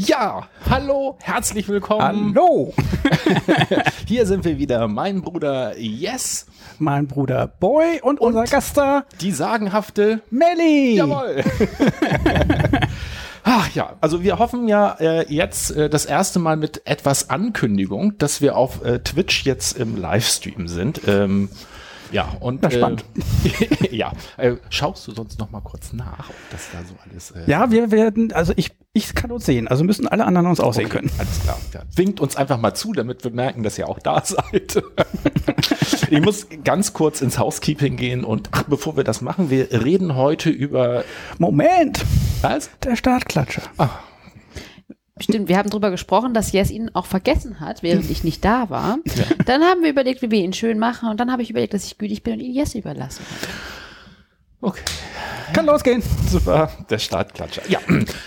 Ja, hallo, herzlich willkommen. Hallo, Hier sind wir wieder, mein Bruder Yes, mein Bruder Boy und, unser Gast da, die sagenhafte Melli. Jawohl. Ach ja, also wir hoffen ja äh, jetzt äh, das erste Mal mit etwas Ankündigung, dass wir auf äh, Twitch jetzt im Livestream sind. Ähm, ja, und Na, spannend. Äh, ja, äh, schaust du sonst noch mal kurz nach, ob das da so alles äh, Ja, wir werden, also ich, ich kann uns sehen, also müssen alle anderen uns auch sehen können. Alles klar. Ja. Winkt uns einfach mal zu, damit wir merken, dass ihr auch da seid. ich muss ganz kurz ins Housekeeping gehen und ach, bevor wir das machen, wir reden heute über Moment, was? der Startklatscher. Stimmt, wir haben darüber gesprochen, dass Jess ihn auch vergessen hat, während ich nicht da war. Dann haben wir überlegt, wie wir ihn schön machen. Und dann habe ich überlegt, dass ich gütig bin und ihn Jess überlassen. Okay, Kann losgehen. super. Der Startklatscher. Ja,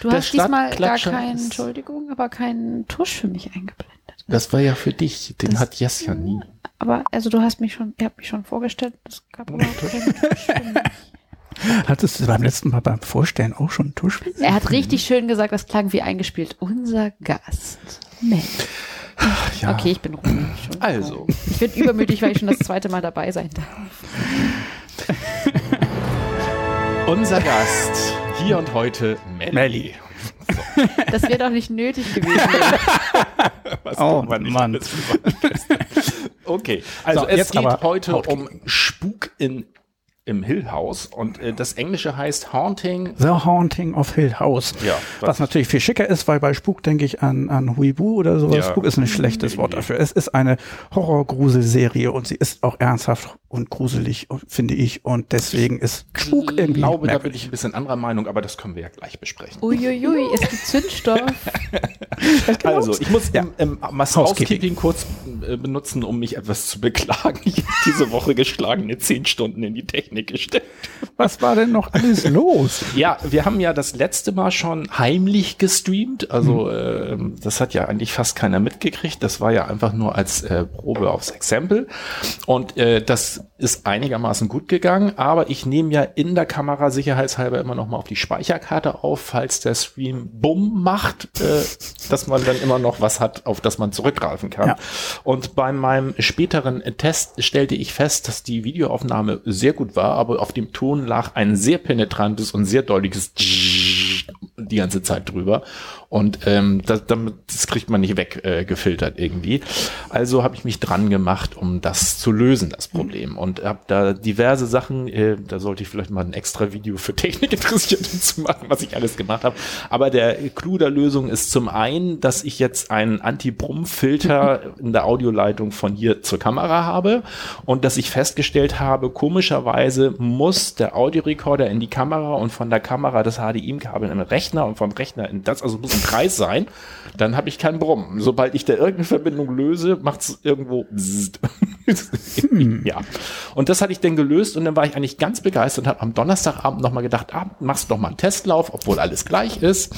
Du der hast diesmal gar ist- Entschuldigung, aber keinen Tusch für mich eingeblendet. Das war ja für dich. Den Das- hat Jess ja nie. Aber also du hast mich schon, ihr habt mich schon vorgestellt, es gab überhaupt keinen Tusch für mich. Hattest du beim letzten Mal beim Vorstellen auch schon einen Tusch? Er hat richtig schön gesagt, das klang wie eingespielt. Unser Gast. Mensch. Ja. Okay, ich bin ruhig. Also. Ich bin übermütig, weil ich schon das zweite Mal dabei sein darf. Unser Gast hier und heute. Melli. Das wäre doch nicht nötig gewesen. Was Oh, man nicht Mann. Okay, also So, es jetzt geht aber heute Hauptgegner. um Spuk in, im Hill House und äh, das Englische heißt Haunting. The Haunting of Hill House. Ja, Was natürlich viel schicker ist, weil bei Spuk denke ich an, an Huibu oder sowas. Ja. Spuk ist ein schlechtes Wort dafür. Es ist eine Horror-Grusel-Serie und sie ist auch ernsthaft und gruselig, finde ich. Und deswegen ist Spuk Ich irgendwie glaube, da bin merkwürdig. ich ein bisschen anderer Meinung, aber das können wir ja gleich besprechen. Uiuiui, es gibt Zündstoff. Also, ich muss Ja. im, im. Housekeeping kurz äh, benutzen, um mich etwas zu beklagen. Ich habe diese Woche geschlagene zehn Stunden in die Technik gesteckt. Was war denn noch alles los? Ja, wir haben ja das letzte Mal schon heimlich gestreamt. Also ähm, das hat ja eigentlich fast keiner mitgekriegt. Das war ja einfach nur als äh, Probe aufs Exempel. Und äh, das ist einigermaßen gut gegangen. Aber ich nehme ja in der Kamera sicherheitshalber immer noch mal auf die Speicherkarte auf, falls der Stream Bumm macht, äh, dass man dann immer noch was hat, auf das man zurückgreifen kann. Ja. Und bei meinem späteren Test stellte ich fest, dass die Videoaufnahme sehr gut war, aber auf dem Ton lag ein sehr penetrantes und sehr deutliches die ganze Zeit drüber. Und ähm, das, damit, das kriegt man nicht weggefiltert äh, irgendwie. Also habe ich mich dran gemacht, um das zu lösen, das Problem. Und habe da diverse Sachen, äh, da sollte ich vielleicht mal ein extra Video für Technikinteressierte zu machen, was ich alles gemacht habe. Aber der Clou der Lösung ist zum einen, dass ich jetzt einen Anti-Brumm-Filter in der Audioleitung von hier zur Kamera habe und dass ich festgestellt habe, komischerweise muss der Audiorekorder in die Kamera und von der Kamera das HDMI-Kabel in den Rechner und vom Rechner in das, also muss ein Kreis sein, dann habe ich keinen Brummen. Sobald ich da irgendeine Verbindung löse, macht es irgendwo bzzzt. Ja. Und das hatte ich dann gelöst und dann war ich eigentlich ganz begeistert und habe am Donnerstagabend nochmal gedacht, ah, machst doch mal einen Testlauf, obwohl alles gleich ist.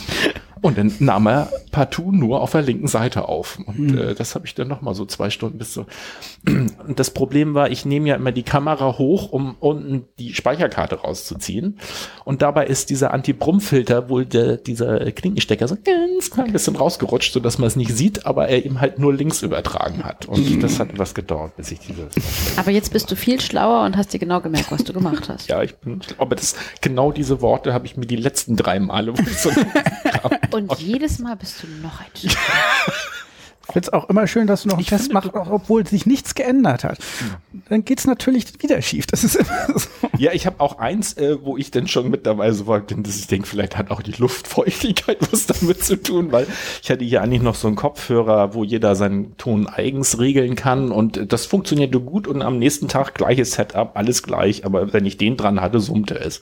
Und dann nahm er partout nur auf der linken Seite auf. Und äh, das habe ich dann nochmal so zwei Stunden bis so. Und das Problem war, ich nehme ja immer die Kamera hoch, um unten die Speicherkarte rauszuziehen. Und dabei ist dieser Anti-Brumm-Filter wohl der, dieser Klinkenstecker so ganz klein bisschen rausgerutscht, sodass man es nicht sieht, aber er eben halt nur links übertragen hat. Und das hat etwas gedauert, bis ich diese. Aber jetzt bist du viel schlauer und hast dir genau gemerkt, was du gemacht hast. Ja, ich bin, ich glaube, das genau diese Worte habe ich mir die letzten drei Male, wo ich so Und jedes Mal bist du noch ein Stück. Ich finde es auch immer schön, dass du noch einen Test machst, obwohl sich nichts geändert hat. Dann geht's natürlich wieder schief. Das ist immer so. Ja, ich habe auch eins, äh, wo ich dann schon mit dabei so war, denn dass ich denke, vielleicht hat auch die Luftfeuchtigkeit was damit zu tun, weil ich hatte hier eigentlich noch so einen Kopfhörer, wo jeder seinen Ton eigens regeln kann und das funktionierte gut und am nächsten Tag gleiches Setup, alles gleich, aber wenn ich den dran hatte, summte es.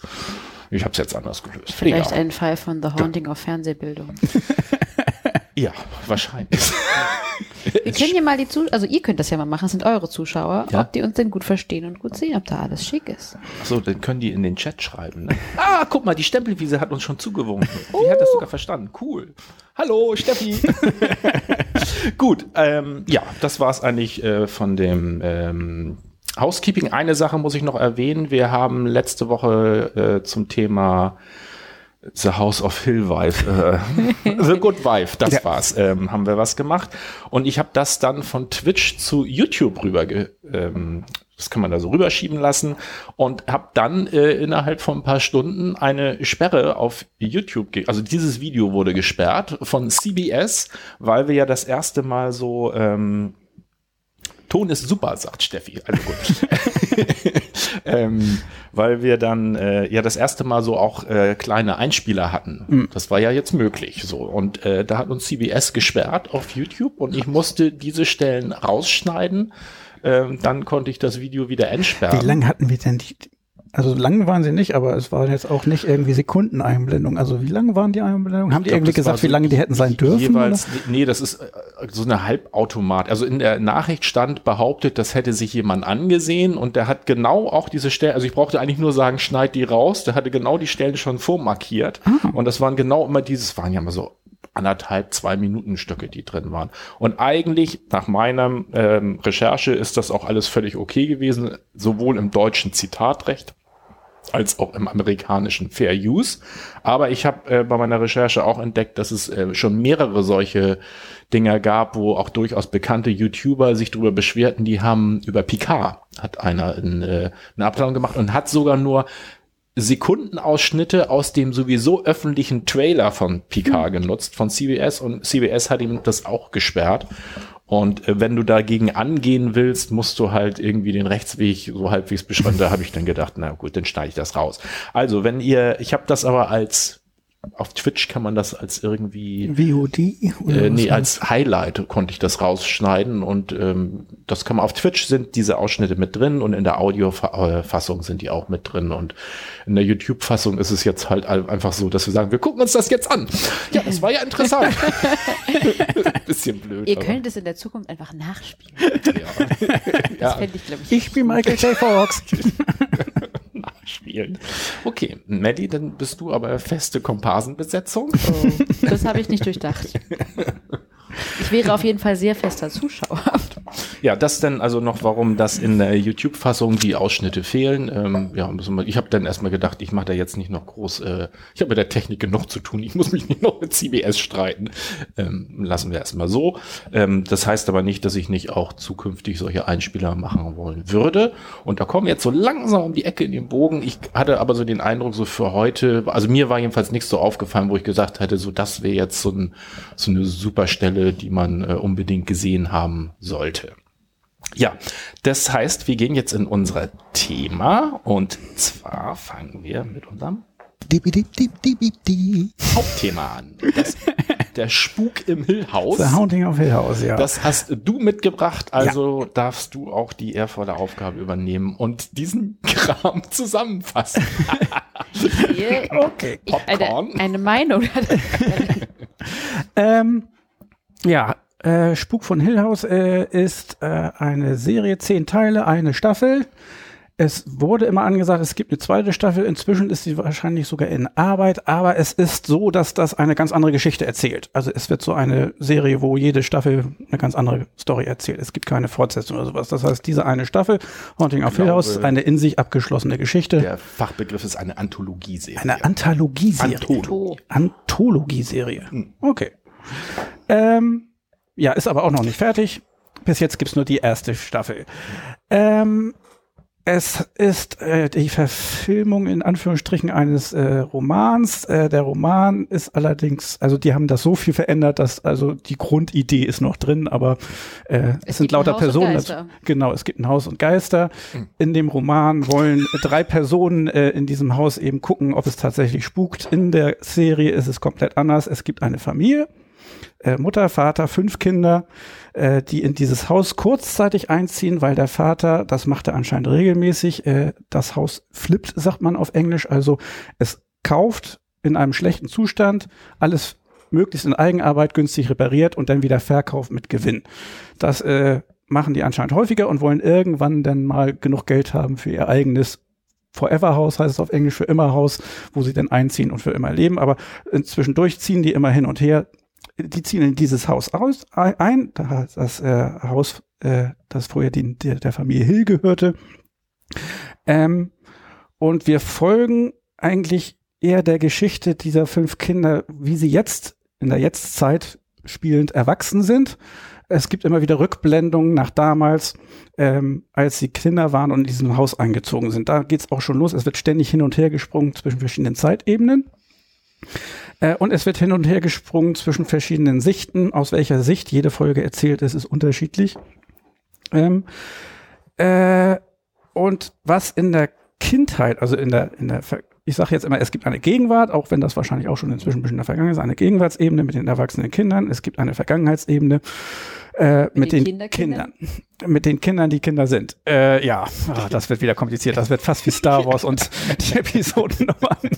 Ich habe es jetzt anders gelöst. Vielleicht ein Fall von The Haunting of Fernsehbildung. Ja, wahrscheinlich. Wir können ja mal die Zuschauer, also ihr könnt das ja mal machen, das sind eure Zuschauer, Ja. ob die uns denn gut verstehen und gut sehen, ob da alles schick ist. Achso, dann können die in den Chat schreiben. Ne? Ah, guck mal, die Stempelwiese hat uns schon zugewunken. Die hat das sogar verstanden. Cool. Hallo, Steffi. Gut, ähm, ja, das war's eigentlich äh, von dem ähm, Housekeeping. Eine Sache muss ich noch erwähnen. Wir haben letzte Woche äh, zum Thema The House of Hill Wife, äh, The Good Wife, das Ja. war's, ähm, haben wir was gemacht. Und ich habe das dann von Twitch zu YouTube rüber, ähm, das kann man da so rüberschieben lassen und habe dann äh, innerhalb von ein paar Stunden eine Sperre auf YouTube, also dieses Video wurde gesperrt von CBS, weil wir ja das erste Mal so ähm, Ton ist super, sagt Steffi. Also gut. ähm, weil wir dann äh, ja das erste Mal so auch äh, kleine Einspieler hatten. Das war ja jetzt möglich so. Und äh, da hat uns CBS gesperrt auf YouTube und ich musste diese Stellen rausschneiden. Ähm, dann konnte ich das Video wieder entsperren. Wie lange hatten wir denn die? Also lang waren sie nicht, aber es waren jetzt auch nicht irgendwie Sekundeneinblendungen. Also wie lange waren die Einblendungen? Haben die glaub, irgendwie gesagt, wie so lange die hätten sein dürfen? Jeweils, nee, das ist äh, so eine Halbautomat. Also in der Nachricht stand behauptet, das hätte sich jemand angesehen und der hat genau auch diese Stellen, also ich brauchte eigentlich nur sagen, schneid die raus, der hatte genau die Stellen schon vormarkiert Ah. und das waren genau immer dieses, waren ja mal so anderthalb, zwei Minuten Stücke, die drin waren. Und eigentlich, nach meiner ähm, Recherche, ist das auch alles völlig okay gewesen, sowohl im deutschen Zitatrecht als auch im amerikanischen Fair Use. Aber ich habe äh, bei meiner Recherche auch entdeckt, dass es äh, schon mehrere solche Dinger gab, wo auch durchaus bekannte YouTuber sich darüber beschwerten, die haben über Picard, hat einer in, äh, eine Abteilung gemacht und hat sogar nur Sekundenausschnitte aus dem sowieso öffentlichen Trailer von Picard genutzt, von CBS und CBS hat ihm das auch gesperrt. Und äh, wenn du dagegen angehen willst, musst du halt irgendwie den Rechtsweg so halbwegs beschreiben. Da habe ich dann gedacht, na gut, dann schneide ich das raus. Also, wenn ihr, ich habe das aber als auf Twitch kann man das als irgendwie VOD? Oder äh, nee, als Highlight konnte ich das rausschneiden und ähm, das kann man auf Twitch sind diese Ausschnitte mit drin und in der Audiofassung sind die auch mit drin und in der YouTube-Fassung ist es jetzt halt einfach so, dass wir sagen, wir gucken uns das jetzt an. Ja, das war ja interessant. Bisschen blöd. Ihr könnt es in der Zukunft einfach nachspielen. ja. Das ja, fände ich, glaube ich. Ich bin Michael J. Fox. nachspielen. Okay, Maddie, dann bist du aber feste Komparsenbesetzung. Das habe ich nicht durchdacht. Ich wäre auf jeden Fall sehr fester Zuschauer. Ja, das denn also noch, warum das in der YouTube-Fassung die Ausschnitte fehlen. Ähm, ja, ich habe dann erstmal gedacht, ich mache da jetzt nicht noch groß, äh, ich habe mit der Technik genug zu tun, ich muss mich nicht noch mit CBS streiten. Ähm, lassen wir erstmal so. Ähm, das heißt aber nicht, dass ich nicht auch zukünftig solche Einspieler machen wollen würde. Und da kommen wir jetzt so langsam um die Ecke in den Bogen. Ich hatte aber so den Eindruck, so für heute, also mir war jedenfalls nichts so aufgefallen, wo ich gesagt hätte, so das wäre jetzt so, ein, so eine super Stelle, die man äh, unbedingt gesehen haben sollte. Ja, das heißt, wir gehen jetzt in unser Thema und zwar fangen wir mit unserem Hauptthema an. Das, der Spuk im Hill House. The Haunting of Hill House, ja. Das hast du mitgebracht, also darfst du auch die ehrvolle Aufgabe übernehmen und diesen Kram zusammenfassen. okay. Ich, eine, Popcorn. eine Meinung. Ähm, ja, äh, Spuk von Hill House äh, ist äh, eine Serie, zehn Teile, eine Staffel. Es wurde immer angesagt, es gibt eine zweite Staffel. Inzwischen ist sie wahrscheinlich sogar in Arbeit, aber es ist so, dass das eine ganz andere Geschichte erzählt. Also es wird so eine Serie, wo jede Staffel eine ganz andere Story erzählt. Es gibt keine Fortsetzung oder sowas. Das heißt, diese eine Staffel, Haunting of Hill House, eine in sich abgeschlossene Geschichte. Der Fachbegriff ist eine Anthologieserie. Eine Anthologieserie. Antholo. Anthologieserie. Hm. Okay. Ähm, ja, ist aber auch noch nicht fertig. Bis jetzt gibt's nur die erste Staffel. Ähm, es ist äh, die Verfilmung in Anführungsstrichen eines äh, Romans. Äh, der Roman ist allerdings, also die haben das so viel verändert, dass also die Grundidee ist noch drin, aber äh, es, Es sind gibt lauter Haus und Personen. Geister. Genau, es gibt ein Haus und Geister. In dem Roman wollen drei Personen äh, in diesem Haus eben gucken, ob es tatsächlich spukt. In der Serie ist es komplett anders. Es gibt eine Familie, äh, Mutter, Vater, fünf Kinder, äh, die in dieses Haus kurzzeitig einziehen, weil der Vater, das macht er anscheinend regelmäßig, äh, das Haus flippt, sagt man auf Englisch. Also es kauft in einem schlechten Zustand, alles möglichst in Eigenarbeit günstig repariert und dann wieder verkauft mit Gewinn. Das äh, machen die anscheinend häufiger und wollen irgendwann dann mal genug Geld haben für ihr eigenes Forever House heißt es auf Englisch für immer Haus, wo sie dann einziehen und für immer leben. Aber zwischendurch ziehen die immer hin und her. Die ziehen in dieses Haus aus, ein, das äh, Haus, äh, das vorher die, der, der Familie Hill gehörte. Ähm, und wir folgen eigentlich eher der Geschichte dieser fünf Kinder, wie sie jetzt in der Jetztzeit spielend erwachsen sind. Es gibt immer wieder Rückblendungen nach damals, ähm, als sie Kinder waren und in diesem Haus eingezogen sind. Da geht's auch schon los. Es wird ständig hin und her gesprungen zwischen verschiedenen Zeitebenen. Äh, und es wird hin und her gesprungen zwischen verschiedenen Sichten. Aus welcher Sicht jede Folge erzählt ist, ist unterschiedlich. Ähm, äh, und was in der Kindheit, also in der, in der ich sage jetzt immer, es gibt eine Gegenwart, auch wenn das wahrscheinlich auch schon inzwischen ein bisschen in der Vergangenheit ist, eine Gegenwartsebene mit den erwachsenen Kindern. Es gibt eine Vergangenheitsebene äh, mit, mit, den, den Kindern. Mit den Kindern, die Kinder sind. Äh, ja, oh, das wird wieder kompliziert. Das wird fast wie Star Wars und die Episodennummern.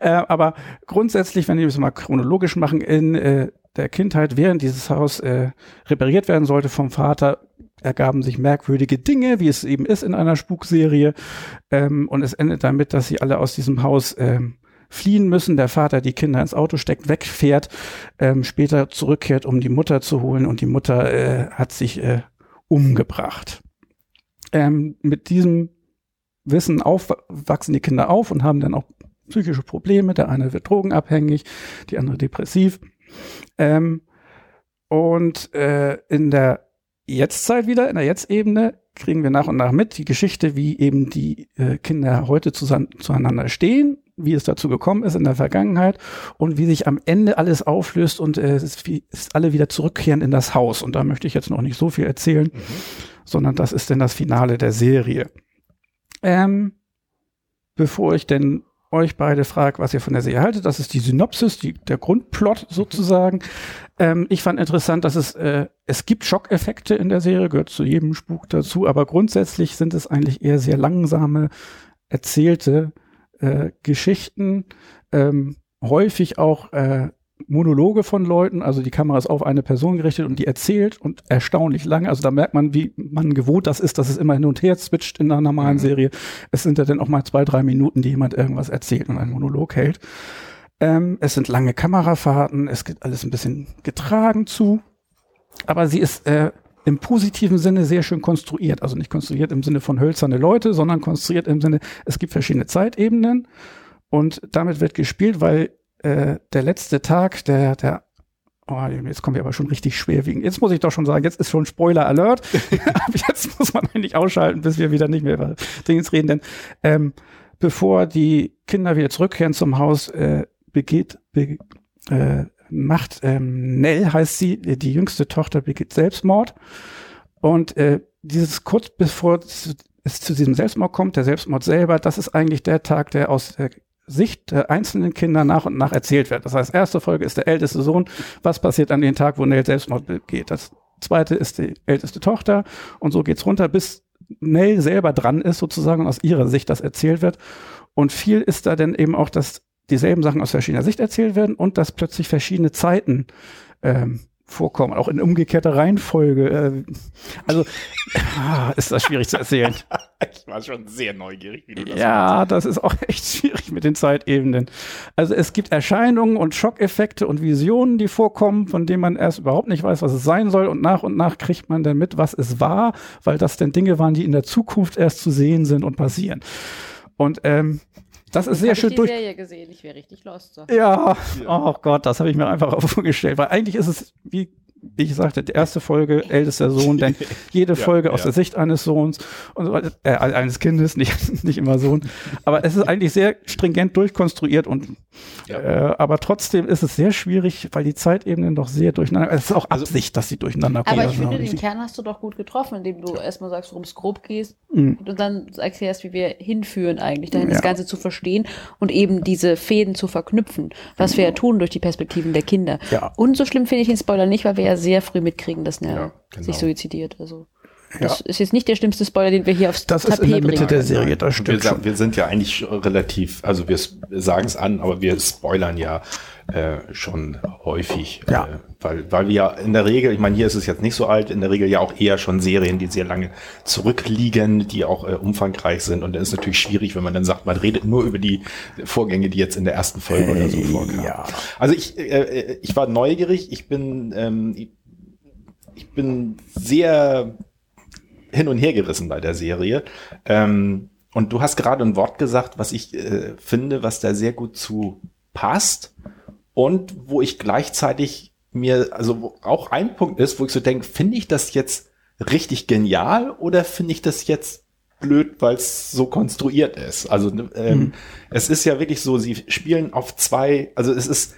äh, aber grundsätzlich, wenn wir es mal chronologisch machen, in äh, der Kindheit, während dieses Haus äh, repariert werden sollte vom Vater, ergaben sich merkwürdige Dinge, wie es eben ist in einer Spukserie. Ähm, und es endet damit, dass sie alle aus diesem Haus ähm, fliehen müssen. Der Vater die Kinder ins Auto steckt, wegfährt, ähm, später zurückkehrt, um die Mutter zu holen. Und die Mutter äh, hat sich äh, umgebracht. Ähm, mit diesem Wissen aufwachsen die Kinder auf und haben dann auch psychische Probleme. Der eine wird drogenabhängig, die andere depressiv. Ähm, und äh, in der Jetztzeit wieder, in der Jetzt-Ebene, kriegen wir nach und nach mit die Geschichte, wie eben die äh, Kinder heute zueinander stehen, wie es dazu gekommen ist in der Vergangenheit und wie sich am Ende alles auflöst und äh, es, wie, es alle wieder zurückkehren in das Haus. Und da möchte ich jetzt noch nicht so viel erzählen, mhm. sondern das ist denn das Finale der Serie. Ähm, bevor ich denn euch beide frage, was ihr von der Serie haltet. Das ist die Synopsis, die, der Grundplot sozusagen. Ähm, ich fand interessant, dass es, äh, es gibt Schockeffekte in der Serie, gehört zu jedem Spuk dazu, aber grundsätzlich sind es eigentlich eher sehr langsame, erzählte äh, Geschichten, ähm, häufig auch äh, Monologe von Leuten, also die Kamera ist auf eine Person gerichtet und die erzählt und erstaunlich lange. Also da merkt man, wie man gewohnt das ist, dass es immer hin und her switcht in einer normalen mhm. Serie. Es sind ja dann auch mal zwei, drei Minuten, die jemand irgendwas erzählt und einen Monolog hält. Ähm, es sind lange Kamerafahrten, es geht alles ein bisschen getragen zu. Aber sie ist äh, im positiven Sinne sehr schön konstruiert. Also nicht konstruiert im Sinne von hölzerne Leute, sondern konstruiert im Sinne, es gibt verschiedene Zeitebenen und damit wird gespielt, weil äh, der letzte Tag, der, der Oh, jetzt kommen wir aber schon richtig schwerwiegend. Jetzt muss ich doch schon sagen, jetzt ist schon Spoiler Alert. jetzt muss man eigentlich ausschalten, bis wir wieder nicht mehr über Dinge reden. Denn ähm, bevor die Kinder wieder zurückkehren zum Haus, äh, begeht, be, äh, macht ähm, Nell, heißt sie, die jüngste Tochter, begeht Selbstmord. Und äh, dieses kurz bevor es zu diesem Selbstmord kommt, der Selbstmord selber, das ist eigentlich der Tag, der aus der Sicht der einzelnen Kinder nach und nach erzählt wird. Das heißt, erste Folge ist der älteste Sohn. Was passiert an dem Tag, wo Nell Selbstmord begeht? Das zweite ist die älteste Tochter. Und so geht's runter, bis Nell selber dran ist, sozusagen, und aus ihrer Sicht das erzählt wird. Und viel ist da denn eben auch, dass dieselben Sachen aus verschiedener Sicht erzählt werden und dass plötzlich verschiedene Zeiten ähm, vorkommen, auch in umgekehrter Reihenfolge. Äh, also ah, ist das schwierig zu erzählen. ich war schon sehr neugierig, wie du das Ja, das ist auch echt schwierig mit den Zeitebenen. Also es gibt Erscheinungen und Schockeffekte und Visionen, die vorkommen, von denen man erst überhaupt nicht weiß, was es sein soll und nach und nach kriegt man dann mit, was es war, weil das denn Dinge waren, die in der Zukunft erst zu sehen sind und passieren. Und ähm, das ist sehr schön durch. Ich Serie gesehen, ich wäre richtig lost. So. Ja, oh Gott, das habe ich mir einfach vorgestellt, weil eigentlich ist es wie wie ich sagte, die erste Folge ältester Sohn, denn jede ja, Folge aus ja. der Sicht eines Sohns und so weiter, äh, eines Kindes, nicht, nicht immer Sohn. Aber es ist eigentlich sehr stringent durchkonstruiert und ja. äh, aber trotzdem ist es sehr schwierig, weil die Zeitebenen doch sehr durcheinander. Es ist auch also Absicht, dass sie durcheinander kommen. Aber ich finde, den Kern hast du doch gut getroffen, indem du erstmal sagst, worum es grob geht mhm. und dann erklärst, wie wir hinführen eigentlich, dahin das Ganze zu verstehen und eben diese Fäden zu verknüpfen, was wir ja tun durch die Perspektiven der Kinder. Und so schlimm finde ich den Spoiler nicht, weil wir ja sehr früh mitkriegen, dass er ja, genau. sich suizidiert. Also. Das ist jetzt nicht der schlimmste Spoiler, den wir hier aufs Das ist Tapet in der Mitte bringen. der Serie, das Wir, stimmt sa- schon. wir sind ja eigentlich relativ, also wir sagen es an, aber wir spoilern ja äh, schon häufig. Ja. Äh, weil, weil wir ja in der Regel, ich meine, hier ist es jetzt nicht so alt, in der Regel ja auch eher schon Serien, die sehr lange zurückliegen, die auch äh, umfangreich sind. Und dann ist natürlich schwierig, wenn man dann sagt, man redet nur über die Vorgänge, die jetzt in der ersten Folge oder so vorkamen. ja. Also ich, äh, ich war neugierig, ich bin, ähm, ich, ich bin sehr hin und her gerissen bei der Serie. Ähm, und du hast gerade ein Wort gesagt, was ich äh, finde, was da sehr gut zu passt und wo ich gleichzeitig mir, also auch ein Punkt ist, wo ich so denke, finde ich das jetzt richtig genial oder finde ich das jetzt blöd, weil es so konstruiert ist? Also ne, ähm, es ist ja wirklich so, sie spielen auf zwei, also es ist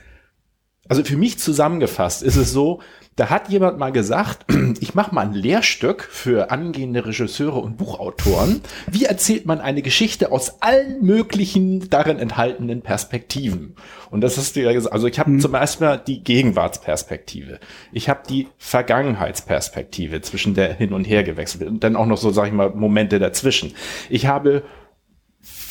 also für mich zusammengefasst ist es so, da hat jemand mal gesagt, ich mache mal ein Lehrstück für angehende Regisseure und Buchautoren. Wie erzählt man eine Geschichte aus allen möglichen darin enthaltenen Perspektiven? Und das hast du ja gesagt. Also ich habe zum ersten Mal die Gegenwartsperspektive. Ich habe die Vergangenheitsperspektive zwischen der hin und her gewechselt und dann auch noch so, sag ich mal, Momente dazwischen. Ich habe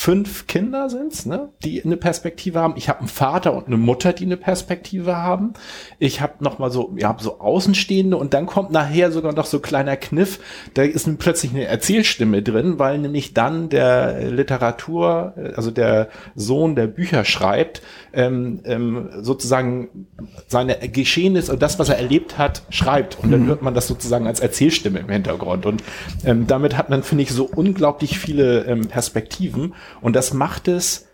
fünf Kinder sind's, ne, die eine Perspektive haben. Ich habe einen Vater und eine Mutter, die eine Perspektive haben. Ich habe noch mal so, ja, so Außenstehende und dann kommt nachher sogar noch so ein kleiner Kniff. Da ist plötzlich eine Erzählstimme drin, weil nämlich dann der Literatur, also der Sohn, der Bücher schreibt, ähm, ähm, sozusagen seine Geschehnisse und das, was er erlebt hat, schreibt. Und dann hört man das sozusagen als Erzählstimme im Hintergrund. Und ähm, damit hat man, finde ich, so unglaublich viele ähm, Perspektiven. Und das macht es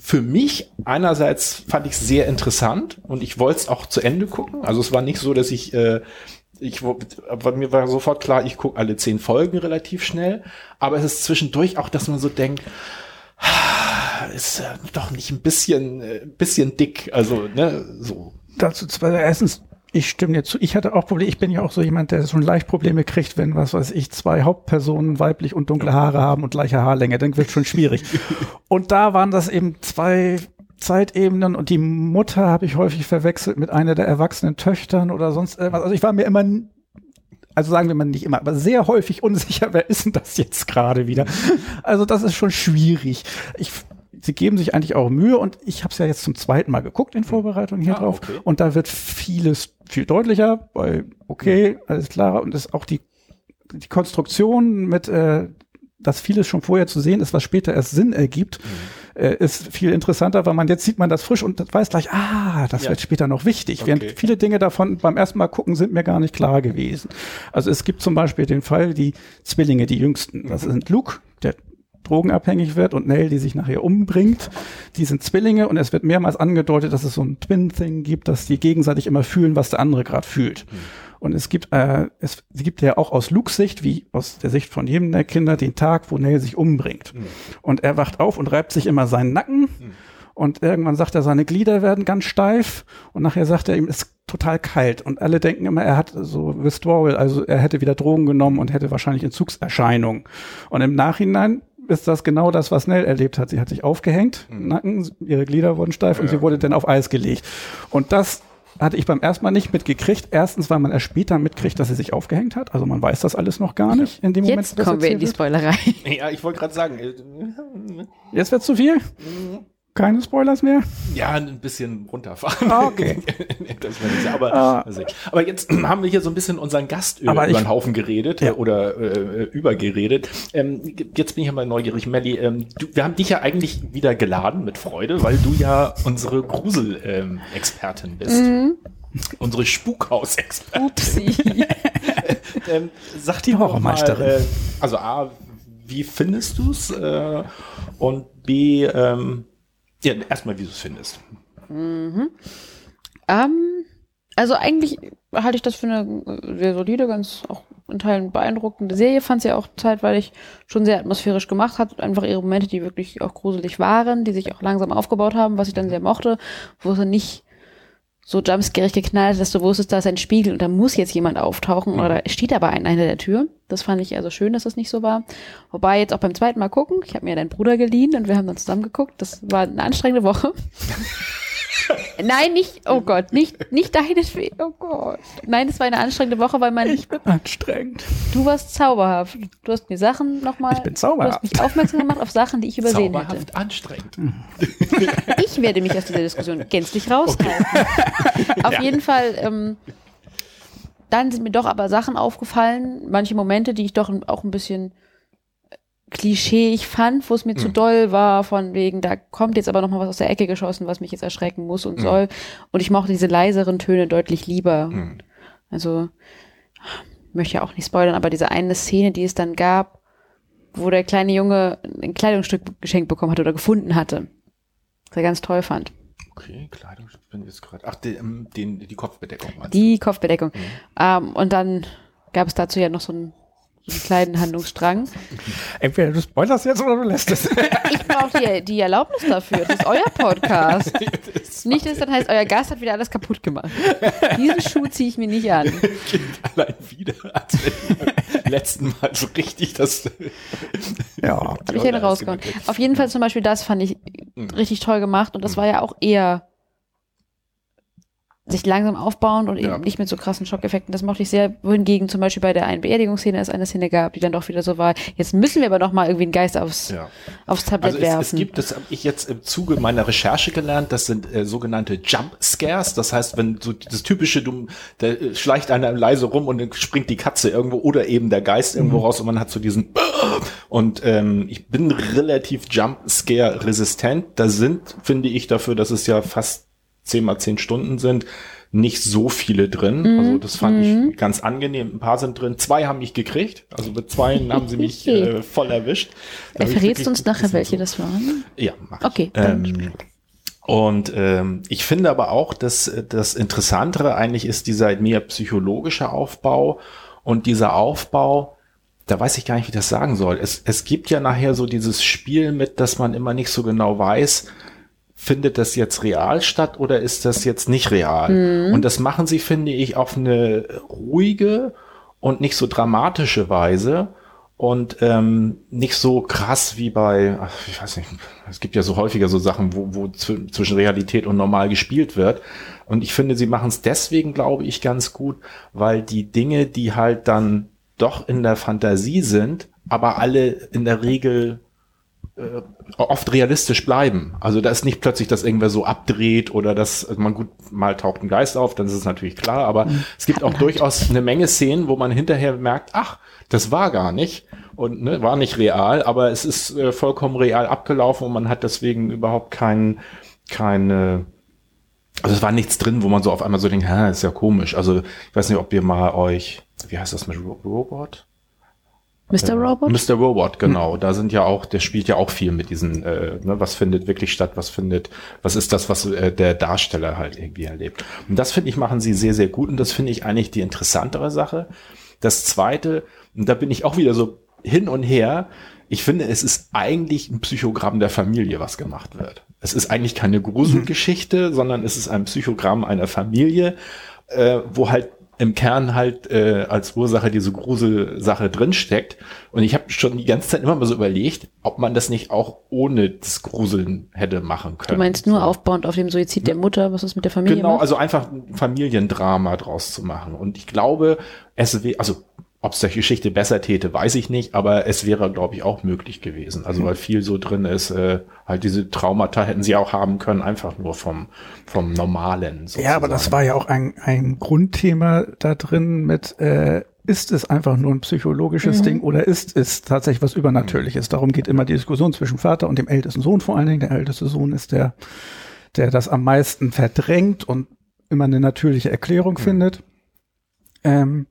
für mich einerseits fand ich sehr interessant und ich wollte es auch zu Ende gucken. Also es war nicht so, dass ich äh, ich aber mir war sofort klar, ich gucke alle zehn Folgen relativ schnell. Aber es ist zwischendurch auch, dass man so denkt, ist äh, doch nicht ein bisschen äh, bisschen dick. Also ne so. Dazu zwei, erstens, ich stimme dir zu. Ich hatte auch Probleme. Ich bin ja auch so jemand, der schon leicht Probleme kriegt, wenn, was weiß ich, zwei Hauptpersonen weiblich und dunkle Haare haben und gleiche Haarlänge. Dann wird schon schwierig. und da waren das eben zwei Zeitebenen und die Mutter habe ich häufig verwechselt mit einer der erwachsenen Töchtern oder sonst irgendwas. Also ich war mir immer also sagen wir mal nicht immer, aber sehr häufig unsicher, wer ist denn das jetzt gerade wieder? Also das ist schon schwierig. Ich, sie geben sich eigentlich auch Mühe und ich habe es ja jetzt zum zweiten Mal geguckt in Vorbereitung hier Ah, drauf okay. und da wird vieles viel deutlicher, weil okay, alles klar und ist auch die die Konstruktion mit äh, dass vieles schon vorher zu sehen ist, was später erst Sinn ergibt, Mhm. äh, ist viel interessanter, weil man jetzt sieht man das frisch und weiß gleich, ah, das Ja. wird später noch wichtig. Okay. Während viele Dinge davon beim ersten Mal gucken sind mir gar nicht klar gewesen. Also es gibt zum Beispiel den Fall, die Zwillinge, die jüngsten, das Mhm. sind Luke, drogenabhängig wird und Nell, die sich nachher umbringt. Die sind Zwillinge und es wird mehrmals angedeutet, dass es so ein Twin-Thing gibt, dass die gegenseitig immer fühlen, was der andere gerade fühlt. Und es gibt, äh, es, gibt ja auch aus Lukes Sicht, wie aus der Sicht von jedem der Kinder, den Tag, wo Nell sich umbringt. Und er wacht auf und reibt sich immer seinen Nacken. Und irgendwann sagt er, seine Glieder werden ganz steif. Und nachher sagt er ihm, es ist total kalt. Und alle denken immer, er hat so Withdrawal, also er hätte wieder Drogen genommen und hätte wahrscheinlich Entzugserscheinungen. Und im Nachhinein ist das genau das, was Nell erlebt hat. Sie hat sich aufgehängt, Nacken, ihre Glieder wurden steif und sie wurde dann auf Eis gelegt. Und das hatte ich beim ersten Mal nicht mitgekriegt. Erstens, weil man erst später mitkriegt, dass sie sich aufgehängt hat. Also man weiß das alles noch gar nicht in dem Moment. Jetzt wo das kommen wir in die wird. Spoilerei. Ja, ich wollte gerade sagen, äh, Jetzt wird's zu viel? Keine Spoilers mehr? ja, ein bisschen runterfahren. Ah, okay. aber, Ah. aber jetzt haben wir hier so ein bisschen unseren Gast über, über den Haufen geredet Ja. äh, oder äh, übergeredet. Ähm, jetzt bin ich ja mal neugierig, Melly. Ähm, du, wir haben dich ja eigentlich wieder geladen mit Freude, weil du ja unsere Grusel-Expertin bist. Unsere Spukhaus-Expertin. Upsi. Ähm, sag Die doch mal, Horrormeisterin. Äh, also A, wie findest du es? Äh, und B, ähm, ja, erstmal, wie du es findest. Ähm, also eigentlich halte ich das für eine sehr solide, ganz auch in Teilen beeindruckende Serie. Fand sie auch zeitweilig schon sehr atmosphärisch gemacht hat. Einfach ihre Momente, die wirklich auch gruselig waren, die sich auch langsam aufgebaut haben, was ich dann sehr mochte, wo sie nicht so jumpscarig geknallt, dass du wusstest, da ist ein Spiegel und da muss jetzt jemand auftauchen oder da steht aber einer der Tür. Das fand ich also schön, dass das nicht so war. Wobei jetzt auch beim zweiten Mal gucken, ich habe mir deinen Bruder geliehen und wir haben dann zusammen geguckt. Das war eine anstrengende Woche. Nein, nicht, oh Gott, nicht, nicht deinetwegen, oh Gott. Nein, es war eine anstrengende Woche, weil man, Ich bin anstrengend. du warst zauberhaft. Du hast mir Sachen nochmal, Ich bin du zauberhaft. hast mich aufmerksam gemacht auf Sachen, die ich übersehen hätte. Zauberhaft anstrengend. Ich werde mich aus dieser Diskussion gänzlich raushalten. Auf Ja. jeden Fall, ähm, dann sind mir doch aber Sachen aufgefallen, manche Momente, die ich doch auch ein bisschen klischeeig fand, wo es mir Mhm. zu doll war, von wegen, da kommt jetzt aber noch mal was aus der Ecke geschossen, was mich jetzt erschrecken muss Mhm. und soll. Und ich mochte diese leiseren Töne deutlich lieber. Mhm. Also, ich möchte ja auch nicht spoilern, aber diese eine Szene, die es dann gab, wo der kleine Junge ein Kleidungsstück geschenkt bekommen hat oder gefunden hatte, was er ganz toll fand. Okay, Kleidung, ich bin jetzt gerade. Ach, den, den, die Kopfbedeckung Die Kopfbedeckung. Mhm. Ähm, und dann gab es dazu ja noch so so einen kleinen Handlungsstrang. Entweder du spoilerst jetzt oder du lässt es. Ich brauche die, die Erlaubnis dafür. Das ist euer Podcast. Nicht, dass dann heißt, euer Gast hat wieder alles kaputt gemacht. Diesen Schuh ziehe ich mir nicht an. du? Allein wieder, als wenn beim letzten Mal so richtig das. ja. Habe ich einen rausgehauen. Auf jeden Fall zum Beispiel das fand ich Mhm. richtig toll gemacht und das war ja auch eher sich langsam aufbauen und Ja. eben nicht mit so krassen Schockeffekten. Das mochte ich sehr. Wohingegen zum Beispiel bei der einen Beerdigungsszene es eine Szene gab, die dann doch wieder so war. Jetzt müssen wir aber noch mal irgendwie einen Geist aufs, Ja. aufs Tablett Also es, werfen. es gibt, das habe ich jetzt im Zuge meiner Recherche gelernt, das sind äh, sogenannte Jump Scares. Das heißt, wenn so das typische, du, da äh, schleicht einer leise rum und dann springt die Katze irgendwo oder eben der Geist irgendwo raus und man hat so diesen und ähm, ich bin relativ Jump Scare resistent. Da sind, finde ich, dafür, dass es ja fast zehn mal zehn Stunden sind, nicht so viele drin. Also das fand ich ganz angenehm. Ein paar sind drin. Zwei haben mich gekriegt. Also mit zwei haben sie mich äh, voll erwischt. Da Verrätst uns nachher, welche so- das waren? ja, mach. Okay, Ähm, und ähm, ich finde aber auch, dass äh, das Interessantere eigentlich ist dieser mehr psychologische Aufbau und dieser Aufbau, da weiß ich gar nicht, wie ich das sagen soll. Es, es gibt ja nachher so dieses Spiel mit, dass man immer nicht so genau weiß, findet das jetzt real statt oder ist das jetzt nicht real? Und das machen sie, finde ich, auf eine ruhige und nicht so dramatische Weise und ähm, nicht so krass wie bei, ach, ich weiß nicht, es gibt ja so häufiger so Sachen, wo, wo zw- zwischen Realität und normal gespielt wird. Und ich finde, sie machen es deswegen, glaube ich, ganz gut, weil die Dinge, die halt dann doch in der Fantasie sind, aber alle in der Regel äh, oft realistisch bleiben. Also da ist nicht plötzlich, dass irgendwer so abdreht oder dass also man gut mal taucht ein Geist auf, dann ist es natürlich klar, aber es gibt auch durchaus eine Menge Szenen, wo man hinterher merkt, ach, das war gar nicht und ne, war nicht real, aber es ist äh, vollkommen real abgelaufen und man hat deswegen überhaupt keinen keine also es war nichts drin, wo man so auf einmal so denkt, ha, ist ja komisch. Also ich weiß nicht, ob ihr mal euch, wie heißt das mit Ro Robot? Mr. Robot? Mr. Robot, genau. Da sind ja auch, der spielt ja auch viel mit diesen, äh, ne, was findet wirklich statt, was findet, was ist das, was äh, der Darsteller halt irgendwie erlebt. Und das finde ich, machen sie sehr, sehr gut und das finde ich eigentlich die interessantere Sache. Das zweite, und da bin ich auch wieder so hin und her, ich finde, es ist eigentlich ein Psychogramm der Familie, was gemacht wird. Es ist eigentlich keine Gruselgeschichte, sondern es ist ein Psychogramm einer Familie, äh, wo halt im Kern halt äh, als Ursache diese Gruselsache drinsteckt. Und ich habe schon die ganze Zeit immer mal so überlegt, ob man das nicht auch ohne das Gruseln hätte machen können. Du meinst nur aufbauend auf dem Suizid der Mutter, was es mit der Familie Genau, macht? also einfach ein Familiendrama draus zu machen. Und ich glaube, es wäre, also ob es der Geschichte besser täte, weiß ich nicht, aber es wäre, glaube ich, auch möglich gewesen. Also weil viel so drin ist, äh, halt diese Traumata hätten sie auch haben können, einfach nur vom, vom Normalen. Ja, aber das sozusagen. war ja auch ein, ein Grundthema da drin mit, äh, ist es einfach nur ein psychologisches Ding oder ist es tatsächlich was Übernatürliches? Darum geht immer die Diskussion zwischen Vater und dem ältesten Sohn vor allen Dingen. Der älteste Sohn ist der, der das am meisten verdrängt und immer eine natürliche Erklärung findet. Ähm,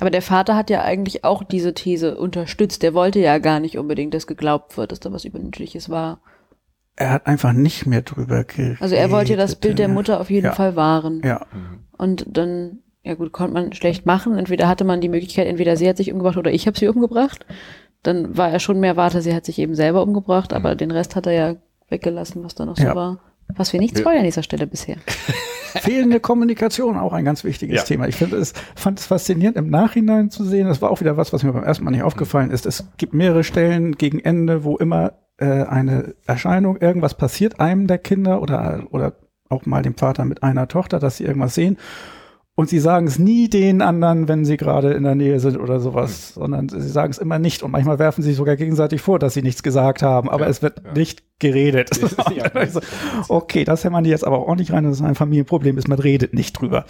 Aber der Vater hat ja eigentlich auch diese These unterstützt. Der wollte ja gar nicht unbedingt, dass geglaubt wird, dass da was Übernatürliches war. er hat einfach nicht mehr drüber geredet. Also er wollte ja das Bild der Mutter auf jeden Ja. Fall wahren. Ja, Und dann, ja gut, konnte man schlecht machen. Entweder hatte man die Möglichkeit, entweder sie hat sich umgebracht oder ich habe sie umgebracht. Dann war er schon mehr Warte, sie hat sich eben selber umgebracht, aber den Rest hat er ja weggelassen, was da noch so Ja. war. Was wir nicht spoilern an dieser Stelle bisher. Fehlende Kommunikation, auch ein ganz wichtiges Ja. Thema. Ich finde es, fand es faszinierend im Nachhinein zu sehen. Das war auch wieder was, was mir beim ersten Mal nicht aufgefallen ist. Es gibt mehrere Stellen gegen Ende, wo immer äh, eine Erscheinung, irgendwas passiert einem der Kinder oder, oder auch mal dem Vater mit einer Tochter, dass sie irgendwas sehen. Und sie sagen es nie den anderen, wenn sie gerade in der Nähe sind oder sowas, mhm. sondern sie sagen es immer nicht. Und manchmal werfen sie sogar gegenseitig vor, dass sie nichts gesagt haben, aber ja, es wird ja. nicht geredet. ja, also, okay, das hämmern die jetzt aber auch nicht rein, dass es ein Familienproblem ist, man redet nicht drüber.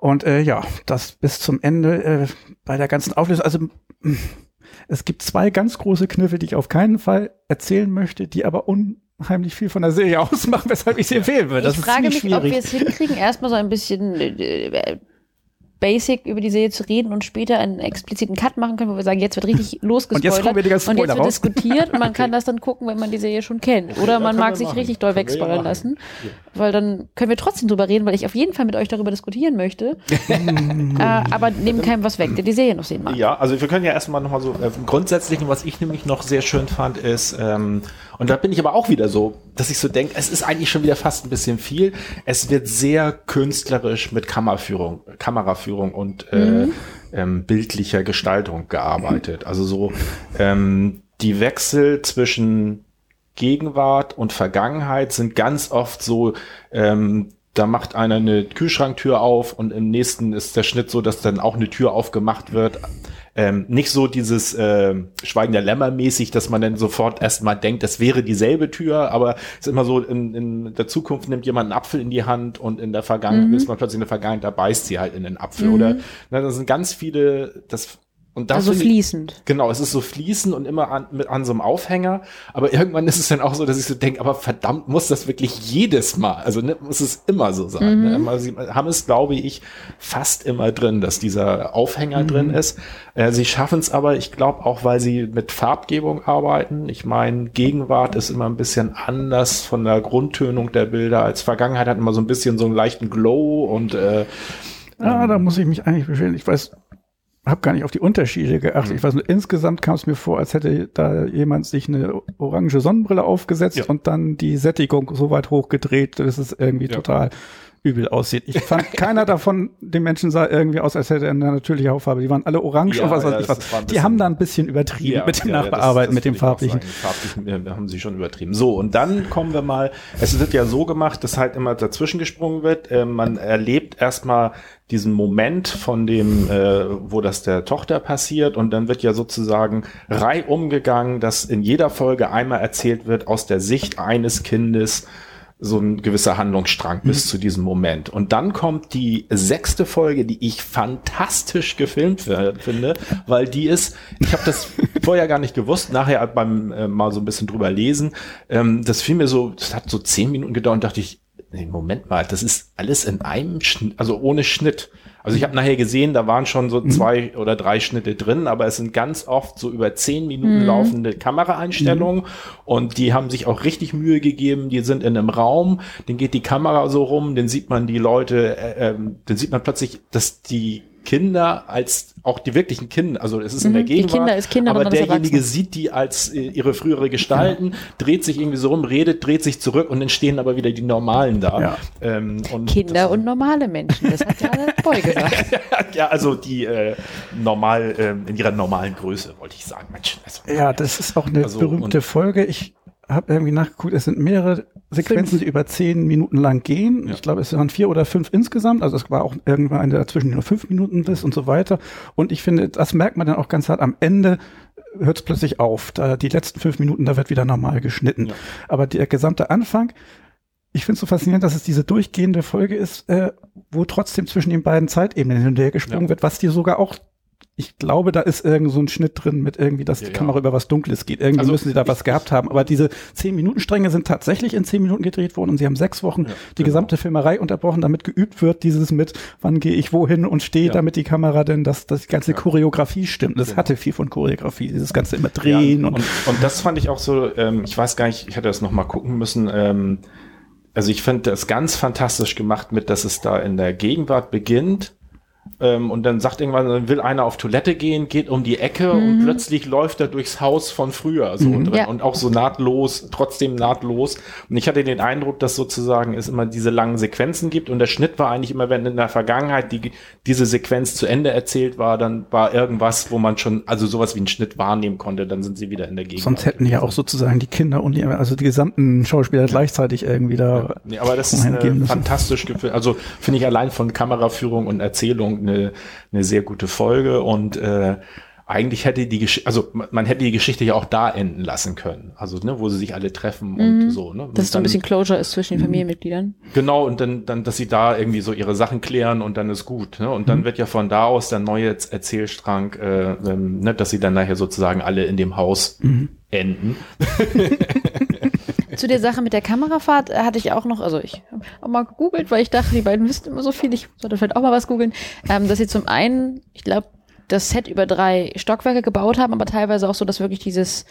Und äh, ja, das bis zum Ende äh, bei der ganzen Auflösung. Also es gibt zwei ganz große Kniffe, die ich auf keinen Fall erzählen möchte, die aber unheimlich viel von der Serie ausmachen, weshalb ich sie empfehlen würde. Das ich frage mich, schwierig. ob wir es hinkriegen, erstmal so ein bisschen äh, basic über die Serie zu reden und später einen expliziten Cut machen können, wo wir sagen, jetzt wird richtig losgespoilert und jetzt, und jetzt wird diskutiert und man kann das dann gucken, wenn man die Serie schon kennt. Oder man mag sich machen. richtig doll wegspoilern lassen, ja. weil dann können wir trotzdem drüber reden, weil ich auf jeden Fall mit euch darüber diskutieren möchte. äh, aber nehmen keinem was weg, der die Serie noch sehen mag. Ja, also wir können ja erstmal nochmal so äh, grundsätzlich, was ich nämlich noch sehr schön fand, ist, ähm, und da bin ich aber auch wieder so, dass ich so denke, es ist eigentlich schon wieder fast ein bisschen viel. Es wird sehr künstlerisch mit Kameraführung, Kameraführung und äh, mhm. äh, ähm, bildlicher Gestaltung gearbeitet. Also so ähm, die Wechsel zwischen Gegenwart und Vergangenheit sind ganz oft so, ähm, da macht einer eine Kühlschranktür auf und im nächsten ist der Schnitt so, dass dann auch eine Tür aufgemacht wird ähm, nicht so dieses äh, Schweigen der Lämmer mäßig, dass man dann sofort erstmal denkt, das wäre dieselbe Tür, aber es ist immer so, in, in der Zukunft nimmt jemand einen Apfel in die Hand und in der Vergangenheit mhm. ist man plötzlich in der Vergangenheit, da beißt sie halt in den Apfel mhm. oder na, das sind ganz viele, das und das also fließend. Ich, genau, es ist so fließend und immer an, mit, an so einem Aufhänger. Aber irgendwann ist es dann auch so, dass ich so denke, aber verdammt, muss das wirklich jedes Mal, also ne, muss es immer so sein. Ne? Mhm. Ne? Sie haben es, glaube ich, fast immer drin, dass dieser Aufhänger mhm. drin ist. Äh, sie schaffen es aber, ich glaube auch, weil sie mit Farbgebung arbeiten. Ich meine, Gegenwart ist immer ein bisschen anders von der Grundtönung der Bilder als Vergangenheit hat immer so ein bisschen so einen leichten Glow und äh, Ah, da muss ich mich eigentlich beschweren. Ich weiß, habe gar nicht auf die Unterschiede geachtet. Mhm. Ich weiß nur, insgesamt kam es mir vor, als hätte da jemand sich eine orange Sonnenbrille aufgesetzt ja. und dann die Sättigung so weit hochgedreht, dass es irgendwie ja. total übel aussieht. Ich fand, keiner davon, den Menschen sah irgendwie aus, als hätte er eine natürliche Hautfarbe. Die waren alle orange ja, und was weiß ich was. Die haben da ein bisschen übertrieben ja, mit dem ja, Nachbearbeiten, das, das mit dem farblichen. Farblichen haben sie schon übertrieben. So, und dann kommen wir mal, es wird ja so gemacht, dass halt immer dazwischen gesprungen wird. Äh, man erlebt erstmal diesen Moment von dem, äh, wo das der Tochter passiert und dann wird ja sozusagen reihum gegangen, dass in jeder Folge einmal erzählt wird aus der Sicht eines Kindes, so ein gewisser Handlungsstrang bis mhm. zu diesem Moment. Und dann kommt die sechste Folge, die ich fantastisch gefilmt finde, weil die ist, ich habe das vorher gar nicht gewusst, nachher beim äh, mal so ein bisschen drüber lesen, ähm, das fiel mir so, das hat so zehn Minuten gedauert und dachte ich, nee, Moment mal, das ist alles in einem Schnitt, also ohne Schnitt. Also ich habe nachher gesehen, da waren schon so mhm. zwei mhm. oder drei Schnitte drin, aber es sind ganz oft so über zehn Minuten mhm. laufende Kameraeinstellungen mhm. und die haben sich auch richtig Mühe gegeben. Die sind in einem Raum, den geht die Kamera so rum, den sieht man die Leute, äh, äh, dann sieht man plötzlich, dass die Kinder als auch die wirklichen Kinder, also es ist in der mhm, Gegenwart, die Kinder ist Kinder, aber derjenige sieht die als äh, ihre frühere Gestalten, ja. dreht sich irgendwie so rum, redet, dreht sich zurück und dann stehen aber wieder die Normalen da. Ja. Ähm, und Kinder und normale Menschen, das hat ja Boy gesagt. ja, also die äh, normal, äh, in ihrer normalen Größe, wollte ich sagen. Mensch, also, ja, das ist auch eine also, berühmte Folge. Ich habe irgendwie nachgeguckt, es sind mehrere Sequenzen, die über zehn Minuten lang gehen. Ja. Ich glaube, es waren vier oder fünf insgesamt. Also es war auch irgendwann eine dazwischen, die nur fünf Minuten ist und so weiter. Und ich finde, das merkt man dann auch ganz hart. Am Ende hört es plötzlich auf. Da die letzten fünf Minuten, da wird wieder normal geschnitten. Ja. Aber der gesamte Anfang, ich finde es so faszinierend, dass es diese durchgehende Folge ist, äh, wo trotzdem zwischen den beiden Zeitebenen hin und her gesprungen ja. wird, was dir sogar auch ich glaube, da ist irgend so ein Schnitt drin mit irgendwie, dass ja, die Kamera ja. über was Dunkles geht. Irgendwie also müssen sie da was gehabt haben. Aber diese zehn Minuten Stränge sind tatsächlich in zehn Minuten gedreht worden und sie haben sechs Wochen ja, die genau. gesamte Filmerei unterbrochen, damit geübt wird, dieses mit, wann gehe ich wohin und stehe, damit die Kamera denn, dass, dass die ganze Choreografie stimmt. Das genau. hatte viel von Choreografie, dieses ganze immer drehen und, und, und das fand ich auch so, ähm, ich weiß gar nicht, ich hätte das noch mal gucken müssen, ähm, also ich finde das ganz fantastisch gemacht mit, dass es da in der Gegenwart beginnt Ähm, und dann sagt irgendwann, dann will einer auf Toilette gehen, geht um die Ecke und plötzlich läuft er durchs Haus von früher so drin Ja. und auch so nahtlos, trotzdem nahtlos. Und ich hatte den Eindruck, dass sozusagen es immer diese langen Sequenzen gibt und der Schnitt war eigentlich immer, wenn in der Vergangenheit die, diese Sequenz zu Ende erzählt war, dann war irgendwas, wo man schon, also sowas wie einen Schnitt wahrnehmen konnte, dann sind sie wieder in der Gegend. Sonst hätten ja auch sozusagen die Kinder und die, also die gesamten Schauspieler gleichzeitig irgendwie da. Nee, aber das ist fantastisch. Also finde ich allein von Kameraführung und Erzählung eine, eine sehr gute Folge und äh, eigentlich hätte die Geschichte, also man hätte die Geschichte ja auch da enden lassen können. Also, ne, wo sie sich alle treffen und so, ne? Dass so ein bisschen Closure ist zwischen den Familienmitgliedern. Genau, und dann, dann, dass sie da irgendwie so ihre Sachen klären und dann ist gut. Ne? Und Mhm. dann wird ja von da aus der neue Erzählstrang, äh, ähm, ne, dass sie dann nachher sozusagen alle in dem Haus Mhm. enden. Zu der Sache mit der Kamerafahrt äh, hatte ich auch noch, also ich habe auch mal gegoogelt, weil ich dachte, die beiden wüssten immer so viel, ich sollte vielleicht auch mal was googeln, ähm, dass sie zum einen, ich glaube, das Set über drei Stockwerke gebaut haben, aber teilweise auch so, dass wirklich dieses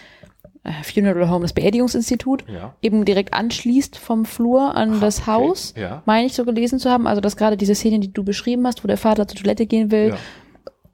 äh, Funeral Home, das Beerdigungsinstitut, Ja. eben direkt anschließt vom Flur an das okay, Haus, ja. meine ich so gelesen zu haben. Also dass gerade diese Szene, die du beschrieben hast, wo der Vater zur Toilette gehen will, Ja.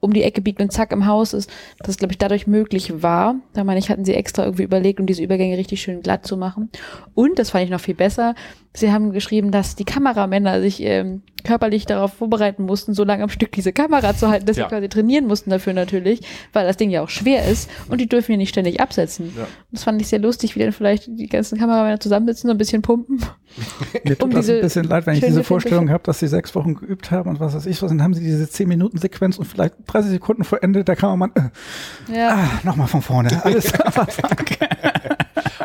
Um die Ecke biegt und zack im Haus ist, dass es, glaube ich, dadurch möglich war. Da meine ich, hatten sie extra irgendwie überlegt, um diese Übergänge richtig schön glatt zu machen. Und, das fand ich noch viel besser, sie haben geschrieben, dass die Kameramänner sich ähm, körperlich darauf vorbereiten mussten, so lange am Stück diese Kamera zu halten, dass Ja. sie quasi trainieren mussten dafür natürlich, weil das Ding ja auch schwer ist und die dürfen ja nicht ständig absetzen. Ja. Das fand ich sehr lustig, wie dann vielleicht die ganzen Kameramänner zusammensitzen, so ein bisschen pumpen. Mir tut um das ein bisschen leid, wenn ich diese Vorstellung habe, dass sie sechs Wochen geübt haben und was weiß ich was, dann haben sie diese 10-Minuten-Sequenz und vielleicht 30 Sekunden vor Ende der Kameramann, äh, Ja. ah, nochmal von vorne. Alles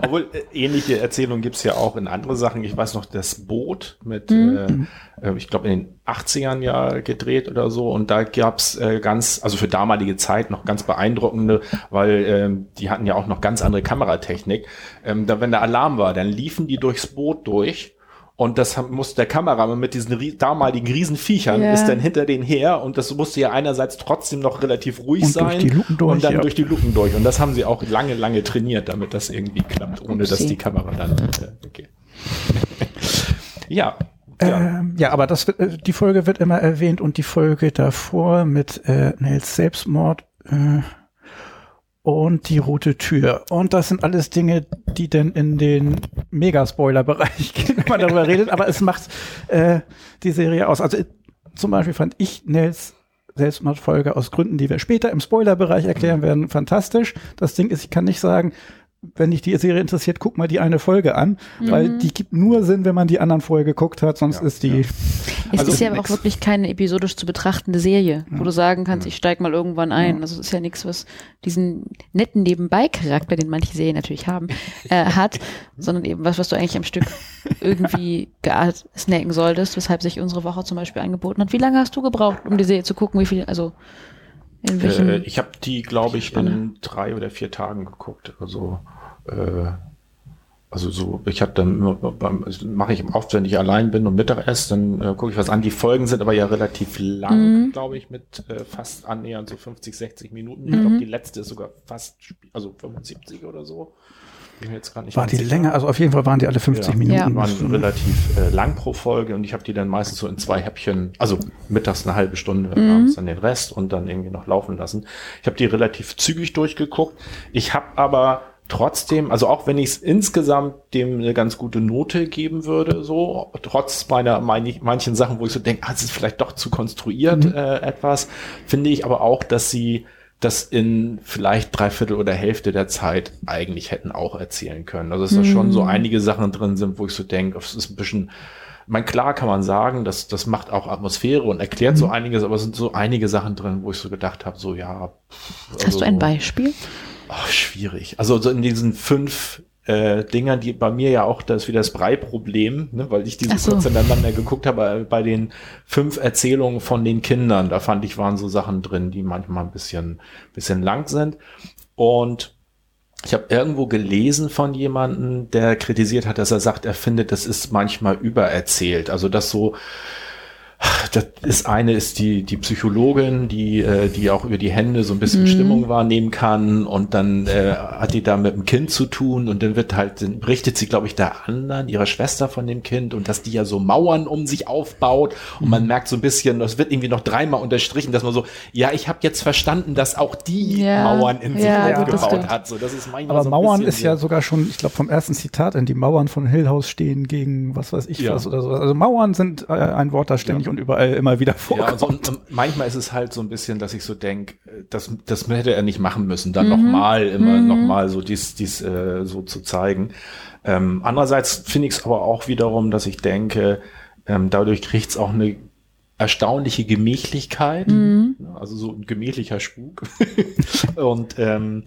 Obwohl äh, ähnliche Erzählungen gibt's ja auch in andere Sachen. Ich weiß noch, das Boot mit, Mhm. äh, äh, ich glaube, in den 80ern ja gedreht oder so. Und da gab's äh, ganz, also für damalige Zeit noch ganz beeindruckende, weil ähm, die hatten ja auch noch ganz andere Kameratechnik. Ähm, da, wenn der Alarm war, dann liefen die durchs Boot durch. Und das musste der Kameramann mit diesen rie damaligen Riesenviechern Ja. ist dann hinter denen her und das musste ja einerseits trotzdem noch relativ ruhig Und durch sein Luken durch, und dann ja. durch die Luken durch. Und das haben sie auch lange, lange trainiert, damit das irgendwie klappt, ohne dass Upsi. die Kamera dann äh, okay. ja. Ja. Ähm, ja, aber das wird, äh, die Folge wird immer erwähnt und die Folge davor mit äh, Nels Selbstmord äh, und die rote Tür. Und das sind alles Dinge, die denn in den Mega-Spoiler-Bereich gehen, wenn man darüber redet. Aber es macht äh, die Serie aus. Also zum Beispiel fand ich Nels Selbstmordfolge aus Gründen, die wir später im Spoiler-Bereich erklären werden, fantastisch. Das Ding ist, ich kann nicht sagen, wenn dich die Serie interessiert, guck mal die eine Folge an, weil die gibt nur Sinn, wenn man die anderen vorher geguckt hat, sonst Ja, ist die Es Also ist ja aber auch nix. wirklich keine episodisch zu betrachtende Serie, wo du sagen kannst, ich steig mal irgendwann ein. Also es ist ja nichts, was diesen netten Nebenbei-Charakter, den manche Serien natürlich haben, äh, hat, sondern eben was, was du eigentlich am Stück irgendwie snacken solltest, weshalb sich unsere Woche zum Beispiel angeboten hat. Wie lange hast du gebraucht, um die Serie zu gucken? Wie viel, also? Äh, ich habe die, glaube ich, in drei oder vier Tagen geguckt. Also, äh, also so, ich habe dann immer beim, das mache ich oft, wenn ich allein bin und Mittag esse, dann äh, gucke ich was an. Die Folgen sind aber ja relativ lang, Mhm. glaube ich, mit äh, fast annähernd so 50, 60 Minuten. Mhm. Ich glaube, die letzte ist sogar fast, also 75 oder so. Bin mir jetzt gerade nicht war die sicher. länger, also auf jeden Fall waren die alle 50 Ja. Minuten. Ja. waren relativ äh, lang pro Folge und ich habe die dann meistens so in zwei Häppchen, also mittags eine halbe Stunde, abends dann den Rest und dann irgendwie noch laufen lassen. Ich habe die relativ zügig durchgeguckt. Ich habe aber trotzdem, also auch wenn ich es insgesamt dem eine ganz gute Note geben würde, so trotz meiner meine ich, manchen Sachen, wo ich so denke, ah, es ist vielleicht doch zu konstruiert äh, etwas, finde ich aber auch, dass sie das in vielleicht Dreiviertel oder Hälfte der Zeit eigentlich hätten auch erzählen können. Also dass da schon so einige Sachen drin sind, wo ich so denke, es ist ein bisschen, mein klar kann man sagen, dass das macht auch Atmosphäre und erklärt so einiges, aber es sind so einige Sachen drin, wo ich so gedacht habe, so ja. pff, Hast also du ein so- Beispiel? Ach, schwierig. Also so in diesen fünf äh, Dingern, die bei mir ja auch das ist wieder das Brei-Problem, ne, weil ich diese so. kurz hintereinander geguckt habe, äh, bei den fünf Erzählungen von den Kindern, da fand ich, waren so Sachen drin, die manchmal ein bisschen, bisschen lang sind. Und ich habe irgendwo gelesen von jemandem, der kritisiert hat, dass er sagt, er findet, das ist manchmal übererzählt. Also dass so das ist eine ist die die Psychologin, die äh, die auch über die Hände so ein bisschen mhm. Stimmung wahrnehmen kann und dann äh, hat die da mit dem Kind zu tun und dann wird halt dann berichtet sie glaube ich der anderen ihrer Schwester von dem Kind und dass die ja so Mauern um sich aufbaut und man mhm. merkt so ein bisschen, das wird irgendwie noch dreimal unterstrichen, dass man so ja ich habe jetzt verstanden, dass auch die ja. Mauern in sich ja, aufgebaut hat. So das ist manchmal Aber so Mauern ist ja sogar schon, ich glaube vom ersten Zitat in die Mauern von Hill House stehen gegen was weiß ich ja. was oder so. Also Mauern sind äh, ein Wort, das ständig ja. und überall immer wieder vorkommt. Ja, und, so, und, manchmal ist es halt so ein bisschen, dass ich so denke, das, das hätte er nicht machen müssen, dann mhm. nochmal, immer mhm. nochmal so dies, dies äh, so zu zeigen. Ähm, andererseits finde ich es aber auch wiederum, dass ich denke, ähm, dadurch kriegt es auch eine erstaunliche Gemächlichkeit, mhm. also so ein gemächlicher Spuk. und ähm,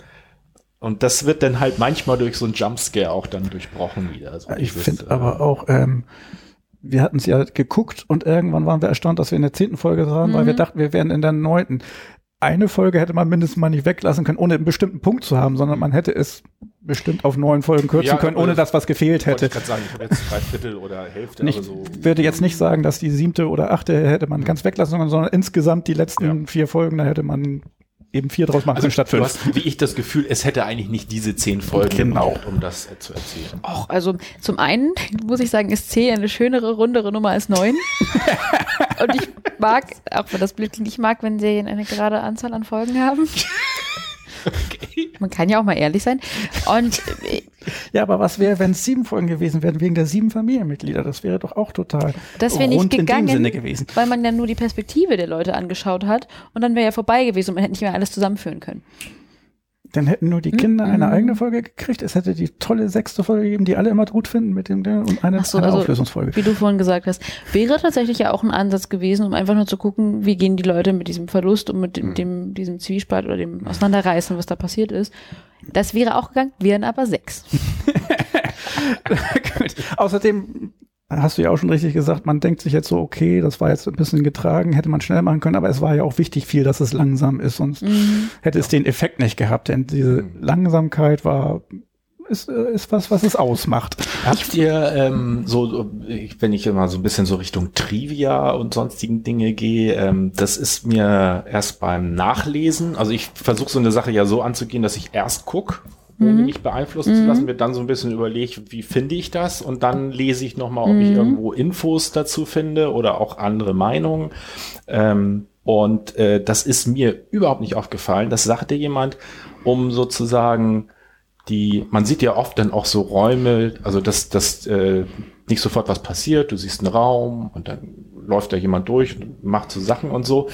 und das wird dann halt manchmal durch so ein Jumpscare auch dann durchbrochen wieder. Also ich finde äh, aber auch, ähm, wir hatten es ja geguckt und irgendwann waren wir erstaunt, dass wir in der zehnten Folge waren, mhm. weil wir mhm. dachten, wir wären in der neunten. Eine Folge hätte man mindestens mal nicht weglassen können, ohne einen bestimmten Punkt zu haben, sondern man hätte es bestimmt auf neun Folgen kürzen ja, können, ohne dass was gefehlt hätte. Ich sagen, ich habe jetzt drei Viertel oder Hälfte. Ich so würde jetzt nicht sagen, dass die siebte oder achte hätte man ganz weglassen, sondern insgesamt die letzten ja. vier Folgen, da hätte man eben vier draus machen also, statt fünf. Du hast, wie ich das Gefühl, es hätte eigentlich nicht diese zehn Folgen genau. gebraucht, um das äh, zu erzählen. Auch, also zum einen muss ich sagen, ist C eine schönere, rundere Nummer als neun. Und ich mag, auch wenn das Blick nicht mag, wenn Serien eine gerade Anzahl an Folgen haben. Okay. Man kann ja auch mal ehrlich sein. Und äh, ja, aber was wäre, wenn es sieben Folgen gewesen wären wegen der sieben Familienmitglieder? Das wäre doch auch total das wäre nicht gegangen, gewesen. weil man ja nur die Perspektive der Leute angeschaut hat und dann wäre ja vorbei gewesen und man hätte nicht mehr alles zusammenführen können dann hätten nur die Kinder mhm. eine eigene Folge gekriegt. Es hätte die tolle sechste Folge gegeben, die alle immer gut finden mit dem und eine, so, eine also, Auflösungsfolge. Wie du vorhin gesagt hast, wäre tatsächlich ja auch ein Ansatz gewesen, um einfach nur zu gucken, wie gehen die Leute mit diesem Verlust und mit dem, mhm. dem diesem Zwiespalt oder dem Auseinanderreißen, was da passiert ist. Das wäre auch gegangen, wären aber sechs. Außerdem hast du ja auch schon richtig gesagt, man denkt sich jetzt so, okay, das war jetzt ein bisschen getragen, hätte man schnell machen können, aber es war ja auch wichtig viel, dass es langsam ist, sonst mhm. hätte es den Effekt nicht gehabt, denn diese mhm. Langsamkeit war ist, äh, ist was, was es ausmacht. Habt ihr ähm, so, wenn ich immer so ein bisschen so Richtung Trivia und sonstigen Dinge gehe, ähm, das ist mir erst beim Nachlesen, also ich versuche so eine Sache ja so anzugehen, dass ich erst guck ohne mhm. mich beeinflussen mhm. zu lassen, mir dann so ein bisschen überlege, wie finde ich das und dann lese ich nochmal, ob mhm. ich irgendwo Infos dazu finde oder auch andere Meinungen. Ähm, und äh, das ist mir überhaupt nicht aufgefallen. Das sagte jemand, um sozusagen die, man sieht ja oft dann auch so Räume, also dass, dass äh, nicht sofort was passiert, du siehst einen Raum und dann läuft da jemand durch und macht so Sachen und so.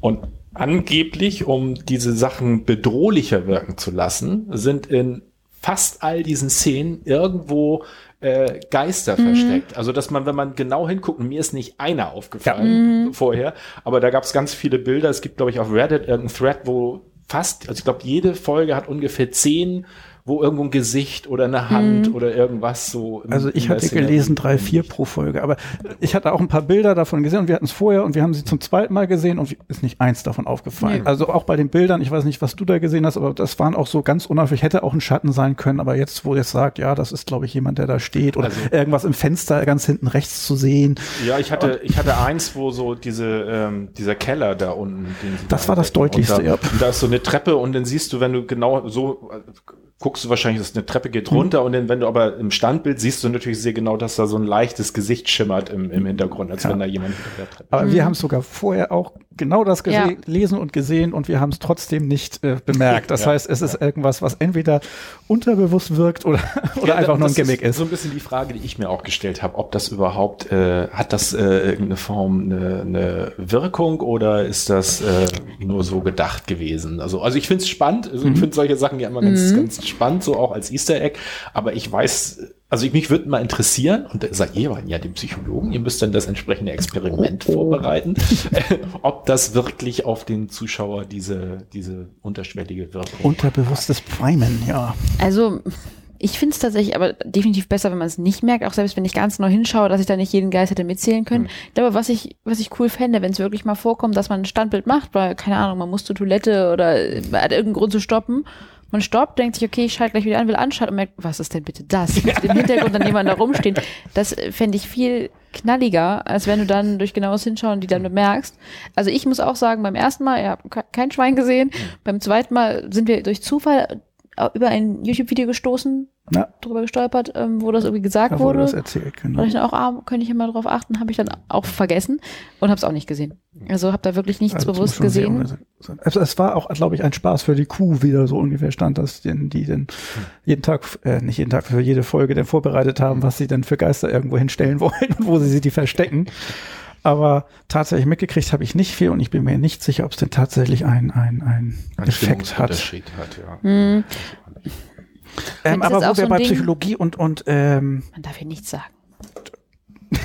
Und angeblich, um diese Sachen bedrohlicher wirken zu lassen, sind in fast all diesen Szenen irgendwo äh, Geister mhm. versteckt. Also dass man, wenn man genau hinguckt, mir ist nicht einer aufgefallen ja. vorher, aber da gab es ganz viele Bilder. Es gibt, glaube ich, auf Reddit irgendein Thread, wo fast, also ich glaube, jede Folge hat ungefähr zehn wo irgendwo ein Gesicht oder eine Hand mhm. oder irgendwas so. Also ich hatte gelesen drei, vier pro Folge, aber ich hatte auch ein paar Bilder davon gesehen und wir hatten es vorher und wir haben sie zum zweiten Mal gesehen und ist nicht eins davon aufgefallen. Nee. Also auch bei den Bildern, ich weiß nicht, was du da gesehen hast, aber das waren auch so ganz unauffällig, hätte auch ein Schatten sein können, aber jetzt, wo ihr sagt, ja, das ist glaube ich jemand, der da steht oder also, irgendwas im Fenster ganz hinten rechts zu sehen. Ja, ich hatte, ich hatte eins, wo so diese, ähm, dieser Keller da unten. das war das deutlichste, da, ja. Da ist so eine Treppe und dann siehst du, wenn du genau so guckst du wahrscheinlich, dass eine Treppe geht runter mhm. und dann, wenn du aber im Standbild siehst du natürlich sehr genau, dass da so ein leichtes Gesicht schimmert im, im Hintergrund, als ja. wenn da jemand hinter der Treppe Aber mhm. wir haben sogar vorher auch genau das gelesen ja. und gesehen und wir haben es trotzdem nicht äh, bemerkt. Das ja. heißt, es ist irgendwas, was entweder unterbewusst wirkt oder, oder einfach nur ein Gimmick ist, ist. So ein bisschen die Frage, die ich mir auch gestellt habe, ob das überhaupt, äh, hat das äh, irgendeine Form, eine, eine Wirkung oder ist das äh, nur so gedacht gewesen? Also, also ich finde es spannend, also mhm. ich finde solche Sachen ja immer ganz, mhm. ganz spannend, so auch als Easter Egg, aber ich weiß, also ich, mich würde mal interessieren, und da seid ihr ja dem Psychologen, ihr müsst dann das entsprechende Experiment oh, oh. vorbereiten, ob das wirklich auf den Zuschauer diese, diese unterschwellige Wirkung Unterbewusstes Primen, ja. Also ich finde es tatsächlich aber definitiv besser, wenn man es nicht merkt, auch selbst wenn ich ganz neu hinschaue, dass ich da nicht jeden Geist hätte mitzählen können. Mhm. Aber was ich, was ich cool fände, wenn es wirklich mal vorkommt, dass man ein Standbild macht, weil, keine Ahnung, man muss zur Toilette oder hat irgendeinen Grund zu stoppen man stoppt, denkt sich, okay, ich schalte gleich wieder an, will anschalten und merkt, was ist denn bitte das? Mit dem Hintergrund dann jemand da rumstehen. Das äh, fände ich viel knalliger, als wenn du dann durch genaues Hinschauen die dann bemerkst. Also ich muss auch sagen, beim ersten Mal, ihr habt ke- kein Schwein gesehen, beim zweiten Mal sind wir durch Zufall über ein YouTube-Video gestoßen, Na, drüber gestolpert, ähm, wo das irgendwie gesagt da wurde wurde. das erzählt, genau. Und ich dann auch, ah, könnte ich ja mal drauf achten, habe ich dann auch vergessen und habe es auch nicht gesehen. Also habe da wirklich nichts Also, bewusst gesehen. Es, es war auch, glaube ich, ein Spaß für die Kuh wieder, so ungefähr stand das, den, die den jeden Tag, äh, nicht jeden Tag, für jede Folge dann vorbereitet haben, was sie denn für Geister irgendwo hinstellen wollen und wo sie sie die verstecken. Aber tatsächlich mitgekriegt habe ich nicht viel und ich bin mir nicht sicher, ob es denn tatsächlich einen ein, ein Effekt hat. Hat, ja. Hm, Ähm, aber auch wo wir so bei Ding- Psychologie und, und ähm, man darf hier nichts sagen.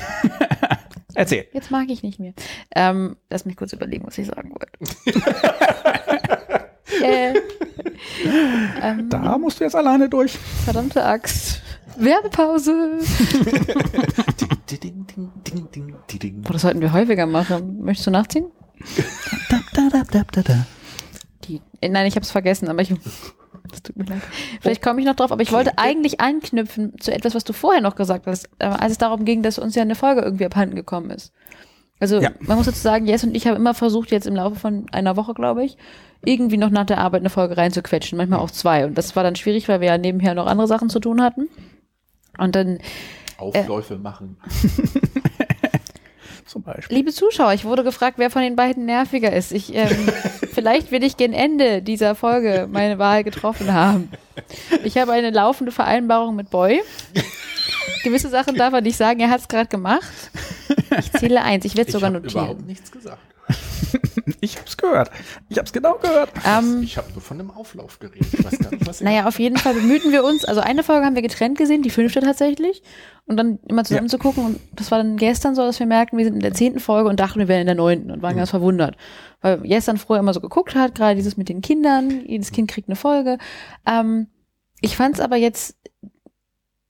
erzähl. Jetzt mag ich nicht mehr. Ähm, lass mich kurz überlegen, was ich sagen wollte. äh, ähm, Da musst du jetzt alleine durch. verdammte Axt. Werbepause. Ding, ding, ding, ding, ding, ding. Boah, das sollten wir häufiger machen. Möchtest du nachziehen? Die, äh, nein, ich habe es vergessen, aber ich. Das tut mir leid. Vielleicht komme ich noch drauf, aber ich wollte eigentlich anknüpfen zu etwas, was du vorher noch gesagt hast, äh, als es darum ging, dass uns ja eine Folge irgendwie abhanden gekommen ist. Also Ja. man muss dazu sagen, Jess und ich haben immer versucht, jetzt im Laufe von einer Woche, glaube ich, irgendwie noch nach der Arbeit eine Folge reinzuquetschen, manchmal auch zwei. Und das war dann schwierig, weil wir ja nebenher noch andere Sachen zu tun hatten. Und dann Aufläufe machen. Zum Beispiel. Liebe Zuschauer, ich wurde gefragt, wer von den beiden nerviger ist. Ich, ähm, vielleicht will ich gen Ende dieser Folge meine Wahl getroffen haben. Ich habe eine laufende Vereinbarung mit Boy. Gewisse Sachen darf er nicht sagen, er hat es gerade gemacht. Ich zähle eins, ich werde es sogar ich habe notieren. überhaupt nichts gesagt. Ich hab's gehört. Ich hab's genau gehört. Ähm, Ich habe nur von einem Auflauf geredet. Ich weiß gar nicht, was naja, auf jeden Fall bemühten wir uns. Also eine Folge haben wir getrennt gesehen, die fünfte tatsächlich. Und dann immer zusammen Ja. zu gucken. Und das war dann gestern so, dass wir merkten, wir sind in der zehnten Folge und dachten, wir wären in der neunten und waren ganz verwundert. Weil gestern früher immer so geguckt hat, gerade dieses mit den Kindern, jedes Kind kriegt eine Folge. Ähm, ich fand es aber jetzt,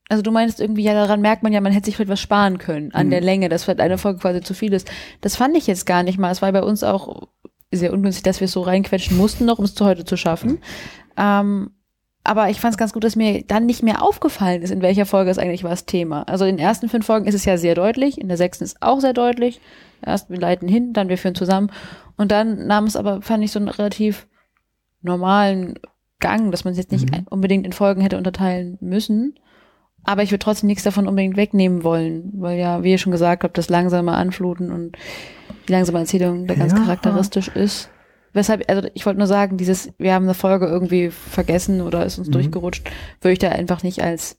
also du meinst irgendwie, ja, daran merkt man ja, man hätte sich vielleicht was sparen können an Mhm. der Länge, dass vielleicht eine Folge quasi zu viel ist. Das fand ich jetzt gar nicht mal. Es war bei uns auch sehr ungünstig, dass wir es so reinquetschen mussten, noch um es zu heute zu schaffen. Ähm, aber ich fand es ganz gut, dass mir dann nicht mehr aufgefallen ist, in welcher Folge es eigentlich war das Thema. Also in den ersten fünf Folgen ist es ja sehr deutlich, in der sechsten ist auch sehr deutlich. Erst wir leiten hin, dann wir führen zusammen. Und dann nahm es aber, fand ich, so einen relativ normalen Gang, dass man es jetzt nicht Mhm. unbedingt in Folgen hätte unterteilen müssen. Aber ich würde trotzdem nichts davon unbedingt wegnehmen wollen, weil ja, wie ihr schon gesagt habt, das langsame Anfluten und die langsame Erzählung da ganz Ja. charakteristisch ist. Weshalb, also ich wollte nur sagen, dieses, wir haben eine Folge irgendwie vergessen oder ist uns Mhm. durchgerutscht, würde ich da einfach nicht als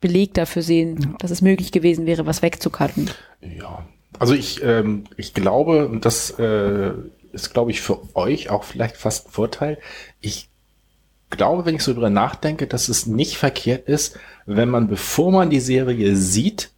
Beleg dafür sehen, dass es möglich gewesen wäre, was wegzucutten. Ja, also ich, ähm, ich glaube, und das äh, ist, glaube ich, für euch auch vielleicht fast ein Vorteil. Ich glaube, wenn ich so drüber nachdenke, dass es nicht verkehrt ist, wenn man, bevor man die Serie sieht,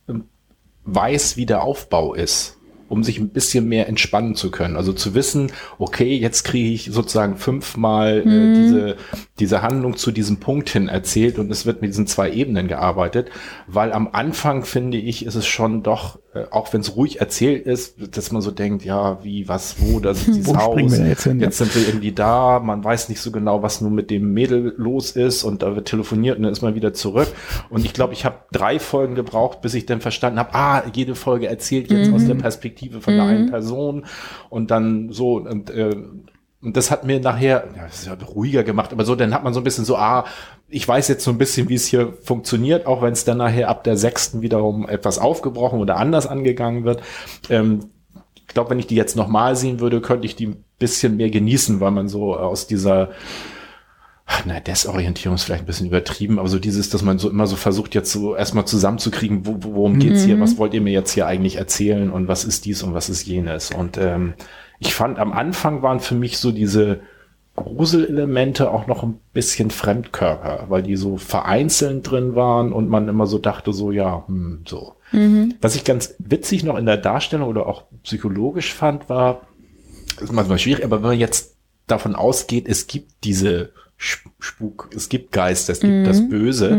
weiß, wie der Aufbau ist, um sich ein bisschen mehr entspannen zu können. Also zu wissen, okay, jetzt kriege ich sozusagen fünfmal äh, diese, diese Handlung zu diesem Punkt hin erzählt und es wird mit diesen zwei Ebenen gearbeitet, weil am Anfang finde ich, ist es schon doch, auch wenn es ruhig erzählt ist, dass man so denkt, ja, wie, was, wo, da ist dieses Wo springen Haus, jetzt hin? jetzt sind wir irgendwie da, man weiß nicht so genau, was nun mit dem Mädel los ist und da wird telefoniert und dann ist man wieder zurück. Und ich glaube, ich habe drei Folgen gebraucht, bis ich dann verstanden habe, ah, jede Folge erzählt jetzt aus der Perspektive von der einen Person. Und dann so und äh, und das hat mir nachher, ja, das ist ja ruhiger gemacht, aber so, dann hat man so ein bisschen so, ah, ich weiß jetzt so ein bisschen, wie es hier funktioniert, auch wenn es dann nachher ab der sechsten wiederum etwas aufgebrochen oder anders angegangen wird. Ähm, ich glaube, wenn ich die jetzt nochmal sehen würde, könnte ich die ein bisschen mehr genießen, weil man so aus dieser, na, Desorientierung ist vielleicht ein bisschen übertrieben, aber so dieses, dass man so immer so versucht, jetzt so erstmal zusammenzukriegen, wo, worum geht's hier, was wollt ihr mir jetzt hier eigentlich erzählen und was ist dies und was ist jenes. Und ähm, ich fand, am Anfang waren für mich so diese Gruselelemente auch noch ein bisschen Fremdkörper, weil die so vereinzelt drin waren und man immer so dachte, so, ja, hm, so. Was ich ganz witzig noch in der Darstellung oder auch psychologisch fand, war, das ist manchmal schwierig, aber wenn man jetzt davon ausgeht, es gibt diese Sp- Spuk, es gibt Geister, es gibt das Böse,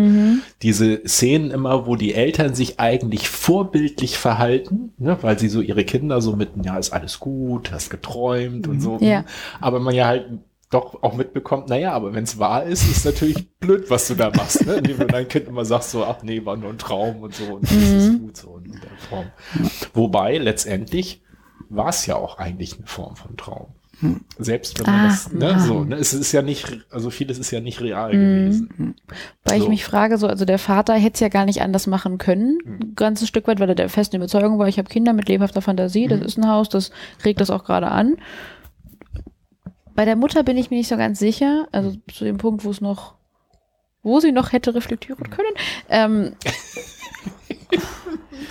diese Szenen immer, wo die Eltern sich eigentlich vorbildlich verhalten, ne, weil sie so ihre Kinder so mit, ja, ist alles gut, hast geträumt und so. Ja. Aber man ja halt doch auch mitbekommt, naja, aber wenn es wahr ist, ist natürlich blöd, was du da machst, ne? indem du dein Kind immer sagst so, ach nee, war nur ein Traum und so und das ist Mhm. gut so in der Form. Wobei letztendlich war es ja auch eigentlich eine Form von Traum. Selbst wenn man Ah, das, ne, ah. so, ne, es ist ja nicht, also vieles ist ja nicht real gewesen. Weil So. ich mich frage, so, also der Vater hätte es ja gar nicht anders machen können, Hm. ein ganzes Stück weit, weil er der festen Überzeugung war, ich habe Kinder mit lebhafter Fantasie, Hm. das ist ein Haus, das regt das auch gerade an. Bei der Mutter bin ich mir nicht so ganz sicher, also Hm. zu dem Punkt, wo es noch, wo sie noch hätte reflektieren können, ähm,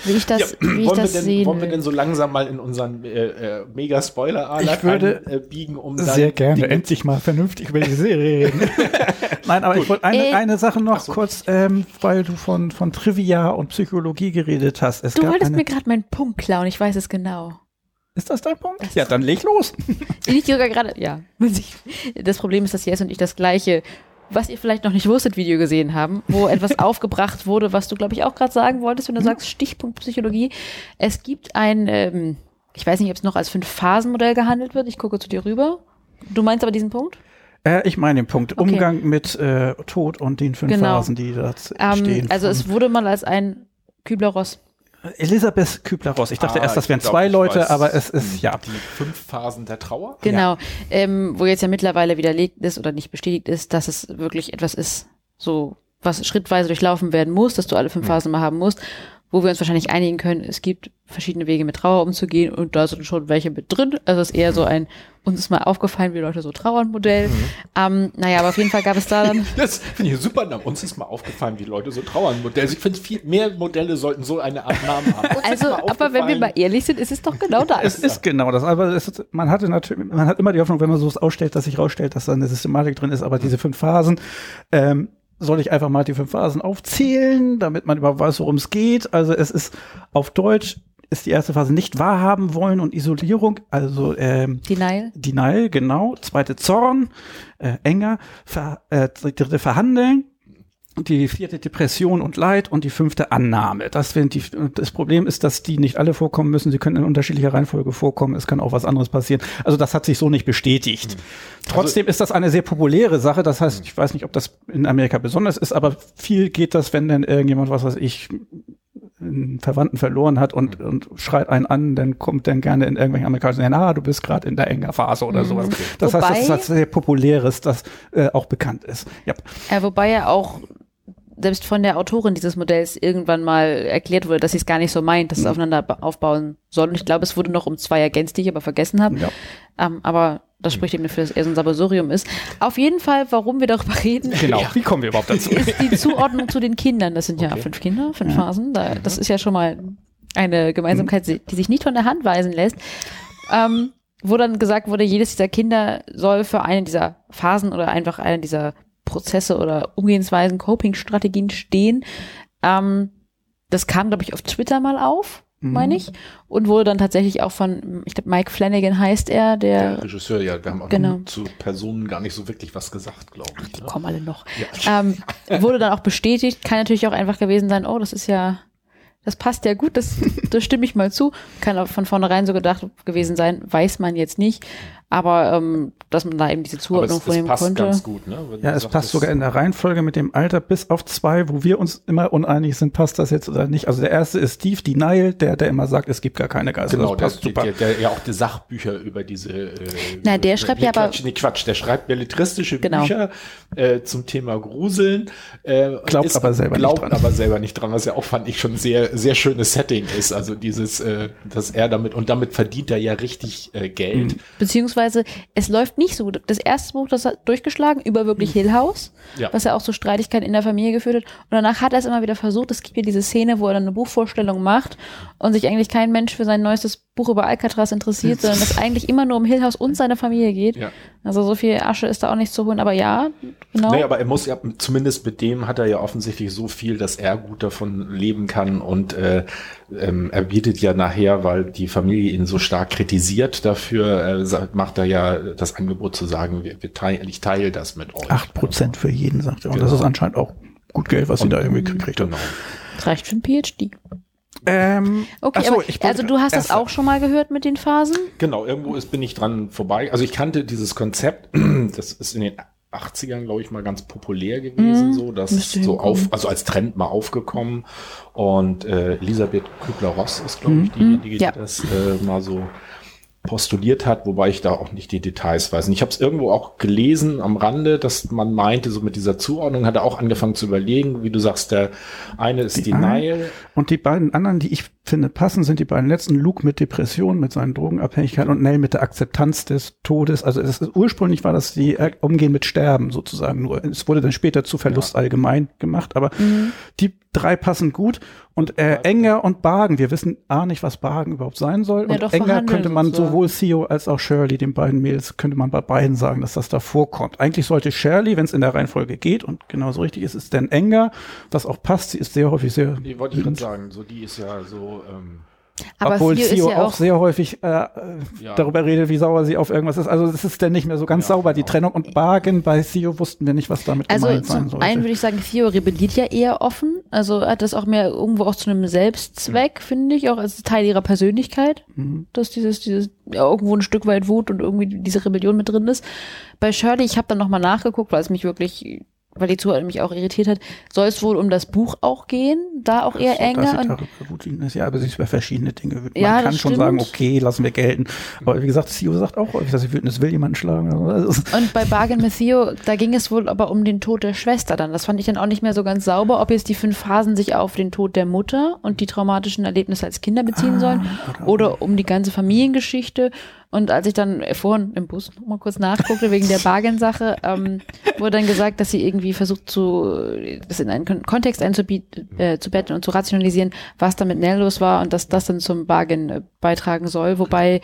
wie ich das, Ja, wie ich wollen, wir das denn, sehen wollen wir denn so langsam mal in unseren äh, äh, mega spoiler Ich würde äh, biegen, um Sehr gerne, Dinge- endlich mal vernünftig über die Serie reden. Nein, aber ich wollte eine, Äh, eine Sache noch so. kurz, ähm, weil du von, von Trivia und Psychologie geredet hast. Es Du gab wolltest eine, mir gerade meinen Punkt klauen, ich weiß es genau. Ist das dein Punkt? Ja, dann leg los. Ich sogar gerade, ja. Das Problem ist, dass Jess und ich das gleiche, was ihr vielleicht noch nicht wusstet, Video gesehen haben, wo etwas aufgebracht wurde, was du, glaube ich, auch gerade sagen wolltest, wenn du sagst Stichpunkt Psychologie. Es gibt ein, ähm, ich weiß nicht, ob es noch als Fünf-Phasen-Modell gehandelt wird. Ich gucke zu dir rüber. Du meinst aber diesen Punkt? Äh, ich meine den Punkt, Okay. Umgang mit äh, Tod und den fünf Genau. Phasen, die da Ähm, stehen. also es wurde mal als ein Kübler-Ross. Elisabeth Kübler-Ross. Ich dachte Ah, erst, das wären glaub, zwei Leute, weiß. aber es ist, ja. Die fünf Phasen der Trauer? Genau. Ähm, wo jetzt ja mittlerweile widerlegt ist oder nicht bestätigt ist, dass es wirklich etwas ist, so was schrittweise durchlaufen werden muss, dass du alle fünf Phasen mal haben musst, wo wir uns wahrscheinlich einigen können, es gibt verschiedene Wege mit Trauer umzugehen und da sind schon welche mit drin. Also es ist eher so ein, uns ist mal aufgefallen, wie Leute so trauern Modell. Ähm, naja, aber auf jeden Fall gab es da dann, Das finde ich super. Na, uns ist mal aufgefallen, wie Leute so trauern. Modelle. Ich finde, viel mehr Modelle sollten so eine Art Namen haben. Uns also, aber wenn wir mal ehrlich sind, ist es doch genau Es das. ist genau das. Aber es ist, man hatte natürlich, man hat immer die Hoffnung, wenn man sowas ausstellt, dass sich rausstellt, dass da eine Systematik drin ist. Aber diese fünf Phasen, ähm, soll ich einfach mal die fünf Phasen aufzählen, damit man überhaupt weiß, worum es geht. Also es ist auf Deutsch ist die erste Phase nicht wahrhaben wollen und Isolierung, also ähm, Denial. Denial, genau. Zweite Zorn, äh, enger. Ver, äh, dritte Verhandeln. Die vierte Depression und Leid und die fünfte Annahme. Das, die, das Problem ist, dass die nicht alle vorkommen müssen. Sie können in unterschiedlicher Reihenfolge vorkommen. Es kann auch was anderes passieren. Also das hat sich so nicht bestätigt. Trotzdem ist das eine sehr populäre Sache. Das heißt, ich weiß nicht, ob das in Amerika besonders ist, aber viel geht das, wenn denn irgendjemand, was weiß ich, einen Verwandten verloren hat und, und schreit einen an, dann kommt dann gerne in irgendwelchen amerikanischen Ländern, ah, du bist gerade in der enger Phase oder sowas. Das heißt, das ist Wobei- was sehr populäres, das äh, auch bekannt ist. Ja. Äh, wobei ja auch selbst von der Autorin dieses Modells irgendwann mal erklärt wurde, dass sie es gar nicht so meint, dass es aufeinander ba- aufbauen soll. Und ich glaube, es wurde noch um zwei ergänzt, die ich aber vergessen habe. Ja. Ähm, aber das spricht eben dafür, dass er so ein Sabbosurium ist. Auf jeden Fall, warum wir darüber reden, Genau. Wie kommen wir überhaupt dazu? ist die Zuordnung zu den Kindern. Das sind ja Okay. fünf Kinder, fünf Phasen. Da, das ist ja schon mal eine Gemeinsamkeit, die sich nicht von der Hand weisen lässt. Ähm, wo dann gesagt wurde, jedes dieser Kinder soll für eine dieser Phasen oder einfach eine dieser Prozesse oder Umgehensweisen, Coping-Strategien stehen. Ähm, das kam, glaube ich, auf Twitter mal auf, meine ich, und wurde dann tatsächlich auch von, ich glaube, Mike Flanagan heißt er, der, Der Regisseur, ja, wir haben auch Genau. zu Personen gar nicht so wirklich was gesagt, glaube ich. Ne? kommen alle noch. Ähm, wurde dann auch bestätigt, kann natürlich auch einfach gewesen sein, oh, das ist ja, das passt ja gut, das, das stimme ich mal zu. Kann auch von vornherein so gedacht gewesen sein, weiß man jetzt nicht. Aber ähm, dass man da eben diese Zuordnung vornehmen passt konnte. ganz gut, ne? Wenn Ja, es sagst, passt sogar in der Reihenfolge mit dem Alter bis auf zwei, wo wir uns immer uneinig sind, passt das jetzt oder nicht. Also der erste ist Steve Denial, der, der immer sagt, es gibt gar keine Geister. Genau, das der, passt super. der, der ja auch die Sachbücher über diese. Äh, Na, der schreibt nee, ja aber- Quatsch, nee, Quatsch, der schreibt belletristische Genau. Bücher äh, zum Thema Gruseln. Äh, Glaubt aber selber nicht glaubt dran. aber selber nicht dran, was ja auch fand ich schon sehr sehr schönes Setting ist. Also dieses, äh, dass er damit und damit verdient er ja richtig äh, Geld. Mhm. Beziehungsweise es läuft nicht so gut. Das erste Buch, das hat durchgeschlagen über wirklich Hill House, Ja. was ja auch so Streitigkeiten in der Familie geführt hat. Und danach hat er es immer wieder versucht. Es gibt ja diese Szene, wo er dann eine Buchvorstellung macht und sich eigentlich kein Mensch für sein neuestes Buch über Alcatraz interessiert, sondern es eigentlich immer nur um Hill House und seine Familie geht. Ja. Also so viel Asche ist da auch nicht zu holen. Aber ja, genau. Nee, aber er muss ja, zumindest mit dem hat er ja offensichtlich so viel, dass er gut davon leben kann und äh, ähm, er bietet ja nachher, weil die Familie ihn so stark kritisiert dafür, äh, macht er ja das Angebot zu sagen, wir, wir teilen, ich teile das mit euch. Acht Prozent für jeden, sagt er. Und das Genau. ist anscheinend auch gut Geld, was sie da irgendwie gekriegt haben. Genau. das reicht für ein PhD. Ähm, Okay, so, aber, ich wollte also du hast das auch schon mal gehört mit den Phasen? Genau, irgendwo ist, bin ich dran vorbei. Also ich kannte dieses Konzept, das ist in den 80ern, glaube ich, mal ganz populär gewesen, so, das Mhm. müsste so auf, also als Trend mal aufgekommen. Und äh, Elisabeth Kübler-Ross ist, glaube ich, diejenige, Ja. die das äh, mal so postuliert hat, wobei ich da auch nicht die Details weiß. Und ich habe es irgendwo auch gelesen am Rande, dass man meinte, so mit dieser Zuordnung hat er auch angefangen zu überlegen, wie du sagst, der eine ist Die Denial. Und die beiden anderen, die ich finde passen, sind die beiden letzten. Luke mit Depression, mit seinen Drogenabhängigkeiten und Nell mit der Akzeptanz des Todes. Also es ist, ursprünglich war das die äh, Umgehen mit Sterben sozusagen nur. Es wurde dann später zu Verlust allgemein gemacht, aber die drei passen gut. Und äh, Enger und Bargen, wir wissen A nicht, was Bargen überhaupt sein soll. Ja, und doch Enger könnte man sozusagen. sowohl Theo als auch Shirley, den beiden Mädels, könnte man bei beiden sagen, dass das da vorkommt. Eigentlich sollte Shirley, wenn es in der Reihenfolge geht und genauso richtig ist, ist dann Enger, was auch passt. Sie ist sehr häufig sehr Die wollte ich gerade sagen, so die ist ja so, ähm, Aber obwohl Theo ja auch auch sehr häufig äh, Ja. darüber redet, wie sauer sie auf irgendwas ist. Also es ist dann nicht mehr so ganz Ja, sauber, die genau. Trennung. Und Bargen bei Theo wussten wir nicht, was damit Also gemeint sein zum sollte. einen würde ich sagen, Theo rebelliert ja eher offen. Also hat das auch mehr irgendwo auch zu einem Selbstzweck, finde ich, auch als Teil ihrer Persönlichkeit, Mhm. dass dieses, dieses ja, irgendwo ein Stück weit Wut und irgendwie diese Rebellion mit drin ist. Bei Shirley, ich habe dann nochmal nachgeguckt, weil es mich wirklich, weil die Zuhörer mich auch irritiert hat, soll es wohl um das Buch auch gehen, da auch eher enger. Und wütend ist, ja, aber sie ist über verschiedene Dinge wütend. Ja, Man kann schon stimmt. sagen, okay, lassen wir gelten. Aber wie gesagt, Theo sagt auch häufig, dass sie wütend ist, will jemanden schlagen. Also, Und bei Bargain mit Theo, da ging es wohl aber um den Tod der Schwester dann. Das fand ich dann auch nicht mehr so ganz sauber, ob jetzt die fünf Phasen sich auf den Tod der Mutter und die traumatischen Erlebnisse als Kinder beziehen sollen oder um die ganze Familiengeschichte. Und als ich dann vorhin im Bus noch mal kurz nachguckte wegen der Bargain-Sache, ähm, wurde dann gesagt, dass sie irgendwie versucht zu, das in einen Kon- Kontext einzubieten, äh, zu betten und zu rationalisieren, was da mit Nell los war und dass das dann zum Bargain äh, beitragen soll. Wobei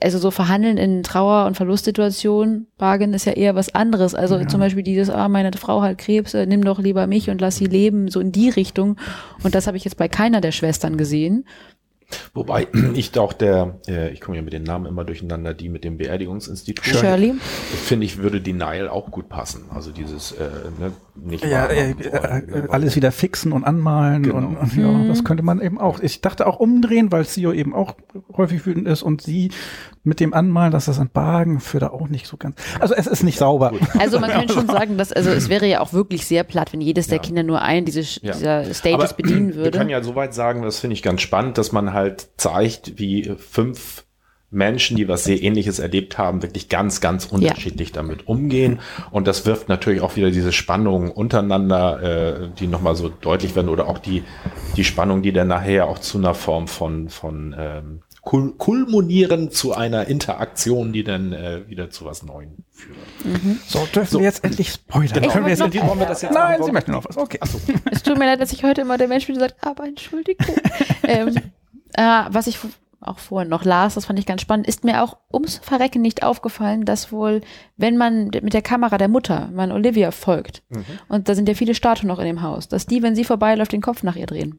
also so verhandeln in Trauer- und Verlustsituationen, Bargain ist ja eher was anderes. Also zum Beispiel dieses, ah, meine Frau hat Krebs, äh, nimm doch lieber mich und lass sie leben, so in die Richtung. Und das habe ich jetzt bei keiner der Schwestern gesehen. Wobei ich auch der, äh, ich komme ja mit den Namen immer durcheinander, die mit dem Beerdigungsinstitut. Shirley. Finde ich, würde Denial auch gut passen. Also dieses, äh, ne, nicht ja, äh, alles wieder fixen und anmalen Genau. und, und ja, das könnte man eben auch. Ich dachte auch umdrehen, weil Theo eben auch häufig wütend ist und sie mit dem Anmalen, dass das ein Bargen für da auch nicht so ganz. Also es ist nicht sauber. Also man könnte schon sagen, dass, also es wäre ja auch wirklich sehr platt, wenn jedes der Ja. Kinder nur einen diese, Ja. dieser Stages Aber bedienen Wir würde. können ja soweit sagen, das finde ich ganz spannend, dass man halt zeigt, wie fünf Menschen, die was sehr ähnliches erlebt haben, wirklich ganz, ganz unterschiedlich damit umgehen. Und das wirft natürlich auch wieder diese Spannungen untereinander, äh, die nochmal so deutlich werden, oder auch die, die Spannung, die dann nachher auch zu einer Form von, von ähm, kul kulminieren zu einer Interaktion, die dann äh, wieder zu was Neuem führt. So, dürfen wir jetzt endlich spoilern? Ich Können wir jetzt noch- endlich, wollen wir das jetzt machen? Nein, Sie möchten noch was. Okay. Es tut mir leid, dass ich heute immer der Mensch bin, der sagt, aber Entschuldigung. ähm, äh, was ich auch vorhin noch las, das fand ich ganz spannend, ist mir auch ums Verrecken nicht aufgefallen, dass wohl, wenn man mit der Kamera der Mutter, man Olivia folgt, und da sind ja viele Statuen noch in dem Haus, dass die, wenn sie vorbeiläuft, den Kopf nach ihr drehen.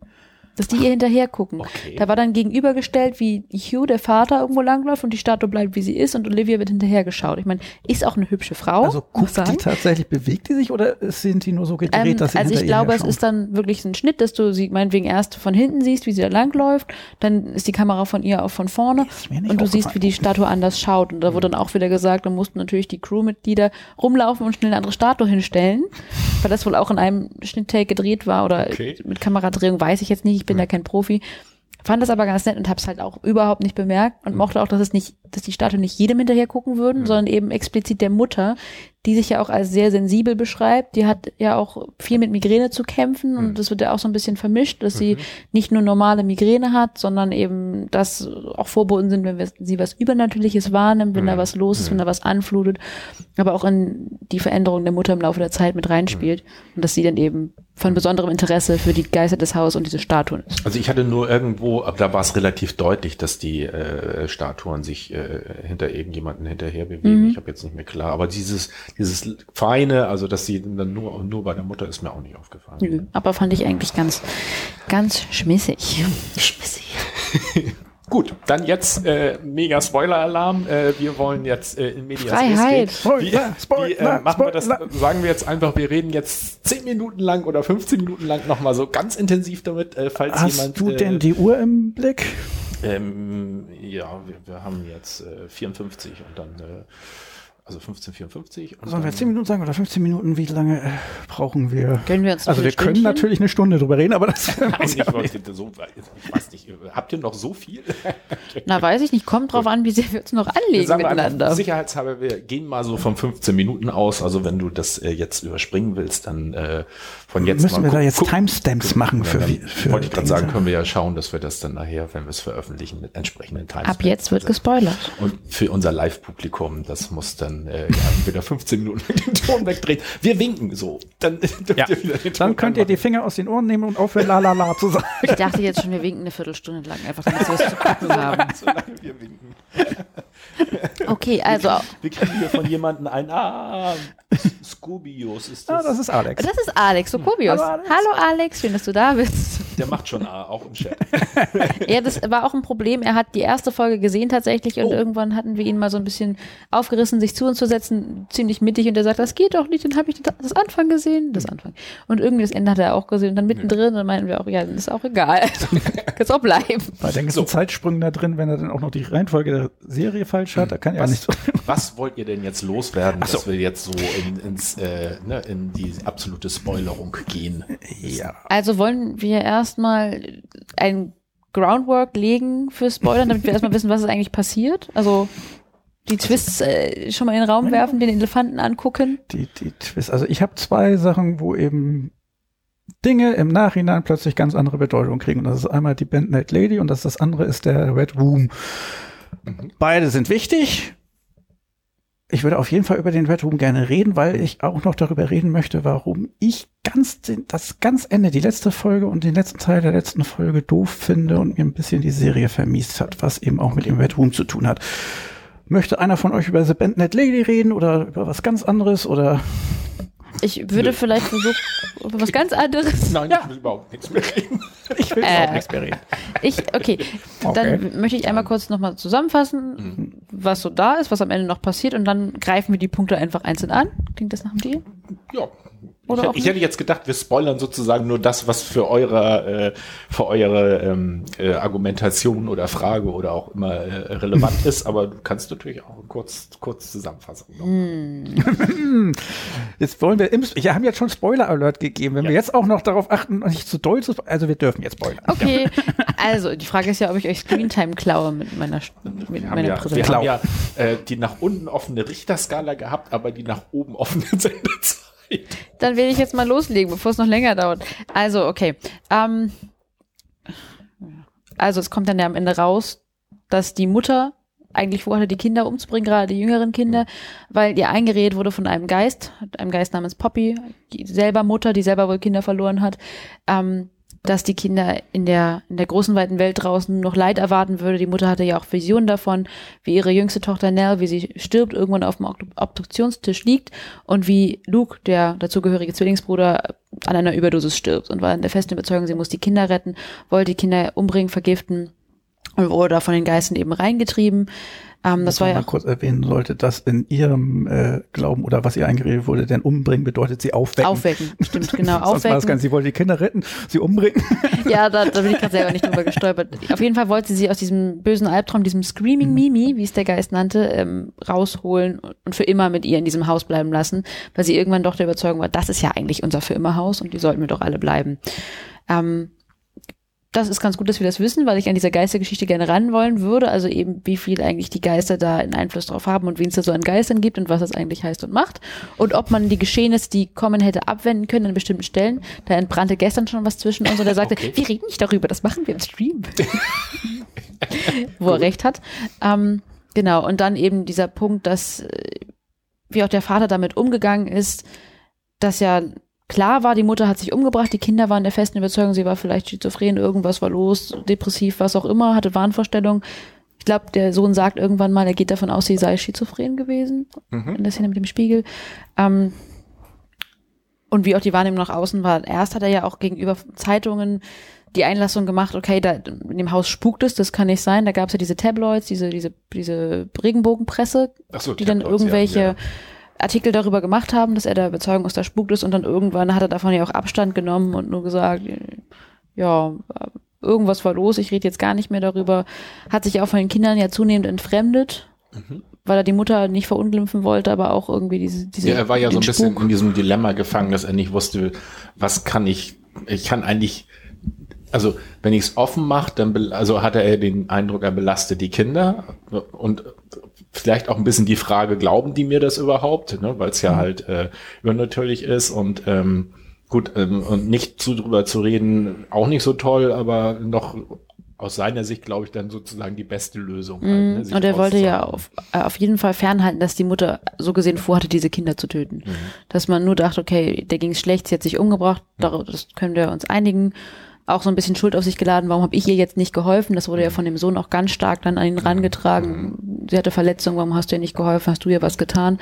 Dass die ihr hinterher gucken. Okay. Da war dann gegenübergestellt, wie Hugh, der Vater, irgendwo langläuft und die Statue bleibt, wie sie ist und Olivia wird hinterher geschaut. Ich meine, ist auch eine hübsche Frau. Also guckt die tatsächlich, bewegt die sich oder sind die nur so gedreht, Ähm, dass sie also ich glaube, es ist dann wirklich ein Schnitt, dass du sie meinetwegen erst von hinten siehst, wie sie da langläuft, dann ist die Kamera von ihr auch von vorne und du siehst, wie die Statue anders schaut. Und da wurde dann auch wieder gesagt, da mussten natürlich die Crewmitglieder rumlaufen und schnell eine andere Statue hinstellen, weil das wohl auch in einem Schnitttake gedreht war oder Okay. mit Kameradrehung, weiß ich jetzt nicht, ich bin da kein Profi. Fand das aber ganz nett und habe es halt auch überhaupt nicht bemerkt und mochte auch, dass es nicht, dass die Statue nicht jedem hinterher gucken würden, sondern eben explizit der Mutter, die sich ja auch als sehr sensibel beschreibt. Die hat ja auch viel mit Migräne zu kämpfen und das wird ja auch so ein bisschen vermischt, dass sie nicht nur normale Migräne hat, sondern eben, dass auch Vorboten sind, wenn wir, sie was Übernatürliches wahrnimmt, wenn da was los ist, wenn da was anflutet, aber auch in die Veränderung der Mutter im Laufe der Zeit mit reinspielt und dass sie dann eben von besonderem Interesse für die Geister des Hauses und diese Statuen ist. Also ich hatte nur irgendwo, aber da war es relativ deutlich, dass die äh, Statuen sich äh, hinter irgendjemanden hinterher bewegen. Ich habe jetzt nicht mehr klar, aber dieses dieses feine, also dass sie dann nur nur bei der Mutter ist mir auch nicht aufgefallen. Nö, aber fand ich eigentlich ganz, ganz schmissig. Schmissig. Gut, dann jetzt äh, mega Spoiler-Alarm. Äh, wir wollen jetzt äh, in Medias Freiheit. Res gehen. Wie, Spoiler, Spoiler, wie äh, machen wir das? Spoiler. Sagen wir jetzt einfach, wir reden jetzt 10 Minuten lang oder 15 Minuten lang nochmal so ganz intensiv damit, äh, falls Hast jemand. du äh, denn die Uhr im Blick? Ähm, ja, wir, wir haben jetzt äh, 54 und dann, äh, also 1554. Und Sollen wir dann, 10 Minuten sagen oder 15 Minuten? Wie lange äh, brauchen wir? Können wir uns Also wir können natürlich eine Stunde drüber reden, aber das Nein, ich, wollte so, weiß nicht, habt ihr noch so viel? Na, weiß ich nicht. Kommt drauf an, wie sehr wir uns noch anlegen Sagen miteinander. Sicherheitshalber, wir gehen mal so von 15 Minuten aus. Also wenn du das äh, jetzt überspringen willst, dann äh, von jetzt müssen mal wir da jetzt Timestamps machen Ja, für, dann wie- für wollte ich gerade sagen, können wir ja schauen, dass wir das dann nachher, wenn wir es veröffentlichen, mit entsprechenden Timestamps. Ab jetzt wird gespoilert. Und für unser Live-Publikum, das muss dann äh, ja, wieder 15 Minuten den Ton wegdrehen. Wir winken so. Dann, Ja. ihr wieder den Ton Dann könnt ihr die. Finger aus den Ohren nehmen und aufhören, la la la zu sagen. Ich dachte jetzt schon, wir winken eine Viertelstunde lang, einfach damit wir was zu gucken haben. Solange wir winken. Okay, also, Wir kriegen hier von jemandem ein Ah, Scoobius ist Ah, das. das ist Alex. das ist Alex Sokobius. Hallo, Alex. Hallo Alex, schön, dass du da bist. Der macht schon A, auch im Chat. Ja, das war auch ein Problem. Er hat die erste Folge gesehen tatsächlich und Oh. irgendwann hatten wir ihn mal so ein bisschen aufgerissen, sich zu uns zu setzen, ziemlich mittig und er sagt, das geht doch nicht, dann habe ich das Anfang gesehen, das Anfang. Und irgendwie das Ende hat er auch gesehen und dann mittendrin, und dann meinten wir auch, ja, das ist auch egal. Kannst auch bleiben. Bei den ganzen Zeitsprüngen da drin, wenn er dann auch noch die Reihenfolge der Serie falsch hat, da kann er nicht so. was wollt ihr denn jetzt loswerden, so. dass wir jetzt so in, ins, äh, ne, in die absolute Spoilerung gehen? Ja. Also wollen wir erstmal ein Groundwork legen für Spoilern, damit wir erstmal wissen, was ist eigentlich passiert. Also die Twists äh, schon mal in den Raum werfen, den Elefanten angucken. Die, die Twist. Also ich habe zwei Sachen, wo eben Dinge im Nachhinein plötzlich ganz andere Bedeutung kriegen. Und das ist einmal die Band Night Lady und das, das andere ist der Red Room. Beide sind wichtig. Ich würde auf jeden Fall über den Red Room gerne reden, weil ich auch noch darüber reden möchte, warum ich ganz den, das ganz Ende, die letzte Folge und den letzten Teil der letzten Folge doof finde und mir ein bisschen die Serie vermiest hat, was eben auch mit dem Red Room zu tun hat. Möchte einer von euch über The Band Net Lady reden oder über was ganz anderes oder Ich würde Nö. vielleicht versuchen, über was ganz anderes. Nein, ich will überhaupt nichts mehr reden. ich will Äh. überhaupt nichts mehr reden. Ich, okay, dann möchte ich einmal kurz nochmal zusammenfassen, was so da ist, was am Ende noch passiert und dann greifen wir die Punkte einfach einzeln an. Klingt das nach einem Deal? Ja. Oder ich, ich hätte jetzt gedacht, wir spoilern sozusagen nur das, was für eure, äh, für eure ähm, äh, Argumentation oder Frage oder auch immer äh, relevant ist, aber du kannst natürlich auch kurz, kurz Zusammenfassung machen. Jetzt wollen wir im, wir haben jetzt schon Spoiler Alert gegeben. Wenn wir jetzt auch noch darauf achten, nicht zu doll zu, also wir dürfen jetzt spoilern. Okay, also die Frage ist ja, ob ich euch Screentime klaue mit meiner, mit meiner ja, Präsentation. wir haben ja äh, die nach unten offene Richterskala gehabt, aber die nach oben offene Sendezeit. Dann will ich jetzt mal loslegen, bevor es noch länger dauert. Also, okay. Ähm, also, es kommt dann ja am Ende raus, dass die Mutter eigentlich vorhatte, die Kinder umzubringen, gerade die jüngeren Kinder, weil ihr eingeredet wurde von einem Geist, einem Geist namens Poppy, die selber Mutter, die selber wohl Kinder verloren hat, ähm, dass die Kinder in der, in der großen, weiten Welt draußen noch Leid erwarten würde. Die Mutter hatte ja auch Visionen davon, wie ihre jüngste Tochter Nell, wie sie stirbt, irgendwann auf dem Obdu- Obduktionstisch liegt und wie Luke, der dazugehörige Zwillingsbruder, an einer Überdosis stirbt und war in der festen Überzeugung, sie muss die Kinder retten, wollte die Kinder umbringen, vergiften und wurde da von den Geistern eben reingetrieben. Ähm, das war ja auch kurz erwähnen sollte, dass in ihrem äh, Glauben oder was ihr eingeredet wurde, denn umbringen bedeutet sie aufwecken. aufwecken. Stimmt, genau, war das aufwecken. Ganze, sie wollte die Kinder retten, sie umbringen. Ja, da, da bin ich gerade selber nicht drüber gestolpert. Auf jeden Fall wollte sie sie aus diesem bösen Albtraum, diesem Screaming Mimi, wie es der Geist nannte, ähm, rausholen und für immer mit ihr in diesem Haus bleiben lassen, weil sie irgendwann doch der Überzeugung war, das ist ja eigentlich unser für immer Haus und die sollten wir doch alle bleiben. Ähm, das ist ganz gut, dass wir das wissen, weil ich an dieser Geistergeschichte gerne ran wollen würde. Also eben, wie viel eigentlich die Geister da einen Einfluss drauf haben und wen es da so an Geistern gibt und was das eigentlich heißt und macht. Und ob man die Geschehnisse, die kommen, hätte abwenden können an bestimmten Stellen. Da entbrannte gestern schon was zwischen uns und er sagte, Okay. wir reden nicht darüber, das machen wir im Stream. Wo er recht hat. Ähm, genau, und dann eben dieser Punkt, dass äh, wie auch der Vater damit umgegangen ist, dass ja klar war, die Mutter hat sich umgebracht, die Kinder waren der festen Überzeugung, sie war vielleicht schizophren, irgendwas war los, depressiv, was auch immer, hatte Wahnvorstellungen. Ich glaube, der Sohn sagt irgendwann mal, er geht davon aus, sie sei schizophren gewesen, Mhm. in der Szene mit dem Spiegel. Ähm, und wie auch die Wahrnehmung nach außen war. Erst hat er ja auch gegenüber Zeitungen die Einlassung gemacht, okay, da in dem Haus spukt es, das kann nicht sein. Da gab es ja diese Tabloids, diese, diese, diese Regenbogenpresse, so, die dann Tabloids, irgendwelche ja, ja. Artikel darüber gemacht haben, dass er der Überzeugung ist, da spukt es und dann irgendwann hat er davon ja auch Abstand genommen und nur gesagt, ja, irgendwas war los, ich rede jetzt gar nicht mehr darüber. Hat sich auch von den Kindern ja zunehmend entfremdet, Mhm. weil er die Mutter nicht verunglimpfen wollte, aber auch irgendwie diese, diese Ja, er war ja so ein bisschen Spuk. in diesem Dilemma gefangen, dass er nicht wusste, was kann ich, ich kann eigentlich, also wenn ich es offen mache, dann also hatte er den Eindruck, er belastet die Kinder und vielleicht auch ein bisschen die Frage, glauben die mir das überhaupt, ne? weil es ja halt äh, übernatürlich ist und ähm, gut ähm, und nicht zu drüber zu reden, auch nicht so toll, aber noch aus seiner Sicht glaube ich dann sozusagen die beste Lösung. halt, ne? Sich Mhm. Und er wollte ja auf, äh, auf jeden Fall fernhalten, dass die Mutter so gesehen vorhatte, diese Kinder zu töten. Mhm. Dass man nur dachte, okay, der ging es schlecht, sie hat sich umgebracht, Mhm. darauf das können wir uns einigen. Auch so ein bisschen Schuld auf sich geladen, warum habe ich ihr jetzt nicht geholfen? Das wurde ja von dem Sohn auch ganz stark dann an ihn rangetragen. Sie hatte Verletzungen, warum hast du ihr nicht geholfen? Hast du ihr was getan?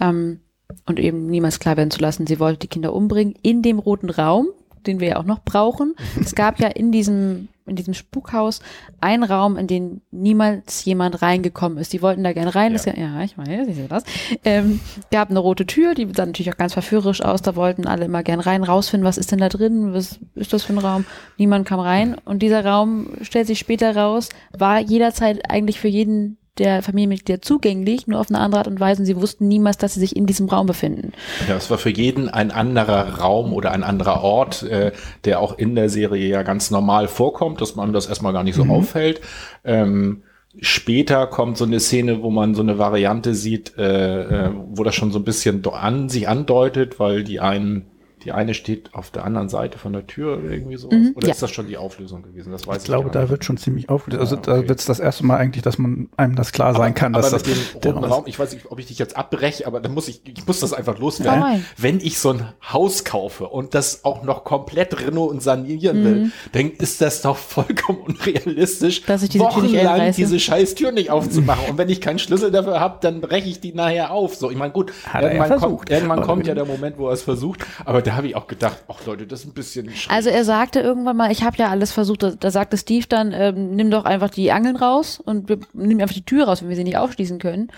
Ähm, und eben niemals klar werden zu lassen, sie wollte die Kinder umbringen in dem roten Raum, den wir ja auch noch brauchen. Es gab ja in diesem, in diesem Spukhaus einen Raum, in den niemals jemand reingekommen ist. Die wollten da gerne rein. Das, ja, ich weiß, ich sehe das. Ähm, gab eine rote Tür, die sah natürlich auch ganz verführerisch aus. Da wollten alle immer gern rein, rausfinden, was ist denn da drin? Was ist das für ein Raum? Niemand kam rein. Und dieser Raum, stellt sich später raus, war jederzeit eigentlich für jeden der Familienmitglieder zugänglich, nur auf eine andere Art und Weise. Und sie wussten niemals, dass sie sich in diesem Raum befinden. Ja, es war für jeden ein anderer Raum oder ein anderer Ort, äh, der auch in der Serie ja ganz normal vorkommt, dass man das erstmal gar nicht so auffällt. Ähm, später kommt so eine Szene, wo man so eine Variante sieht, äh, äh, wo das schon so ein bisschen an, sich andeutet, weil die einen die eine steht auf der anderen Seite von der Tür oder irgendwie sowas. Mhm, oder ja. ist das schon die Auflösung gewesen? Das weiß ich, Ich glaube, da wird schon ziemlich aufgelöst. Also Ah, da okay. wird es das erste Mal eigentlich, dass man einem das klar sein kann, dass aber das mit dem der roten Raum ich weiß nicht, ob ich dich jetzt abbreche, aber dann muss ich, ich muss das einfach loswerden. Nein. Wenn ich so ein Haus kaufe und das auch noch komplett reno und sanieren will, dann ist das doch vollkommen unrealistisch, Mhm. Dass ich diese Tür nicht wochenlang diese scheiß Tür nicht aufzumachen. und wenn ich keinen Schlüssel dafür habe, dann breche ich die nachher auf. So, ich meine, gut, Hat er ja irgendwann, versucht. kommt, irgendwann Aber kommt ja der Moment, wo er es versucht. Aber da habe ich auch gedacht, ach Leute, das ist ein bisschen schräg. Also er sagte irgendwann mal, ich habe ja alles versucht, da, da sagte Steve dann, ähm, nimm doch einfach die Angeln raus und wir, nimm einfach die Tür raus, wenn wir sie nicht aufschließen können.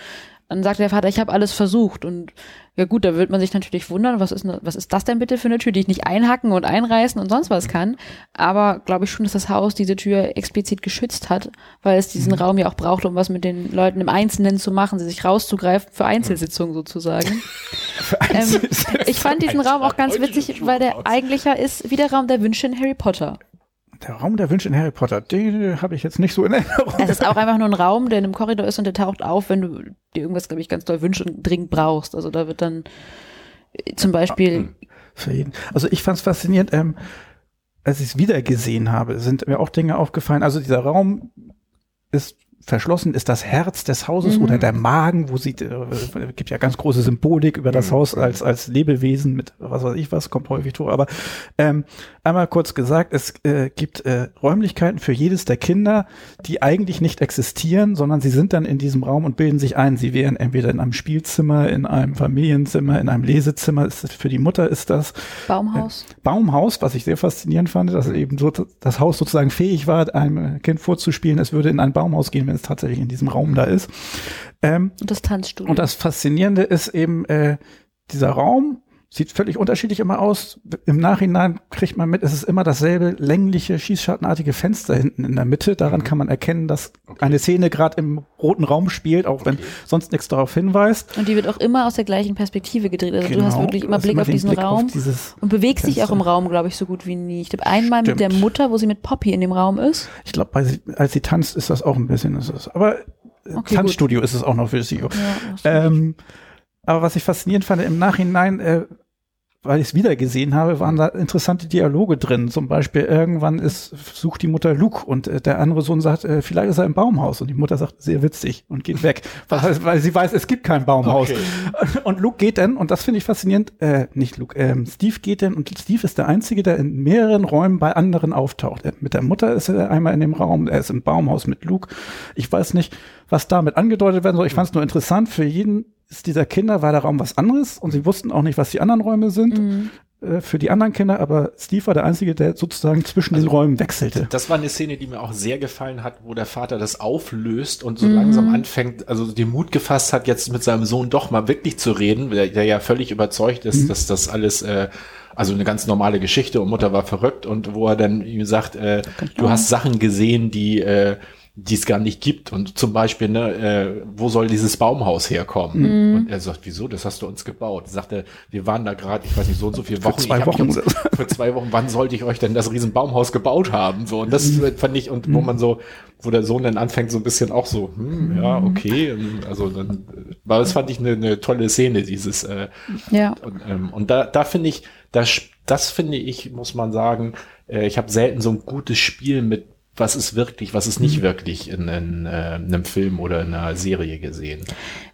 Dann sagte der Vater, ich habe alles versucht und ja gut, da wird man sich natürlich wundern, was ist, was ist das denn bitte für eine Tür, die ich nicht einhacken und einreißen und sonst was kann. Aber glaube ich schon, dass das Haus diese Tür explizit geschützt hat, weil es diesen Raum ja auch brauchte, um was mit den Leuten im Einzelnen zu machen, sie sich rauszugreifen für Einzelsitzungen sozusagen. ähm, ich fand diesen Raum auch ganz witzig, weil der eigentlich ja ist wie der Raum der Wünsche in Harry Potter. Der Raum der Wünsche in Harry Potter, den habe ich jetzt nicht so in Erinnerung. Es ist auch einfach nur ein Raum, der in einem Korridor ist und der taucht auf, wenn du dir irgendwas, glaube ich, ganz doll wünschst und dringend brauchst. Also da wird dann äh, zum Beispiel, Für jeden. Also ich fand es faszinierend, ähm, als ich es wieder gesehen habe, sind mir auch Dinge aufgefallen. Also dieser Raum ist verschlossen, ist das Herz des Hauses Mhm. oder der Magen, wo sie, äh, gibt ja ganz große Symbolik über das Haus als, als Lebewesen mit was weiß ich was, kommt häufig vor. Aber ähm, einmal kurz gesagt, es äh, gibt äh, Räumlichkeiten für jedes der Kinder, die eigentlich nicht existieren, sondern sie sind dann in diesem Raum und bilden sich ein. Sie wären entweder in einem Spielzimmer, in einem Familienzimmer, in einem Lesezimmer. Ist, für die Mutter ist das Baumhaus. Baumhaus, was ich sehr faszinierend fand, dass eben so das Haus sozusagen fähig war, einem Kind vorzuspielen, es würde in ein Baumhaus gehen, wenn es tatsächlich in diesem Raum da ist. Ähm, Und das Tanzstudio. und das Faszinierende ist eben, äh, dieser Raum sieht völlig unterschiedlich immer aus. Im Nachhinein kriegt man mit, es ist immer dasselbe längliche, schießschartenartige Fenster hinten in der Mitte. Daran kann man erkennen, dass eine Szene gerade im roten Raum spielt, auch wenn sonst nichts darauf hinweist. und die wird auch immer aus der gleichen Perspektive gedreht. Also du hast Genau. wirklich immer Blick auf den diesen Blick auf Raum dieses und bewegst dich auch Fenster. im Raum, glaube ich, so gut wie nie. Ich glaube, einmal mit der Stimmt. Mutter, wo sie mit Poppy in dem Raum ist. Ich glaube, als sie tanzt, ist das auch ein bisschen. Ist es, aber äh, Okay, Tanzstudio ist es auch noch für sie. Ja, Ähm, aber was ich faszinierend fand, im Nachhinein, äh, weil ich es wieder gesehen habe, waren da interessante Dialoge drin. Zum Beispiel irgendwann ist, sucht die Mutter Luke und äh, der andere Sohn sagt, äh, vielleicht ist er im Baumhaus. Und die Mutter sagt, sehr witzig und geht weg. weil, weil sie weiß, es gibt kein Baumhaus. Okay. Und Luke geht dann, und das finde ich faszinierend, äh, nicht Luke, ähm, Steve geht dann und Steve ist der Einzige, der in mehreren Räumen bei anderen auftaucht. Er, mit der Mutter ist er einmal in dem Raum, er ist im Baumhaus mit Luke. Ich weiß nicht, was damit angedeutet werden soll. Ich fand es nur interessant, für jeden dieser Kinder war der Raum was anderes und sie wussten auch nicht, was die anderen Räume sind. Mhm. äh, Für die anderen Kinder, aber Steve war der Einzige, der sozusagen zwischen Also den Räumen wechselte. Das war eine Szene, die mir auch sehr gefallen hat, wo der Vater das auflöst und so Mhm. langsam anfängt, also den Mut gefasst hat, jetzt mit seinem Sohn doch mal wirklich zu reden, der, der ja völlig überzeugt ist, dass das alles, äh, also eine ganz normale Geschichte und Mutter war verrückt und wo er dann ihm sagt, äh, du hast Sachen gesehen, die äh, die es gar nicht gibt und zum Beispiel, ne, äh, wo soll dieses Baumhaus herkommen? Und er sagt, wieso? Das hast du uns gebaut. Sagt er, wir waren da gerade, ich weiß nicht, so und so viele Wochen. zwei hab mich Wochen so. für zwei Wochen, wann sollte ich euch denn das Riesenbaumhaus gebaut haben? So, und das fand ich, und wo man so, wo der Sohn dann anfängt, so ein bisschen auch so, hm, ja, okay. Und Also dann, war das fand ich eine, eine tolle Szene, dieses, äh, Ja. und, ähm, und da, da finde ich, das, das finde ich, muss man sagen, äh, ich habe selten so ein gutes Spiel mit was ist wirklich, was ist nicht wirklich in, in äh, einem Film oder in einer Serie gesehen.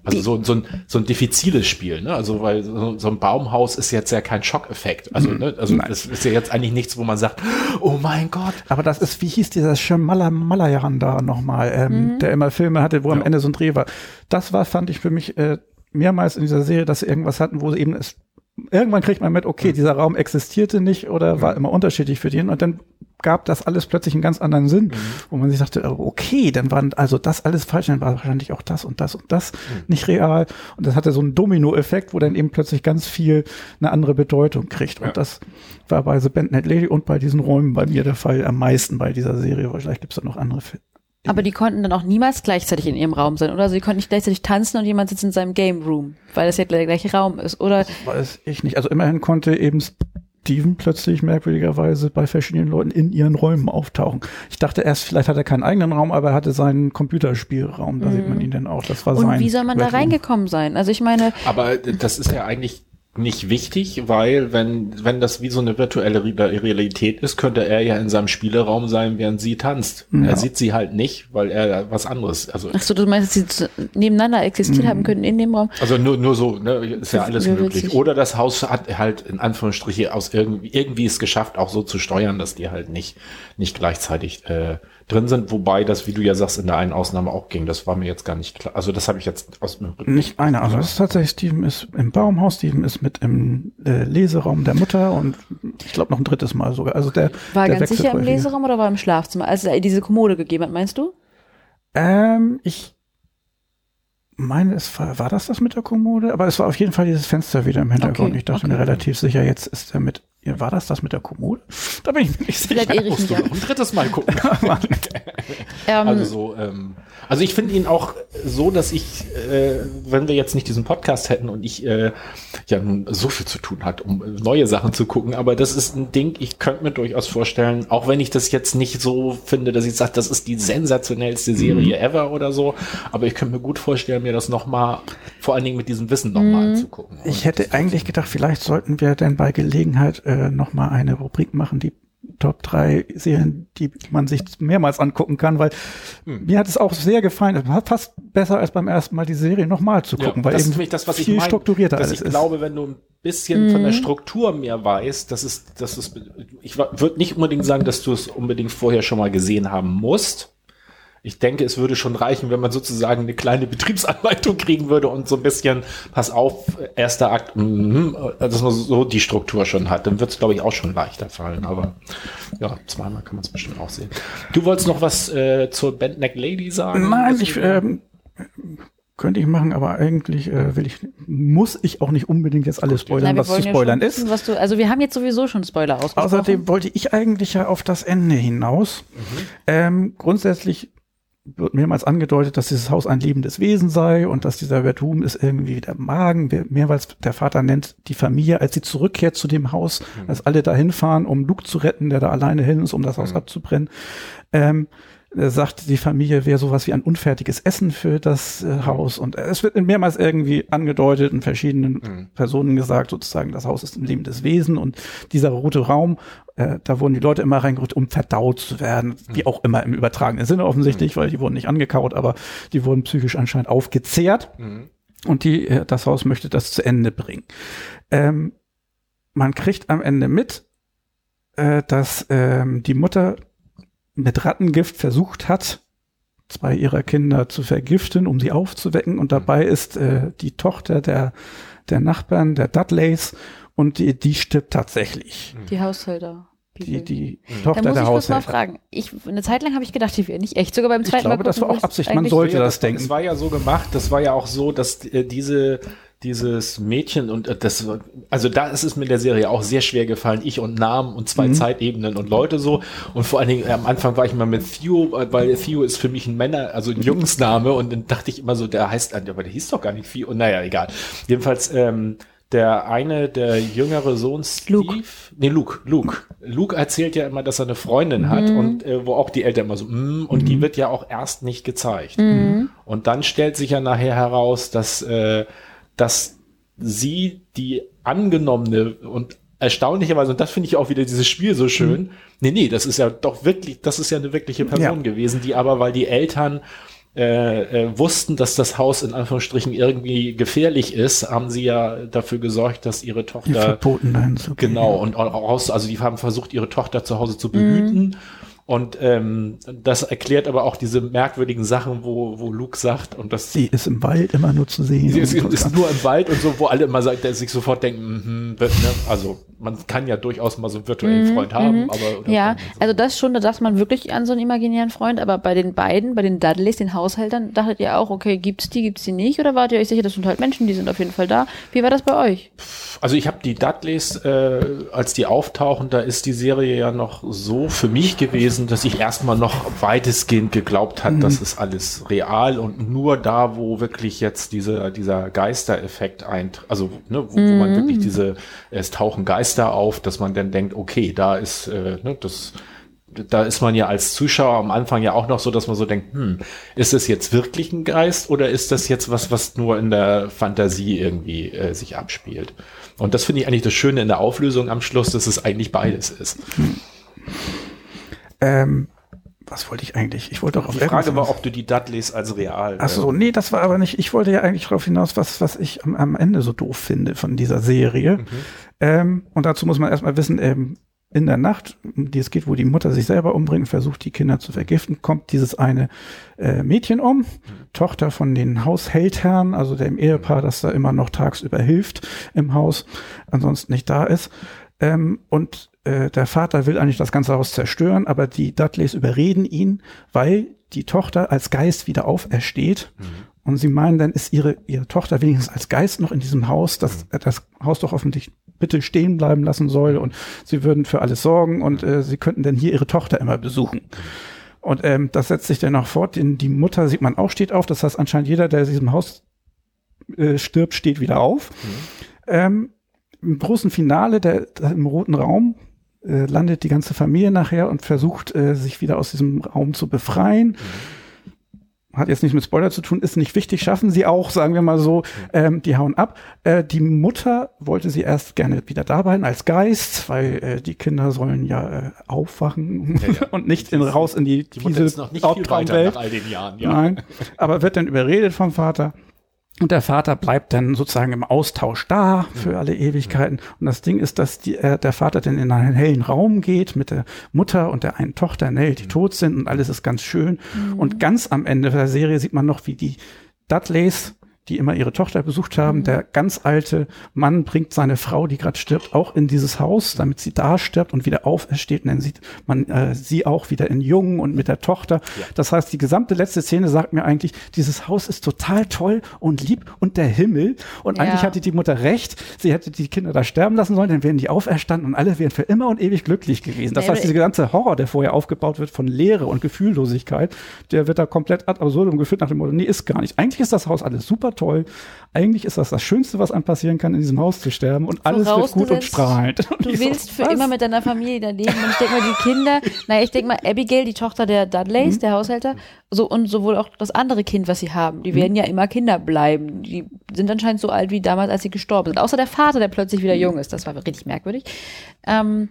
Also so, so, ein, so ein diffiziles Spiel, ne? Also weil so, so ein Baumhaus ist jetzt ja kein Schockeffekt. Also, ne? also Nein. das ist ja jetzt eigentlich nichts, wo man sagt, oh mein Gott. Aber das ist, wie hieß dieser Shyamalan Malayan da nochmal, ähm, der immer Filme hatte, wo am Ja. Ende so ein Dreh war. Das war, fand ich für mich äh, mehrmals in dieser Serie, dass sie irgendwas hatten, wo sie eben es irgendwann kriegt man mit, okay, dieser Raum existierte nicht oder war immer unterschiedlich für den. Und dann gab das alles plötzlich einen ganz anderen Sinn, wo man sich dachte, oh, okay, dann waren also das alles falsch, dann war wahrscheinlich auch das und das und das nicht real. Und das hatte so einen Domino-Effekt, wo dann eben plötzlich ganz viel eine andere Bedeutung kriegt. Ja. und das war bei The Band Net Lady und bei diesen Räumen bei mir der Fall am meisten bei dieser Serie, aber vielleicht gibt es da noch andere Filme. Aber die konnten dann auch niemals gleichzeitig in ihrem Raum sein, oder? Also die konnten nicht gleichzeitig tanzen und jemand sitzt in seinem Game Room, weil das ja der gleiche Raum ist, oder? Weiß ich nicht. Also immerhin konnte eben Steven plötzlich merkwürdigerweise bei verschiedenen Leuten in ihren Räumen auftauchen. Ich dachte erst, vielleicht hat er keinen eigenen Raum, aber er hatte seinen Computerspielraum. Da sieht man ihn dann auch. Das war Mhm. Und sein. wie soll man da Bedroom. reingekommen sein? Also ich meine, Aber das ist ja eigentlich nicht wichtig, weil wenn, wenn das wie so eine virtuelle Re- Realität ist, könnte er ja in seinem Spieleraum sein, während sie tanzt. Er sieht sie halt nicht, weil er was anderes, also ach so, du meinst, dass sie nebeneinander existiert haben können in dem Raum? Also nur, nur so, ne, ist ja alles möglich. witzig. Oder das Haus hat halt in Anführungsstriche aus irgendwie, irgendwie es geschafft, auch so zu steuern, dass die halt nicht, nicht gleichzeitig äh, drin sind. Wobei das, wie du ja sagst, in der einen Ausnahme auch ging. Das war mir jetzt gar nicht klar. Also das habe ich jetzt aus dem Rücken. Nicht einer. Also das ist tatsächlich, Steven ist im Baumhaus, Steven ist mit im äh, Leseraum der Mutter und ich glaube noch ein drittes Mal sogar. Also der War der ganz sicher im. Leseraum oder war im Schlafzimmer, als er diese Kommode gegeben hat, meinst du? Ähm, ich meine, es war, war das das mit der Kommode? Aber es war auf jeden Fall dieses Fenster wieder im Hintergrund. Okay, ich dachte okay. mir relativ sicher, jetzt ist er mit, ja, war das das mit der Kommode? Da bin ich mir nicht sicher. Vielleicht irre ich Musst mich du auch. noch ein drittes Mal gucken. Ähm, Also so, ähm, also ich finde ihn auch so, dass ich, äh, wenn wir jetzt nicht diesen Podcast hätten und ich äh, ja nun so viel zu tun hat, um neue Sachen zu gucken, aber das ist ein Ding, ich könnte mir durchaus vorstellen, auch wenn ich das jetzt nicht so finde, dass ich sage, das ist die sensationellste Serie ever oder so, aber ich könnte mir gut vorstellen, mir das nochmal, vor allen Dingen mit diesem Wissen nochmal anzugucken. Ich hätte eigentlich gedacht, vielleicht sollten wir denn bei Gelegenheit äh, noch mal eine Rubrik machen, die Top 3 Serien, die man sich mehrmals angucken kann, weil Hm. mir hat es auch sehr gefallen. Es war fast besser als beim ersten Mal die Serie nochmal zu gucken, weil das eben ist nämlich das, was viel ich meine, strukturierter dass alles ich ist. glaube, wenn du ein bisschen von der Struktur mehr weißt, das ist, das ist, ich würde nicht unbedingt sagen, dass du es unbedingt vorher schon mal gesehen haben musst. Ich denke, es würde schon reichen, wenn man sozusagen eine kleine Betriebsanleitung kriegen würde und so ein bisschen, pass auf, erster Akt, mhm, dass man so die Struktur schon hat. Dann wird es, glaube ich, auch schon leichter fallen. Aber ja, zweimal kann man es bestimmt auch sehen. Du wolltest noch was äh, zur Bandneck Lady sagen? Nein, ich ähm, könnte ich machen, aber eigentlich äh, will ich, muss ich auch nicht unbedingt jetzt alles spoilern, wir was zu wollen ja spoilern schon ist. wissen, Was du, also wir haben jetzt sowieso schon Spoiler ausgesprochen. Außerdem wollte ich eigentlich ja auf das Ende hinaus. Ähm, grundsätzlich wird mehrmals angedeutet, dass dieses Haus ein lebendes Wesen sei und dass dieser Vertum ist irgendwie der Magen. Mehrmals der Vater nennt die Familie, als sie zurückkehrt zu dem Haus, dass alle dahin fahren, um Luke zu retten, der da alleine hin ist, um das Haus abzubrennen. Ähm, er sagt, die Familie wäre sowas wie ein unfertiges Essen für das äh, Haus. Und es wird mehrmals irgendwie angedeutet in verschiedenen Personen gesagt, sozusagen, das Haus ist ein lebendes Wesen und dieser rote Raum, äh, da wurden die Leute immer reingerückt, um verdaut zu werden, wie auch immer im übertragenen Sinne offensichtlich, weil die wurden nicht angekaut, aber die wurden psychisch anscheinend aufgezehrt. Und die, äh, das Haus möchte das zu Ende bringen. Ähm, man kriegt am Ende mit, äh, dass ähm, die Mutter mit Rattengift versucht hat, zwei ihrer Kinder zu vergiften, um sie aufzuwecken. Und dabei ist äh, die Tochter der, der Nachbarn, der Dudleys, und die, die stirbt tatsächlich. Die Haushälter. Die, die Da Tochter muss der ich kurz mal Haushälter. fragen. Ich, eine Zeit lang habe ich gedacht, die wäre nicht echt. Sogar beim Ich zweiten glaube, Mal das war auch ich Absicht. Man sollte Ja, das denken. Es war ja so gemacht, das war ja auch so, dass äh, diese dieses Mädchen und äh, das also da ist es mir in der Serie auch sehr schwer gefallen. Ich und Namen und zwei Zeitebenen und Leute so. Und vor allen Dingen äh, am Anfang war ich immer mit Theo äh, weil Theo ist für mich ein Männer also ein Jungsname. Und dann dachte ich immer so der heißt aber der hieß doch gar nicht Theo. Und naja egal. Jedenfalls ähm, der eine, der jüngere Sohn Steve, Luke. nee, Luke, Luke. Luke erzählt ja immer, dass er eine Freundin hat und äh, wo auch die Eltern immer so, mm, und die wird ja auch erst nicht gezeigt. Und dann stellt sich ja nachher heraus, dass, äh, dass sie die angenommene und erstaunlicherweise, und das finde ich auch wieder dieses Spiel so schön, nee, nee, das ist ja doch wirklich, das ist ja eine wirkliche Person Ja. gewesen, die aber, weil die Eltern äh, äh, wussten, dass das Haus in Anführungsstrichen irgendwie gefährlich ist, haben sie ja dafür gesorgt, dass ihre Die Tochter verboten dahin zu gehen. Genau, und auch also die haben versucht, ihre Tochter zu Hause zu behüten. Und ähm, das erklärt aber auch diese merkwürdigen Sachen, wo, wo Luke sagt, und das Sie ist im Wald immer nur zu sehen. sie ist, ist nur im Wald und so, wo alle immer sagt, sich sofort denken, mhm, wird, ne? also man kann ja durchaus mal so einen virtuellen Freund haben, aber oder Ja, so. also das schon, da dachte man wirklich an so einen imaginären Freund, aber bei den beiden, bei den Dudleys, den Haushältern, dachtet ihr auch, okay, gibt's die, gibt's die nicht? Oder wart ihr euch sicher, das sind halt Menschen, die sind auf jeden Fall da? Wie war das bei euch? Also ich habe die Dudleys, äh, als die auftauchen, da ist die Serie ja noch so für mich gewesen, dass ich erstmal noch weitestgehend geglaubt hat, das ist alles real und nur da, wo wirklich jetzt diese, dieser Geistereffekt eintritt, also ne, wo, wo man wirklich diese, es tauchen Geister auf, dass man dann denkt, okay, da ist, äh, ne, das, da ist man ja als Zuschauer am Anfang ja auch noch so, dass man so denkt, hm, ist das jetzt wirklich ein Geist oder ist das jetzt was, was nur in der Fantasie irgendwie äh, sich abspielt? Und das finde ich eigentlich das Schöne in der Auflösung am Schluss, dass es eigentlich beides ist. Ähm, was wollte ich eigentlich? Ich wollte doch auf Die Frage war, ob du die Dudleys als real. Ach so, nee, das war aber nicht. Ich wollte ja eigentlich darauf hinaus, was, was ich am, am Ende so doof finde von dieser Serie. Ähm, und dazu muss man erstmal wissen, ähm, in der Nacht, um die es geht, wo die Mutter sich selber umbringt versucht, die Kinder zu vergiften, kommt dieses eine äh, Mädchen um, Tochter von den Haushältern, also dem Ehepaar, das da immer noch tagsüber hilft im Haus, ansonsten nicht da ist. Ähm, und äh, der Vater will eigentlich das ganze Haus zerstören, aber die Dudleys überreden ihn, weil die Tochter als Geist wieder aufersteht. Und sie meinen, dann ist ihre, ihre Tochter wenigstens als Geist noch in diesem Haus, dass äh, das Haus doch hoffentlich bitte stehen bleiben lassen soll und sie würden für alles sorgen und äh, sie könnten dann hier ihre Tochter immer besuchen. Und ähm, das setzt sich dann auch fort, denn die Mutter sieht man auch steht auf, das heißt anscheinend jeder, der in diesem Haus äh, stirbt, steht wieder auf. Ähm, Im großen Finale, der, der im roten Raum, äh, landet die ganze Familie nachher und versucht, äh, sich wieder aus diesem Raum zu befreien. Hat jetzt nichts mit Spoiler zu tun, ist nicht wichtig, schaffen sie auch, sagen wir mal so. Ähm, die hauen ab. Äh, die Mutter wollte sie erst gerne wieder da behalten als Geist, weil äh, die Kinder sollen ja äh, aufwachen Ja, ja. und nicht in, raus in die, die Mutter ist noch nicht viel weiter Albtraumwelt. nach all den Jahren. Ja. Nein, aber wird dann überredet vom Vater. Und der Vater bleibt dann sozusagen im Austausch da für alle Ewigkeiten. Und das Ding ist, dass die, äh, der Vater dann in einen hellen Raum geht mit der Mutter und der einen Tochter, Nell, die tot sind und alles ist ganz schön. Und ganz am Ende der Serie sieht man noch, wie die Dudleys, die immer ihre Tochter besucht haben, der ganz alte Mann bringt seine Frau, die gerade stirbt, auch in dieses Haus, damit sie da stirbt und wieder aufersteht. Und dann sieht man äh, sie auch wieder in Jungen und mit der Tochter. Das heißt, die gesamte letzte Szene sagt mir eigentlich, dieses Haus ist total toll und lieb und der Himmel. Und Ja. eigentlich hatte die Mutter recht. Sie hätte die Kinder da sterben lassen sollen, dann wären die auferstanden und alle wären für immer und ewig glücklich gewesen. Das heißt, dieser ganze Horror, der vorher aufgebaut wird von Leere und Gefühllosigkeit, der wird da komplett ad absurdum geführt nach dem Motto, nee, ist gar nicht. Eigentlich ist das Haus alles super toll. Eigentlich ist das das Schönste, was einem passieren kann, in diesem Haus zu sterben und alles wird gut und strahlend. Und Du ich so, willst für was? immer mit deiner Familie da leben. Und ich denke mal, die Kinder, naja, ich denke mal, Abigail, die Tochter der Dudleys, Mhm. der Haushälter, so und sowohl auch das andere Kind, was sie haben, Mhm. die werden ja immer Kinder bleiben. Die sind anscheinend so alt wie damals, als sie gestorben sind. Außer der Vater, der plötzlich wieder jung ist. Das war richtig merkwürdig. Ähm,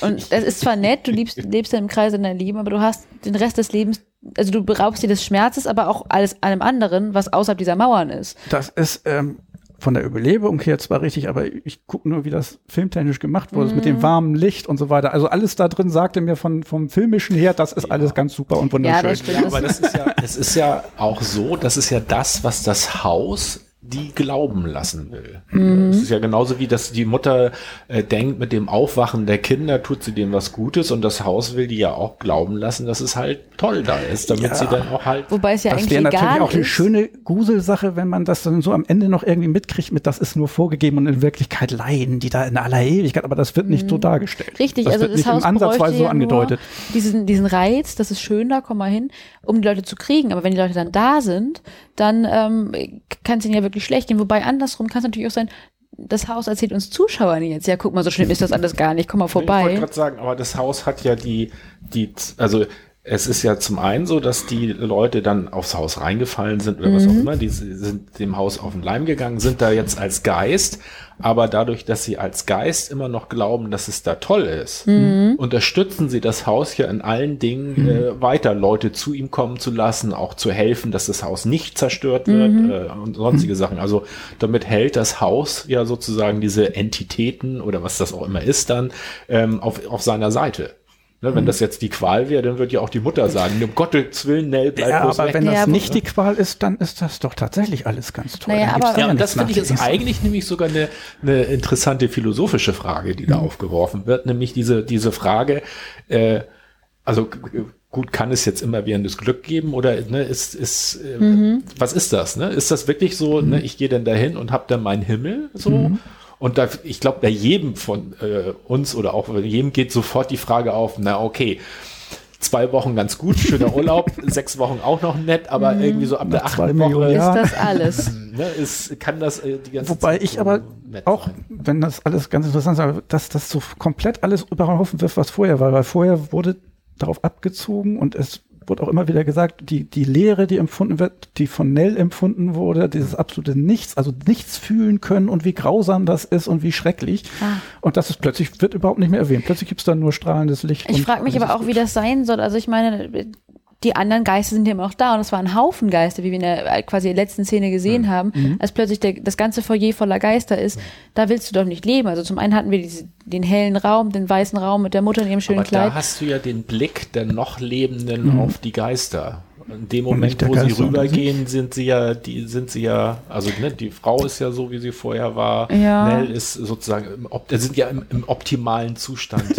und das ist zwar nett, du liebst, lebst ja im Kreis deiner Lieben, aber du hast den Rest des Lebens, also du beraubst dir des Schmerzes, aber auch alles allem anderen, was außerhalb dieser Mauern ist. Das ist ähm, von der Überlebung her zwar richtig, aber ich gucke nur, wie das filmtechnisch gemacht wurde, mm. mit dem warmen Licht und so weiter. Also alles da drin sagte mir von, vom filmischen her, das ist ja. alles ganz super und wunderschön. Ja, das stimmt. Ja, aber das ist ja, es ist ja auch so, das ist ja das, was das Haus die glauben lassen will. Mhm. Es ist ja genauso wie, dass die Mutter äh, denkt, mit dem Aufwachen der Kinder tut sie denen was Gutes und das Haus will die ja auch glauben lassen, dass es halt toll da ist, damit ja. sie dann auch halt. Wobei es ja das eigentlich egal natürlich auch eine schöne Gruselsache, wenn man das dann so am Ende noch irgendwie mitkriegt, mit das ist nur vorgegeben und in Wirklichkeit leiden die da in aller Ewigkeit, aber das wird nicht mhm. so dargestellt. Richtig, das also wird das nicht Haus ansatzweise so angedeutet. Diesen, diesen Reiz, das ist schön da, komm mal hin, um die Leute zu kriegen, aber wenn die Leute dann da sind, dann ähm, kann es ihnen ja wirklich schlecht gehen. Wobei andersrum kann es natürlich auch sein, das Haus erzählt uns Zuschauern jetzt, ja, guck mal, so schlimm ist das alles gar nicht, komm mal vorbei. Ich wollte gerade sagen, aber das Haus hat ja die, die, also es ist ja zum einen so, dass die Leute dann aufs Haus reingefallen sind oder mhm. was auch immer, die sind dem Haus auf den Leim gegangen, sind da jetzt als Geist, aber dadurch, dass sie als Geist immer noch glauben, dass es da toll ist, mhm. unterstützen sie das Haus ja in allen Dingen mhm. äh, weiter, Leute zu ihm kommen zu lassen, auch zu helfen, dass das Haus nicht zerstört wird mhm. äh, und sonstige Sachen. Also damit hält das Haus ja sozusagen diese Entitäten oder was das auch immer ist dann ähm, auf, auf seiner Seite. Ne, wenn mhm. das jetzt die Qual wäre, dann würde ja auch die Mutter sagen, um Gottes Willen, Nell, bleib ja, aber weg. wenn das ja, nicht die Qual ist, dann ist das doch tatsächlich alles ganz toll. Naja, aber, ja, und das finde ich ist eigentlich nämlich sogar eine, eine interessante philosophische Frage, die da mhm. aufgeworfen wird, nämlich diese, diese Frage, äh, also gut, kann es jetzt immer währendes Glück geben oder ne, ist, ist äh, mhm. was ist das? Ne? Ist das wirklich so, ne, ich gehe dann dahin und habe dann meinen Himmel so? Und da, ich glaube, bei jedem von äh, uns oder auch bei jedem geht sofort die Frage auf, na okay, zwei Wochen ganz gut, schöner Urlaub, sechs Wochen auch noch nett, aber mhm. irgendwie so ab der achten Woche ist das alles. Ne, ist, kann das äh, die ganze Wobei Zeit ich aber auch, sein. wenn das alles ganz interessant ist, dass das so komplett alles überhaufen wird, was vorher war, weil vorher wurde darauf abgezogen und es wurde auch immer wieder gesagt, die, die Lehre, die empfunden wird, die von Nell empfunden wurde, dieses absolute Nichts, also nichts fühlen können und wie grausam das ist und wie schrecklich. Ah. Und das ist plötzlich, wird überhaupt nicht mehr erwähnt. Plötzlich gibt es dann nur strahlendes Licht. Ich frage mich aber auch, gut. wie das sein soll. Also ich meine, die anderen Geister sind ja immer noch da und es war ein Haufen Geister, wie wir in der quasi letzten Szene gesehen mhm. haben, mhm. als plötzlich der, das ganze Foyer voller Geister ist, mhm. da willst du doch nicht leben. Also zum einen hatten wir diese, den hellen Raum, den weißen Raum mit der Mutter in ihrem schönen Aber Kleid. Da hast du ja den Blick der noch Lebenden mhm. auf die Geister. In dem Moment, wo sie rübergehen, sind sie ja, die sind sie ja, also ne, die Frau ist ja so, wie sie vorher war. Ja. Nell ist sozusagen, im, sind ja im, im optimalen Zustand.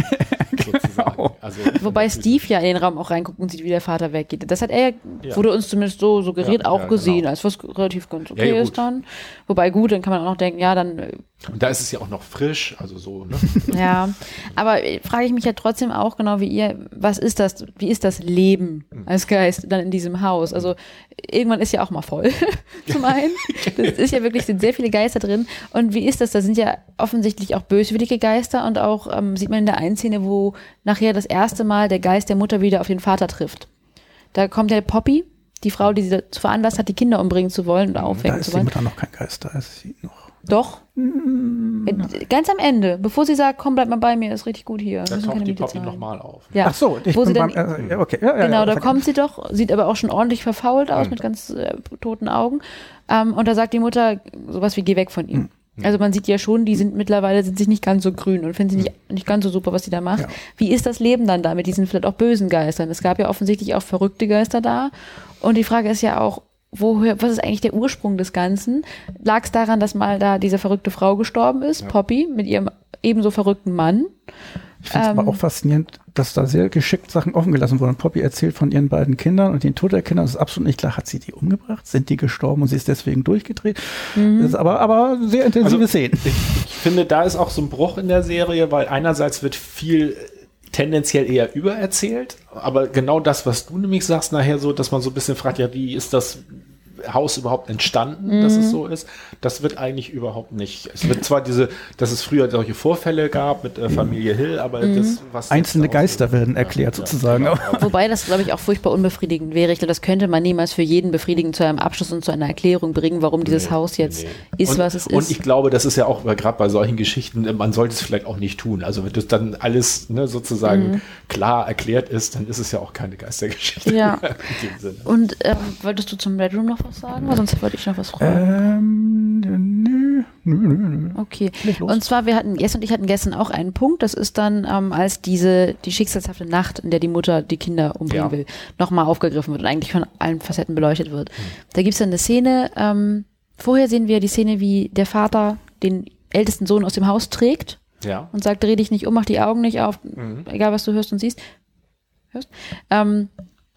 Genau. Also, Wobei Steve ja in den Raum auch reinguckt und sieht, wie der Vater weggeht. Das hat er, ja. wurde uns zumindest so suggeriert, ja, auch ja, gesehen, genau. als was relativ ganz okay ist dann. Wobei gut, dann kann man auch noch denken, ja, dann. Äh, und da ist es ja auch noch frisch, also so, ne? ja. Aber äh, frage ich mich ja trotzdem auch genau wie ihr, was ist das, wie ist das Leben hm. als Geist dann in diesem Haus? Also irgendwann ist ja auch mal voll, zum einen. Das ist ja wirklich, sind sehr viele Geister drin. Und wie ist das? Da sind ja offensichtlich auch böswillige Geister und auch ähm, sieht man in der einen Szene, wo nachher das erste Mal der Geist der Mutter wieder auf den Vater trifft. Da kommt ja Poppy, die Frau, die sie dazu veranlasst hat, die Kinder umbringen zu wollen oder aufwecken zu wollen. Da ist die Mutter noch kein Geist, da ist sie noch. Doch. Mm. Ganz am Ende, bevor sie sagt, komm, bleib mal bei mir, ist richtig gut hier. Da taucht die Poppy nochmal auf. Ja. Ach so, ich Wo bin beim, äh, okay. Ja, ja, genau, da kommt sie doch, sieht aber auch schon ordentlich verfault aus, mhm. mit ganz äh, toten Augen. Ähm, und da sagt die Mutter sowas wie, geh weg von ihm. Mhm. Also man sieht ja schon, die sind mittlerweile sind sich nicht ganz so grün und finden sie nicht, nicht ganz so super, was sie da macht. Ja. Wie ist das Leben dann da mit diesen vielleicht auch bösen Geistern? Es gab ja offensichtlich auch verrückte Geister da. Und die Frage ist ja auch, woher, was ist eigentlich der Ursprung des Ganzen? Lag es daran, dass mal da diese verrückte Frau gestorben ist, ja. Poppy, mit ihrem ebenso verrückten Mann? Ich finde es ähm, aber auch faszinierend, dass da sehr geschickt Sachen offen gelassen wurden. Poppy erzählt von ihren beiden Kindern und den Tod der Kinder. Das ist absolut nicht klar. Hat sie die umgebracht? Sind die gestorben und sie ist deswegen durchgedreht? Mhm. Das ist aber, aber sehr intensive also, Szenen. Ich, ich finde, da ist auch so ein Bruch in der Serie, weil einerseits wird viel tendenziell eher übererzählt, aber genau das, was du nämlich sagst nachher so, dass man so ein bisschen fragt, ja, wie ist das Haus überhaupt entstanden, mhm. dass es mhm. so ist. Das wird eigentlich überhaupt nicht. Es wird zwar diese, dass es früher solche Vorfälle gab mit äh, Familie Hill, aber mhm. das, was. Einzelne Geister werden erklärt ja, sozusagen. Ja, genau. Wobei das, glaube ich, auch furchtbar unbefriedigend wäre. Ich glaube, das könnte man niemals für jeden befriedigen zu einem Abschluss und zu einer Erklärung bringen, warum dieses nee, Haus jetzt nee. ist, und, was es ist. Und ich glaube, das ist ja auch gerade bei solchen Geschichten, man sollte es vielleicht auch nicht tun. Also wenn das dann alles ne, sozusagen mhm. klar erklärt ist, dann ist es ja auch keine Geistergeschichte. Ja. Und ähm, wolltest du zum Bedroom noch was was sagen? Weil sonst wollte ich noch was fragen. Ähm, nö, Nö, nö, nö. Okay. Und zwar, wir hatten, Jess und ich hatten gestern auch einen Punkt. Das ist dann, ähm, als diese, die schicksalshafte Nacht, in der die Mutter die Kinder umbringen Ja. will, nochmal aufgegriffen wird und eigentlich von allen Facetten beleuchtet wird. Da gibt's dann eine Szene, ähm, vorher sehen wir die Szene, wie der Vater den ältesten Sohn aus dem Haus trägt Ja. und sagt, dreh dich nicht um, mach die Augen nicht auf, egal was du hörst und siehst. Hörst? Ähm,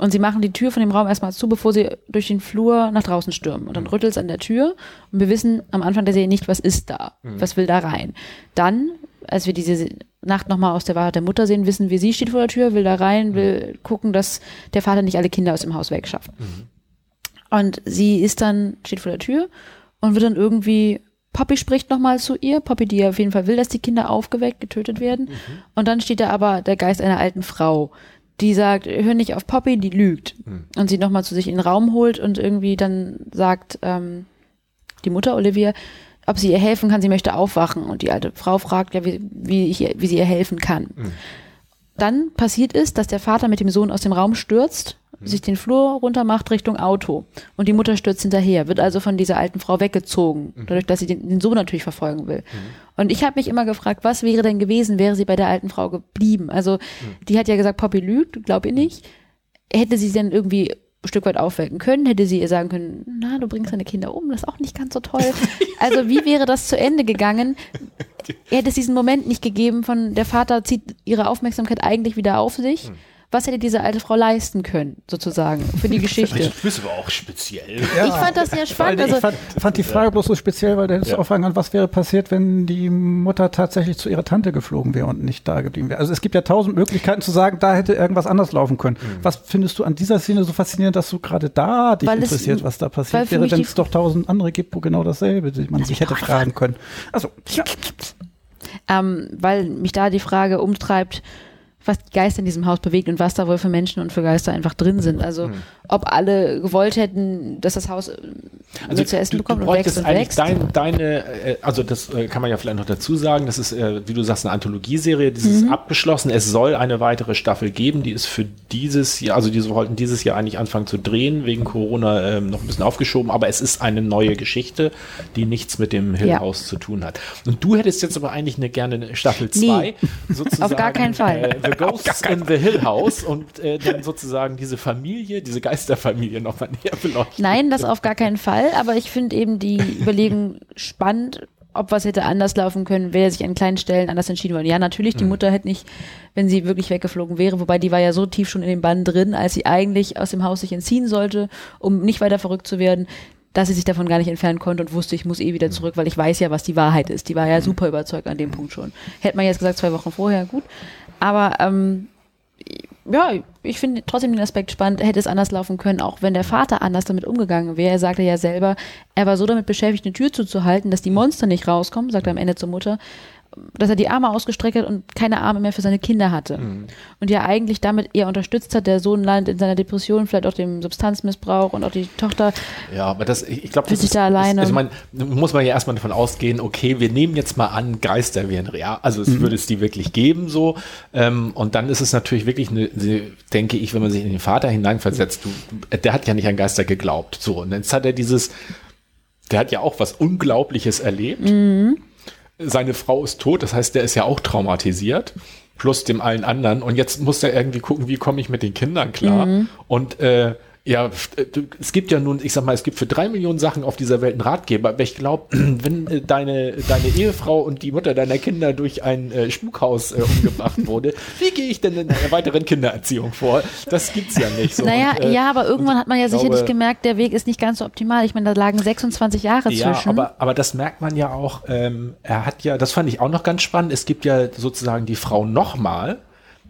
und sie machen die Tür von dem Raum erstmal zu, bevor sie durch den Flur nach draußen stürmen. Und dann rüttelt es an der Tür und wir wissen am Anfang der Serie nicht, was ist da, was will da rein. Dann, als wir diese Nacht nochmal aus der Wahrheit der Mutter sehen, wissen wir, sie steht vor der Tür, will da rein, will gucken, dass der Vater nicht alle Kinder aus dem Haus wegschafft. Und sie ist dann, steht vor der Tür und wird dann irgendwie, Poppy spricht nochmal zu ihr, Poppy, die auf jeden Fall will, dass die Kinder aufgeweckt, getötet werden. Und dann steht da aber der Geist einer alten Frau, die sagt, hör nicht auf Poppy, die lügt. Und sie nochmal zu sich in den Raum holt und irgendwie dann sagt ähm, die Mutter Olivia, ob sie ihr helfen kann, sie möchte aufwachen. Und die alte Frau fragt ja, wie, wie, ich, wie sie ihr helfen kann. Dann passiert es, dass der Vater mit dem Sohn aus dem Raum stürzt, sich den Flur runter macht Richtung Auto. Und die Mutter stürzt hinterher, wird also von dieser alten Frau weggezogen, dadurch, dass sie den, den Sohn natürlich verfolgen will. Und ich habe mich immer gefragt, was wäre denn gewesen, wäre sie bei der alten Frau geblieben? Also, die hat ja gesagt, Poppy lügt, glaub ihr nicht. Hätte sie sie dann irgendwie ein Stück weit aufwecken können, hätte sie ihr sagen können, na, du bringst deine Kinder um, das ist auch nicht ganz so toll. Also wie wäre das zu Ende gegangen? Hätte es diesen Moment nicht gegeben von, der Vater zieht ihre Aufmerksamkeit eigentlich wieder auf sich. Was hätte diese alte Frau leisten können, sozusagen, für die Geschichte? bist aber auch speziell. Ich fand das sehr spannend. ich Also, fand, fand die Frage bloß so speziell, weil der hättest du Ja. auch fragen können, was wäre passiert, wenn die Mutter tatsächlich zu ihrer Tante geflogen wäre und nicht da geblieben wäre. Also es gibt ja tausend Möglichkeiten zu sagen, da hätte irgendwas anders laufen können. Mhm. Was findest du an dieser Szene so faszinierend, dass du gerade da dich Weil es- interessiert, was da passiert wäre, wenn es doch tausend andere gibt, wo genau dasselbe die man sich hätte fragen können. Also, ja. ähm, weil mich da die Frage umtreibt, was die Geister in diesem Haus bewegt und was da wohl für Menschen und für Geister einfach drin sind. Also ob alle gewollt hätten, dass das Haus äh, also zu essen du, bekommt du und wächst und wächst. dein, deine, äh, also das äh, kann man ja vielleicht noch dazu sagen, das ist, wie du sagst, eine Anthologieserie, dieses Mhm. abgeschlossen. Es soll eine weitere Staffel geben, die ist für dieses Jahr, also die wollten dieses Jahr eigentlich anfangen zu drehen, wegen Corona ähm, noch ein bisschen aufgeschoben, aber es ist eine neue Geschichte, die nichts mit dem Hill Ja. House zu tun hat. Und du hättest jetzt aber eigentlich eine gerne eine Staffel 2, sozusagen. Auf gar keinen Fall. Äh, Ghosts in the Hill House und äh, dann sozusagen diese Familie, diese Geisterfamilie nochmal näher beleuchten. Nein, das auf gar keinen Fall. Aber ich finde eben die Überlegung spannend, ob was hätte anders laufen können, wäre sich an kleinen Stellen anders entschieden worden. Ja, natürlich, Mhm. die Mutter hätte nicht, wenn sie wirklich weggeflogen wäre, wobei die war ja so tief schon in dem Bann drin, als sie eigentlich aus dem Haus sich entziehen sollte, um nicht weiter verrückt zu werden, dass sie sich davon gar nicht entfernen konnte und wusste, ich muss eh wieder Mhm. zurück, weil ich weiß ja, was die Wahrheit ist. Die war ja super überzeugt an dem Punkt schon. Hätte man jetzt gesagt, zwei Wochen vorher, gut. Aber ähm, ja, ich finde trotzdem den Aspekt spannend, hätte es anders laufen können, auch wenn der Vater anders damit umgegangen wäre. Er sagte ja selber, er war so damit beschäftigt, eine Tür zuzuhalten, dass die Monster nicht rauskommen, sagt er am Ende zur Mutter, dass er die Arme ausgestreckt hat und keine Arme mehr für seine Kinder hatte. Und ja eigentlich damit eher unterstützt hat, der Sohn landet in seiner Depression, vielleicht auch dem Substanzmissbrauch und auch die Tochter. Ja, aber das, ich, ich glaube, das sich ist, da alleine. Ist, ich meine, muss man ja erstmal davon ausgehen, okay, wir nehmen jetzt mal an, Geister wären real, also es würde es die wirklich geben, so. Ähm, und dann ist es natürlich wirklich eine, eine, denke ich, wenn man sich in den Vater hineinversetzt, du, der hat ja nicht an Geister geglaubt, so. Und jetzt hat er dieses, der hat ja auch was Unglaubliches erlebt. Seine Frau ist tot, das heißt, der ist ja auch traumatisiert. Plus dem allen anderen. Und jetzt muss er irgendwie gucken, wie komme ich mit den Kindern klar. Und äh, ja, es gibt ja nun, ich sag mal, es gibt für drei Millionen Sachen auf dieser Welt einen Ratgeber, aber ich glaube, wenn äh, deine, deine Ehefrau und die Mutter deiner Kinder durch ein äh, Spukhaus äh, umgebracht wurde, wie gehe ich denn in einer weiteren Kindererziehung vor? Das gibt's ja nicht so. naja, Und, äh, ja, aber irgendwann hat man ja ich sicherlich glaube- gemerkt, der Weg ist nicht ganz so optimal. Ich meine, da lagen 26 Jahre Ja, zwischen. aber, aber das merkt man ja auch. Ähm, er hat ja, das fand ich auch noch ganz spannend. Es gibt ja sozusagen die Frau nochmal,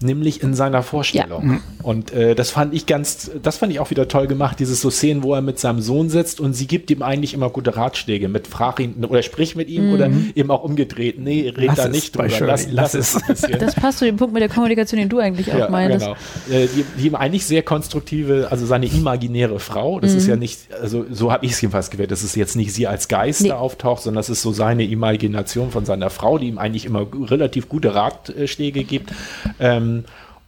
nämlich in seiner Vorstellung. Und äh, das fand ich ganz, das fand ich auch wieder toll gemacht, dieses so Szenen, wo er mit seinem Sohn sitzt und sie gibt ihm eigentlich immer gute Ratschläge mit frag ihn oder sprich mit ihm oder eben auch umgedreht. Nee, red Lass da es nicht drüber. Lass, lass, lass es das passt zu dem Punkt mit der Kommunikation, den du eigentlich auch meintest. Genau. Äh, die, die ihm eigentlich sehr konstruktive, also seine imaginäre Frau, das ist ja nicht, also so habe ich es jedenfalls gewählt, dass es jetzt nicht sie als Geist Nee. da auftaucht, sondern das ist so seine Imagination von seiner Frau, die ihm eigentlich immer relativ gute Ratschläge gibt. Ähm,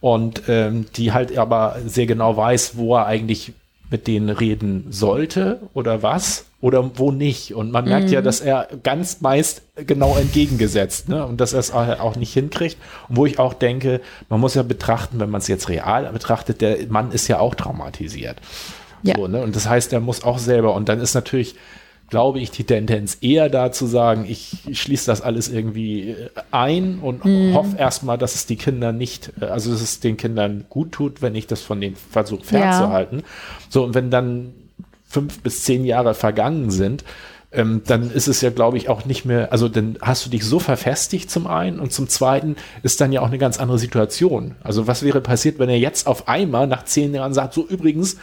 und ähm, die halt aber sehr genau weiß, wo er eigentlich mit denen reden sollte oder was oder wo nicht. Und man merkt ja, dass er ganz meist genau entgegengesetzt ne? und dass er es auch nicht hinkriegt. Und wo ich auch denke, man muss ja betrachten, wenn man es jetzt real betrachtet, der Mann ist ja auch traumatisiert. Ja. So, ne? Und das heißt, er muss auch selber. Und dann ist natürlich, glaube ich, die Tendenz eher da zu sagen, ich, schließe das alles irgendwie äh, ein und hoffe erstmal, dass es die Kinder nicht, äh, also dass es den Kindern gut tut, wenn ich das von denen versuche fernzuhalten. So, und wenn dann fünf bis zehn Jahre vergangen sind, ähm, dann ist es ja, glaube ich, auch nicht mehr, also dann hast du dich so verfestigt zum einen und zum zweiten ist dann ja auch eine ganz andere Situation. Also was wäre passiert, wenn er jetzt auf einmal nach zehn Jahren sagt, so übrigens,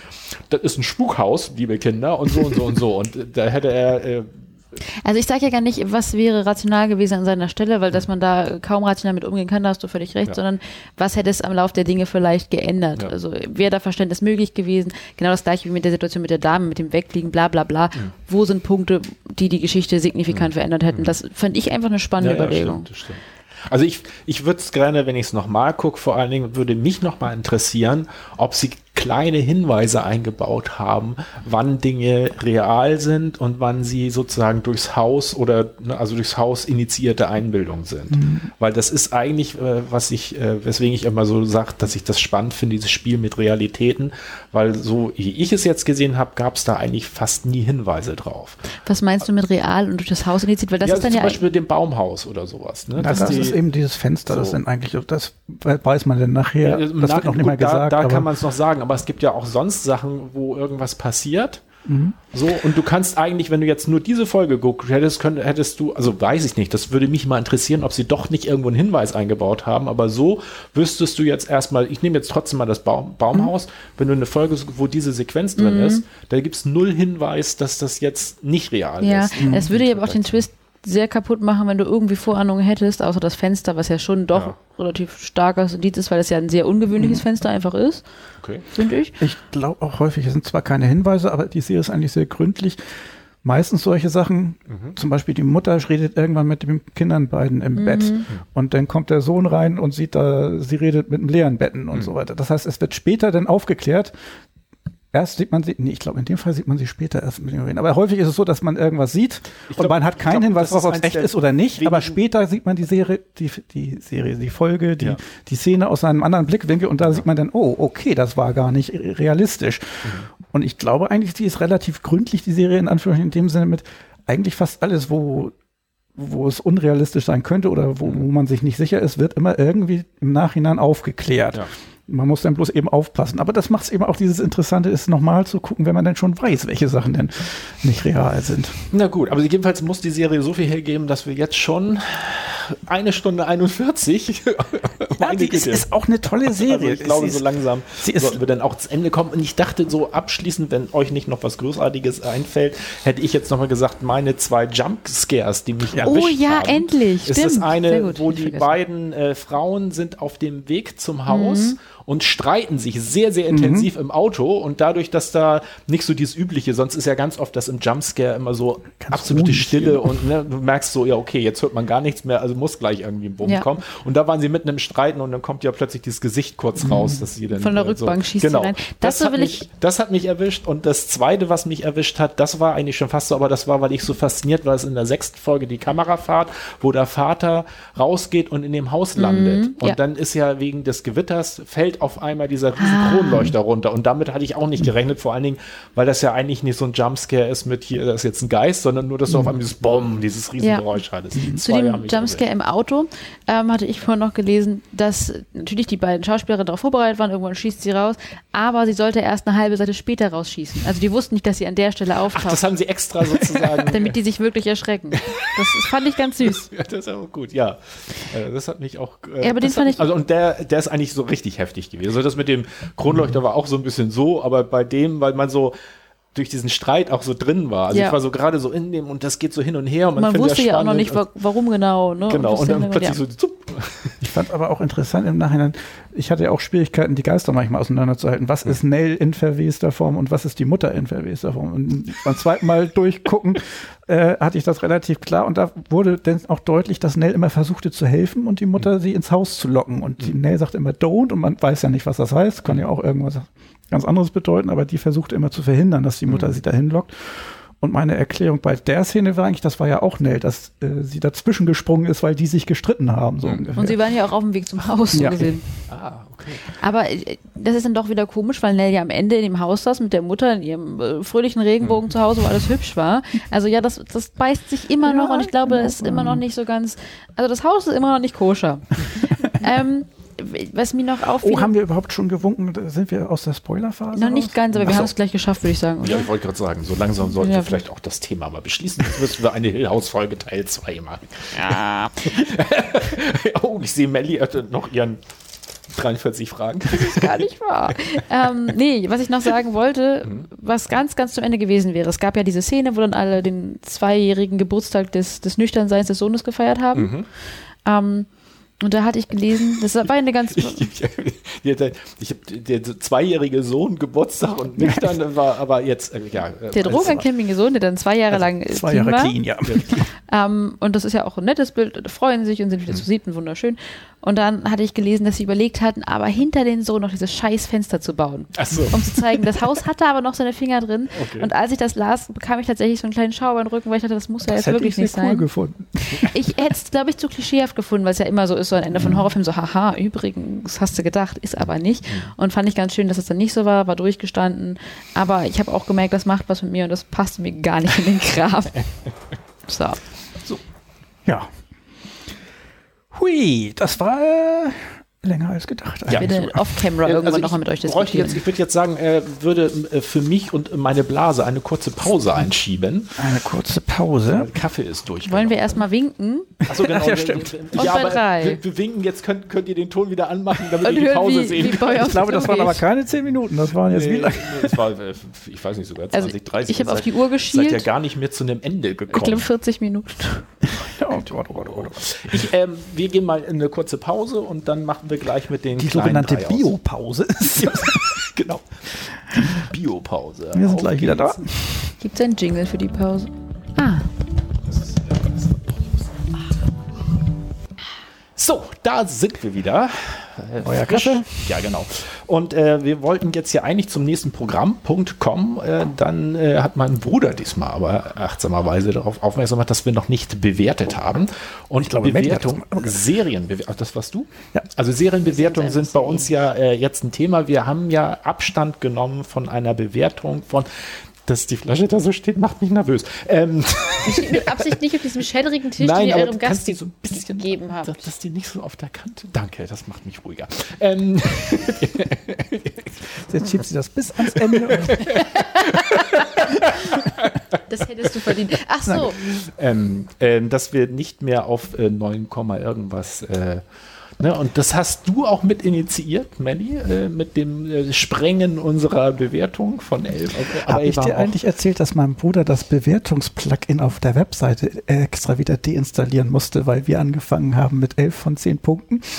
das ist ein Spukhaus, liebe Kinder und so und so und so und äh, da hätte er, äh, Also ich sage ja gar nicht, was wäre rational gewesen an seiner Stelle, weil dass man da kaum rational mit umgehen kann, da hast du völlig recht, Ja. sondern was hätte es am Lauf der Dinge vielleicht geändert? Ja. Also wäre da Verständnis möglich gewesen? Genau das gleiche wie mit der Situation mit der Dame, mit dem Wegfliegen, bla bla bla. Mhm. Wo sind Punkte, die die Geschichte signifikant verändert hätten? Das fand ich einfach eine spannende Ja, Überlegung. stimmt, stimmt. Also ich, ich würde es gerne, wenn ich es nochmal gucke, vor allen Dingen würde mich nochmal interessieren, ob sie kleine Hinweise eingebaut haben, wann Dinge real sind und wann sie sozusagen durchs Haus oder ne, also durchs Haus initiierte Einbildung sind. Weil das ist eigentlich, äh, was ich, äh, weswegen ich immer so sage, dass ich das spannend finde, dieses Spiel mit Realitäten, weil so wie ich es jetzt gesehen habe, gab es da eigentlich fast nie Hinweise drauf. Was meinst du mit real und durch das Haus initiiert? Weil das ja, ist dann zum ja Beispiel dem Baumhaus oder sowas. Ne? Na, das die- ist eben dieses Fenster, das so. sind eigentlich, das weiß man denn nachher, Ja, das im wird Nach- noch nicht mal gesagt. Da, da kann man es noch sagen, aber es gibt ja auch sonst Sachen, wo irgendwas passiert. Mhm. So, und du kannst eigentlich, wenn du jetzt nur diese Folge geguckt hättest, könnt, hättest du, also weiß ich nicht, das würde mich mal interessieren, ob sie doch nicht irgendwo einen Hinweis eingebaut haben, aber so wüsstest du jetzt erstmal, ich nehme jetzt trotzdem mal das Baum, Baumhaus, wenn du eine Folge, wo diese Sequenz drin Mhm. ist, da gibt es null Hinweis, dass das jetzt nicht real Ja, ist. es würde ja aber auch den Twist sehr kaputt machen, wenn du irgendwie Vorahnungen hättest, außer das Fenster, was ja schon doch Ja. relativ starkes Indiz ist, weil es ja ein sehr ungewöhnliches Fenster einfach ist, Okay. finde ich. Ich glaube auch häufig, es sind zwar keine Hinweise, aber die Serie ist eigentlich sehr gründlich. Meistens solche Sachen, zum Beispiel die Mutter redet irgendwann mit den Kindern beiden im Bett und dann kommt der Sohn rein und sieht da, sie redet mit einem leeren Betten und so weiter. Das heißt, es wird später dann aufgeklärt. Erst sieht man sie, nee, ich glaube, in dem Fall sieht man sie später erst mit dem reden. Aber häufig ist es so, dass man irgendwas sieht Ich und glaub- man hat keinen glaub, Hinweis darauf, ob es echt ist oder nicht, aber später sieht man die Serie, die, die Serie, die Folge, die, Ja. die Szene aus einem anderen Blickwinkel und da sieht man dann, oh, okay, das war gar nicht realistisch. Mhm. Und ich glaube eigentlich, die ist relativ gründlich, die Serie in Anführungszeichen, in dem Sinne mit eigentlich fast alles, wo, wo es unrealistisch sein könnte oder wo, wo man sich nicht sicher ist, wird immer irgendwie im Nachhinein aufgeklärt. Ja. Man muss dann bloß eben aufpassen. Aber das macht es eben auch dieses Interessante, ist nochmal zu gucken, wenn man dann schon weiß, welche Sachen denn nicht real sind. Na gut, aber jedenfalls muss die Serie so viel hergeben, dass wir jetzt schon eine Stunde 41. Meine die ist, ist auch eine tolle Serie. Also ich glaube, Sie so ist- langsam sie ist- sollten wir dann auch zu Ende kommen. Und ich dachte so abschließend, wenn euch nicht noch was Großartiges einfällt, hätte ich jetzt nochmal gesagt, meine zwei Jumpscares, die mich Ja. Oh erwischt ja, haben. endlich, Ist stimmt. das Sehr eine, gut, wo die vergessen. beiden äh, Frauen sind auf dem Weg zum Haus Mhm. Und streiten sich sehr, sehr intensiv im Auto und dadurch, dass da nicht so dieses übliche, sonst ist ja ganz oft das im Jumpscare immer so Ganz absolute ruhig, Stille genau. und ne, du merkst so, ja okay, jetzt hört man gar nichts mehr, also muss gleich irgendwie ein Bumm Ja. kommen. Und da waren sie mitten im Streiten und dann kommt ja plötzlich dieses Gesicht kurz raus, dass sie dann Von der Rückbank schießt sie genau. rein. Das, Das hat mich, ich- das hat mich erwischt und das zweite, was mich erwischt hat, das war eigentlich schon fast so, aber das war, weil ich so fasziniert war, ist in der sechsten Folge die Kamerafahrt, wo der Vater rausgeht und in dem Haus landet. Und Mhm, ja. dann ist ja wegen des Gewitters fällt auf einmal dieser riesen Ah. Kronleuchter runter und damit hatte ich auch nicht gerechnet, vor allen Dingen, weil das ja eigentlich nicht so ein Jumpscare ist mit hier, das ist jetzt ein Geist, sondern nur, dass du auf einmal dieses Bomb, dieses riesen Ja. Geräusch hattest. Zu dem Jumpscare im Auto ähm, hatte ich vorhin noch gelesen, dass natürlich die beiden Schauspielerinnen darauf vorbereitet waren, irgendwann schießt sie raus, aber sie sollte erst eine halbe Seite später rausschießen. Also die wussten nicht, dass sie an der Stelle Ach, auftaucht, das haben sie extra sozusagen. damit die sich wirklich erschrecken. Das, fand ich ganz süß. Ja, das ist auch gut, ja. Äh, Das hat mich auch. äh, Ja, aber den fand hat, ich- Also, und der, der ist eigentlich so richtig heftig gewesen. Also, das mit dem Kronleuchter war auch so ein bisschen so, aber bei dem, weil man so durch diesen Streit auch so drin war. Also, Ja. ich war so gerade so in dem und das geht so hin und her. Und man, Man wusste ja auch noch nicht, wa warum genau. Ne? Genau, das und dann plötzlich ja. so, zup. Ich fand aber auch interessant im Nachhinein, ich hatte ja auch Schwierigkeiten, die Geister manchmal auseinanderzuhalten. Was ist Nell in verwester Form und was ist die Mutter in verwester Form? Und beim zweiten Mal durchgucken äh, hatte ich das relativ klar und da wurde dann auch deutlich, dass Nell immer versuchte zu helfen und die Mutter sie ins Haus zu locken. Und die Nell sagt immer don't und man weiß ja nicht, was das heißt, kann ja auch irgendwas ganz anderes bedeuten, aber die versucht immer zu verhindern, dass die Mutter Mhm. sie dahin lockt. Und meine Erklärung bei der Szene war eigentlich, das war ja auch Nell, dass äh, sie dazwischen gesprungen ist, weil die sich gestritten haben, so Mhm. ungefähr. Und sie waren ja auch auf dem Weg zum Haus, so Ja. gesehen. Ah, okay. Aber äh, das ist dann doch wieder komisch, weil Nell ja am Ende in dem Haus saß mit der Mutter in ihrem äh, fröhlichen Regenbogen zu Hause, wo alles hübsch war. Also ja, das, das beißt sich immer Ja, noch und ich glaube, genau. das ist immer noch nicht so ganz. Also das Haus ist immer noch nicht koscher. ähm, was mir noch auffiel. Oh, haben wir überhaupt schon gewunken? Sind wir aus der Spoilerphase? noch nicht raus? ganz, aber wir Ach so. haben es gleich geschafft, würde ich sagen. Ja, Oder? ich wollte gerade sagen, so langsam sollten Ja. wir vielleicht auch das Thema mal beschließen. Jetzt müssen wir eine Hill House Folge Teil 2 machen. Ja. oh, ich sehe Melly hat noch ihren 43 Fragen. gar nicht wahr. ähm, nee, was ich noch sagen wollte, was ganz, ganz zum Ende gewesen wäre. Es gab ja diese Szene, wo dann alle den zweijährigen Geburtstag des, des Nüchternseins des Sohnes gefeiert haben. Ähm, und da hatte ich gelesen, das war eine ganz. Ich, ich, ich, ich habe der zweijährige Sohn Geburtstag und nüchtern war aber jetzt, äh, ja. äh, Der alles- drogencamping Sohn, der dann zwei Jahre lang äh, Zwei Jahre clean, ja. Ähm, und das ist ja auch ein nettes Bild, freuen sich und sind wieder zu siebten, wunderschön. Und dann hatte ich gelesen, dass sie überlegt hatten, aber hinter den Sohn noch dieses scheiß Fenster zu bauen. Ach so. Um zu zeigen, das Haus hatte aber noch seine Finger drin. Okay. Und als ich das las, bekam ich tatsächlich so einen kleinen Schauer in den Rücken, weil ich dachte, das muss ja Das jetzt hätte wirklich nicht cool sein. gefunden. Ich hätte es, glaube ich, zu klischeehaft gefunden, weil es ja immer so ist, so ein Ende Mhm. von Horrorfilm, so haha, übrigens, hast du gedacht, ist aber nicht. Mhm. Und fand ich ganz schön, dass es dann nicht so war, war durchgestanden. Aber ich habe auch gemerkt, das macht was mit mir und das passt mir gar nicht in den Kram. So. Ja. Hui, das war äh, länger als gedacht. Ja. Ich werde off-camera irgendwann also nochmal mit euch diskutieren. Jetzt, ich würde jetzt sagen, äh, würde für mich und meine Blase eine kurze Pause einschieben. Eine kurze Pause. Kaffee ist durch. Wollen wir erstmal winken? Achso, genau. Ja, stimmt. Und bei aber drei. Wir, wir winken, jetzt könnt, könnt ihr den Ton wieder anmachen, damit Und ihr die hören, Pause wie, sehen wie könnt. Ich glaube, das waren aber keine zehn Minuten. Das waren jetzt wie Nee, lange? nee, war, äh, ich weiß nicht, sogar 20, Also, 30. ich habe auf die Uhr Seid ja geschielt. gar nicht mehr zu einem Ende Ich gekommen. glaube 40 Minuten. Oh oh oh. Ich, ähm, wir gehen mal in eine kurze Pause und dann machen wir gleich mit den Die kleinen sogenannte. Biopause ist. genau. Die Biopause. Wir sind Auf gleich wieder da. Gibt es einen Jingle für die Pause? Ah, So, da sind wir wieder. Äh, Euer. Kaffee? Ja, genau. Und äh, wir wollten jetzt ja eigentlich zum nächsten Programmpunkt kommen. Äh, dann äh, hat mein Bruder diesmal aber achtsamerweise darauf aufmerksam gemacht, dass wir noch nicht bewertet haben. Und ich glaube, Bewertung, Serienbewertung, das warst du? Ja. Also Serienbewertungen sind bei uns ja äh, jetzt ein Thema. Wir haben ja Abstand genommen von einer Bewertung von dass die Flasche da so steht, macht mich nervös. Ähm, ich stehe mit Absicht nicht auf diesem schädrigen Tisch, Nein, den ihr eurem Gast die so ein bisschen gegeben habt. dass, dass die nicht so auf der Kante. Danke, das macht mich ruhiger. Ähm, Jetzt schiebt sie das bis ans Ende. Das hättest du verdient. Ach so, ähm, ähm, dass wir nicht mehr auf äh, 9, Komma irgendwas. Äh, ne? Und das hast du auch mit initiiert, Manny, äh, mit dem äh, Sprengen unserer Bewertung von 11. Aber Habe ich dir eigentlich erzählt, dass mein Bruder das Bewertungs-Plugin auf der Webseite extra wieder deinstallieren musste, weil wir angefangen haben mit 11 von 10 Punkten?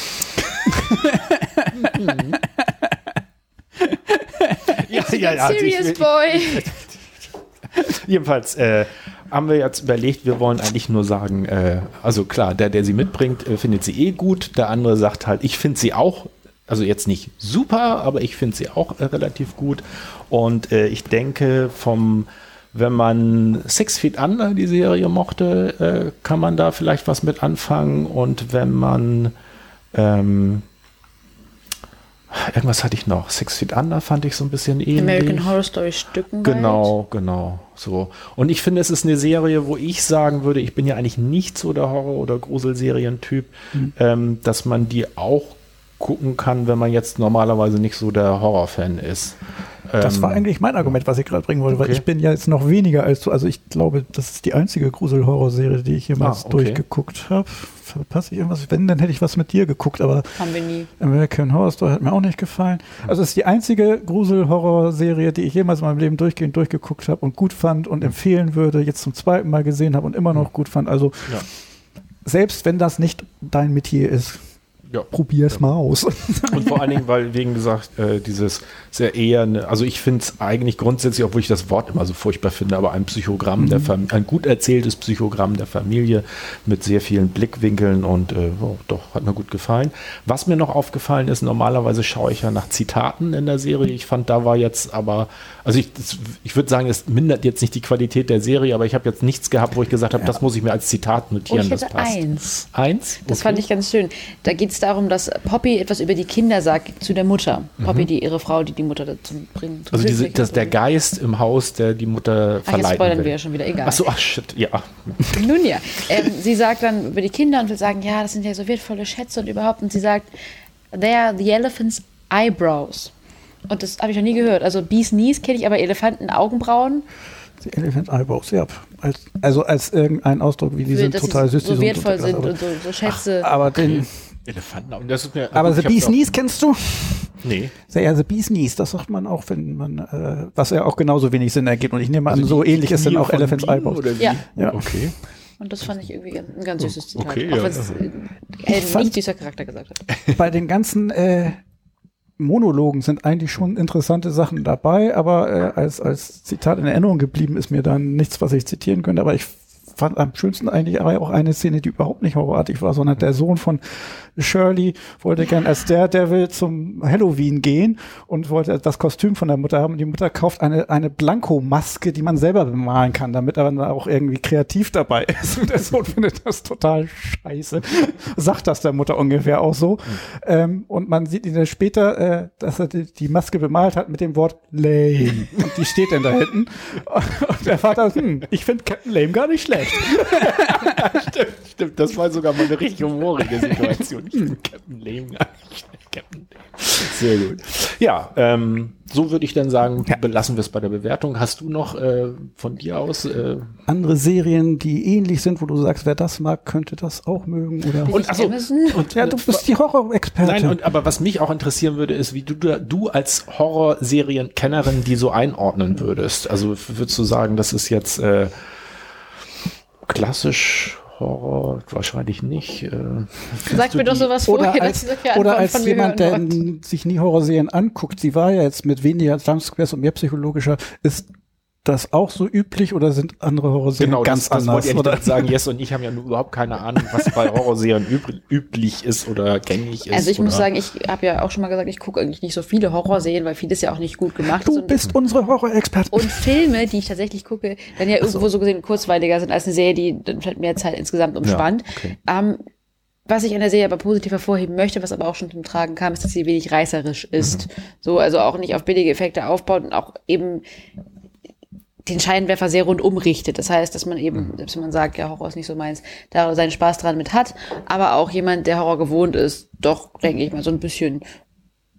ja, ja, ja, Serious ich- Boy. Jedenfalls äh, haben wir jetzt überlegt, wir wollen eigentlich nur sagen, äh, also klar, der, der sie mitbringt, äh, findet sie eh gut. Der andere sagt halt, ich finde sie auch, also jetzt nicht super, aber ich finde sie auch äh, relativ gut. Und äh, ich denke, vom, wenn man Six Feet Under die Serie mochte, äh, kann man da vielleicht was mit anfangen. Und wenn man ähm, irgendwas hatte ich noch, Six Feet Under fand ich so ein bisschen ähnlich. American Horror Story Stücken. Genau, genau. So. Und ich finde, es ist eine Serie, wo ich sagen würde, ich bin ja eigentlich nicht so der Horror- oder Gruselserientyp, ähm, dass man die auch gucken kann, wenn man jetzt normalerweise nicht so der Horrorfan ist. Das Ähm, war eigentlich mein Argument, was ich gerade bringen wollte, weil okay. ich bin ja jetzt noch weniger als du. Also ich glaube, das ist die einzige Grusel-Horror-Serie, die ich jemals Ah, okay. durchgeguckt habe. Verpasse ich irgendwas? Wenn, dann hätte ich was mit dir geguckt, aber Haben wir nie. American Horror Story hat mir auch nicht gefallen. Also es ist die einzige Grusel-Horror-Serie, die ich jemals in meinem Leben durchgehend durchgeguckt habe und gut fand und empfehlen würde, jetzt zum zweiten Mal gesehen habe und immer noch gut fand. Also Ja. selbst wenn das nicht dein Metier ist, Ja. Probier's mal aus. Und vor allen Dingen, weil, wegen gesagt, äh, dieses sehr eher, eine, also ich finde es eigentlich grundsätzlich, obwohl ich das Wort immer so furchtbar finde, aber ein Psychogramm der Familie, ein gut erzähltes Psychogramm der Familie mit sehr vielen Blickwinkeln und äh, oh, doch, hat mir gut gefallen. Was mir noch aufgefallen ist, normalerweise schaue ich ja nach Zitaten in der Serie. Ich fand, da war jetzt aber, also ich, das, ich würde sagen, es mindert jetzt nicht die Qualität der Serie, aber ich habe jetzt nichts gehabt, wo ich gesagt habe, das muss ich mir als Zitat Oh, notieren. ich das hätte passt. eins. Eins? Das Okay. fand ich ganz schön. Da geht es darum, dass Poppy etwas über die Kinder sagt zu der Mutter. Poppy, die ihre Frau, die die Mutter dazu bringt. Mhm. Also diese, das, der Geist im Haus, der die Mutter Ach, jetzt verleiten spoilern will. wir ja schon wieder. Egal. Ach so, ach shit, ja. Nun ja. Ähm, sie sagt dann über die Kinder und will sagen, ja, das sind ja so wertvolle Schätze und überhaupt. Und sie sagt, they are the elephant's eyebrows. Und das habe ich noch nie gehört. Also Bees Knees kenne ich, aber Elefanten Augenbrauen. Die Elephant Eyebrows, ja. Als, also als irgendein Ausdruck, wie die sind dass total sie süß. die so sind wertvoll sind krass, und so, so Schätze. aber, aber den, Elefanten, und das ist mir. aber gut, The Bee's Knees kennst du? Nee. Ja, The Bee's Knees, das sagt man auch, wenn man, äh, was ja auch genauso wenig Sinn ergibt. Und ich nehme an, Also so die ähnlich ist dann auch Elephant's wie? Ja. Ja. Okay. Und das fand ich irgendwie ein ganz süßes Zitat. Okay, auch ja. wenn es äh, nicht süßer Charakter gesagt hat. Bei den ganzen äh, Monologen sind eigentlich schon interessante Sachen dabei, aber äh, als, als Zitat in Erinnerung geblieben ist mir dann nichts, was ich zitieren könnte. Aber ich fand am schönsten eigentlich aber auch eine Szene, die überhaupt nicht horrorartig war, sondern der Sohn von Shirley wollte gern als Daredevil zum Halloween gehen und wollte das Kostüm von der Mutter haben. Und die Mutter kauft eine, eine Blankomaske, die man selber bemalen kann, damit er dann auch irgendwie kreativ dabei ist. Und der Sohn findet das total scheiße. Sagt das der Mutter ungefähr auch so. Ähm, und man sieht ihn dann später, äh, dass er die, die Maske bemalt hat mit dem Wort lame. Und die steht dann da hinten. Und der Vater, hm, ich finde Captain Lame gar nicht schlecht. Stimmt, stimmt, das war sogar mal eine richtig humorige Situation. Captain Lame gar nicht. Captain. Sehr gut. Ja, ähm, so würde ich dann sagen, belassen wir es bei der Bewertung. Hast du noch äh, von dir aus äh, Andere Serien, die ähnlich sind, wo du sagst, wer das mag, könnte das auch mögen. Oder Und, Amazon? und, ja, du bist die Horror-Expertin. Nein, und, aber was mich auch interessieren würde, ist, wie du, du als Horrorserien-Kennerin die so einordnen würdest. Also würdest du sagen, das ist jetzt äh, klassisch Horror? Wahrscheinlich nicht. Äh, Sag mir doch sowas oder vorher, als, dass oder als von mir jemand, der sich nie Horrorserien anguckt, sie war ja jetzt mit weniger Jumpscares und mehr psychologischer, ist das auch so üblich oder sind andere Horrorserien Genau, ganz das, das anders? wollte ich sagen. Yes und ich haben ja nur überhaupt keine Ahnung, was bei Horrorserien üb üblich ist oder gängig ist. Also ich oder muss sagen, ich habe ja auch schon mal gesagt, ich gucke eigentlich nicht so viele Horrorserien, weil vieles ja auch nicht gut gemacht ist. Du Und- bist unsere Horrorexpertin. Und Filme, die ich tatsächlich gucke, dann ja irgendwo so gesehen kurzweiliger sind als eine Serie, die dann vielleicht mehr Zeit insgesamt umspannt. okay. ähm, was ich an der Serie aber positiv hervorheben möchte, was aber auch schon zum Tragen kam, ist, dass sie wenig reißerisch ist. So, also auch nicht auf billige Effekte aufbaut und auch eben den Scheinwerfer sehr rundum richtet. Das heißt, dass man eben, selbst wenn man sagt, ja, Horror ist nicht so meins, da seinen Spaß dran mit hat, aber auch jemand, der Horror gewohnt ist, doch, denke ich mal, so ein bisschen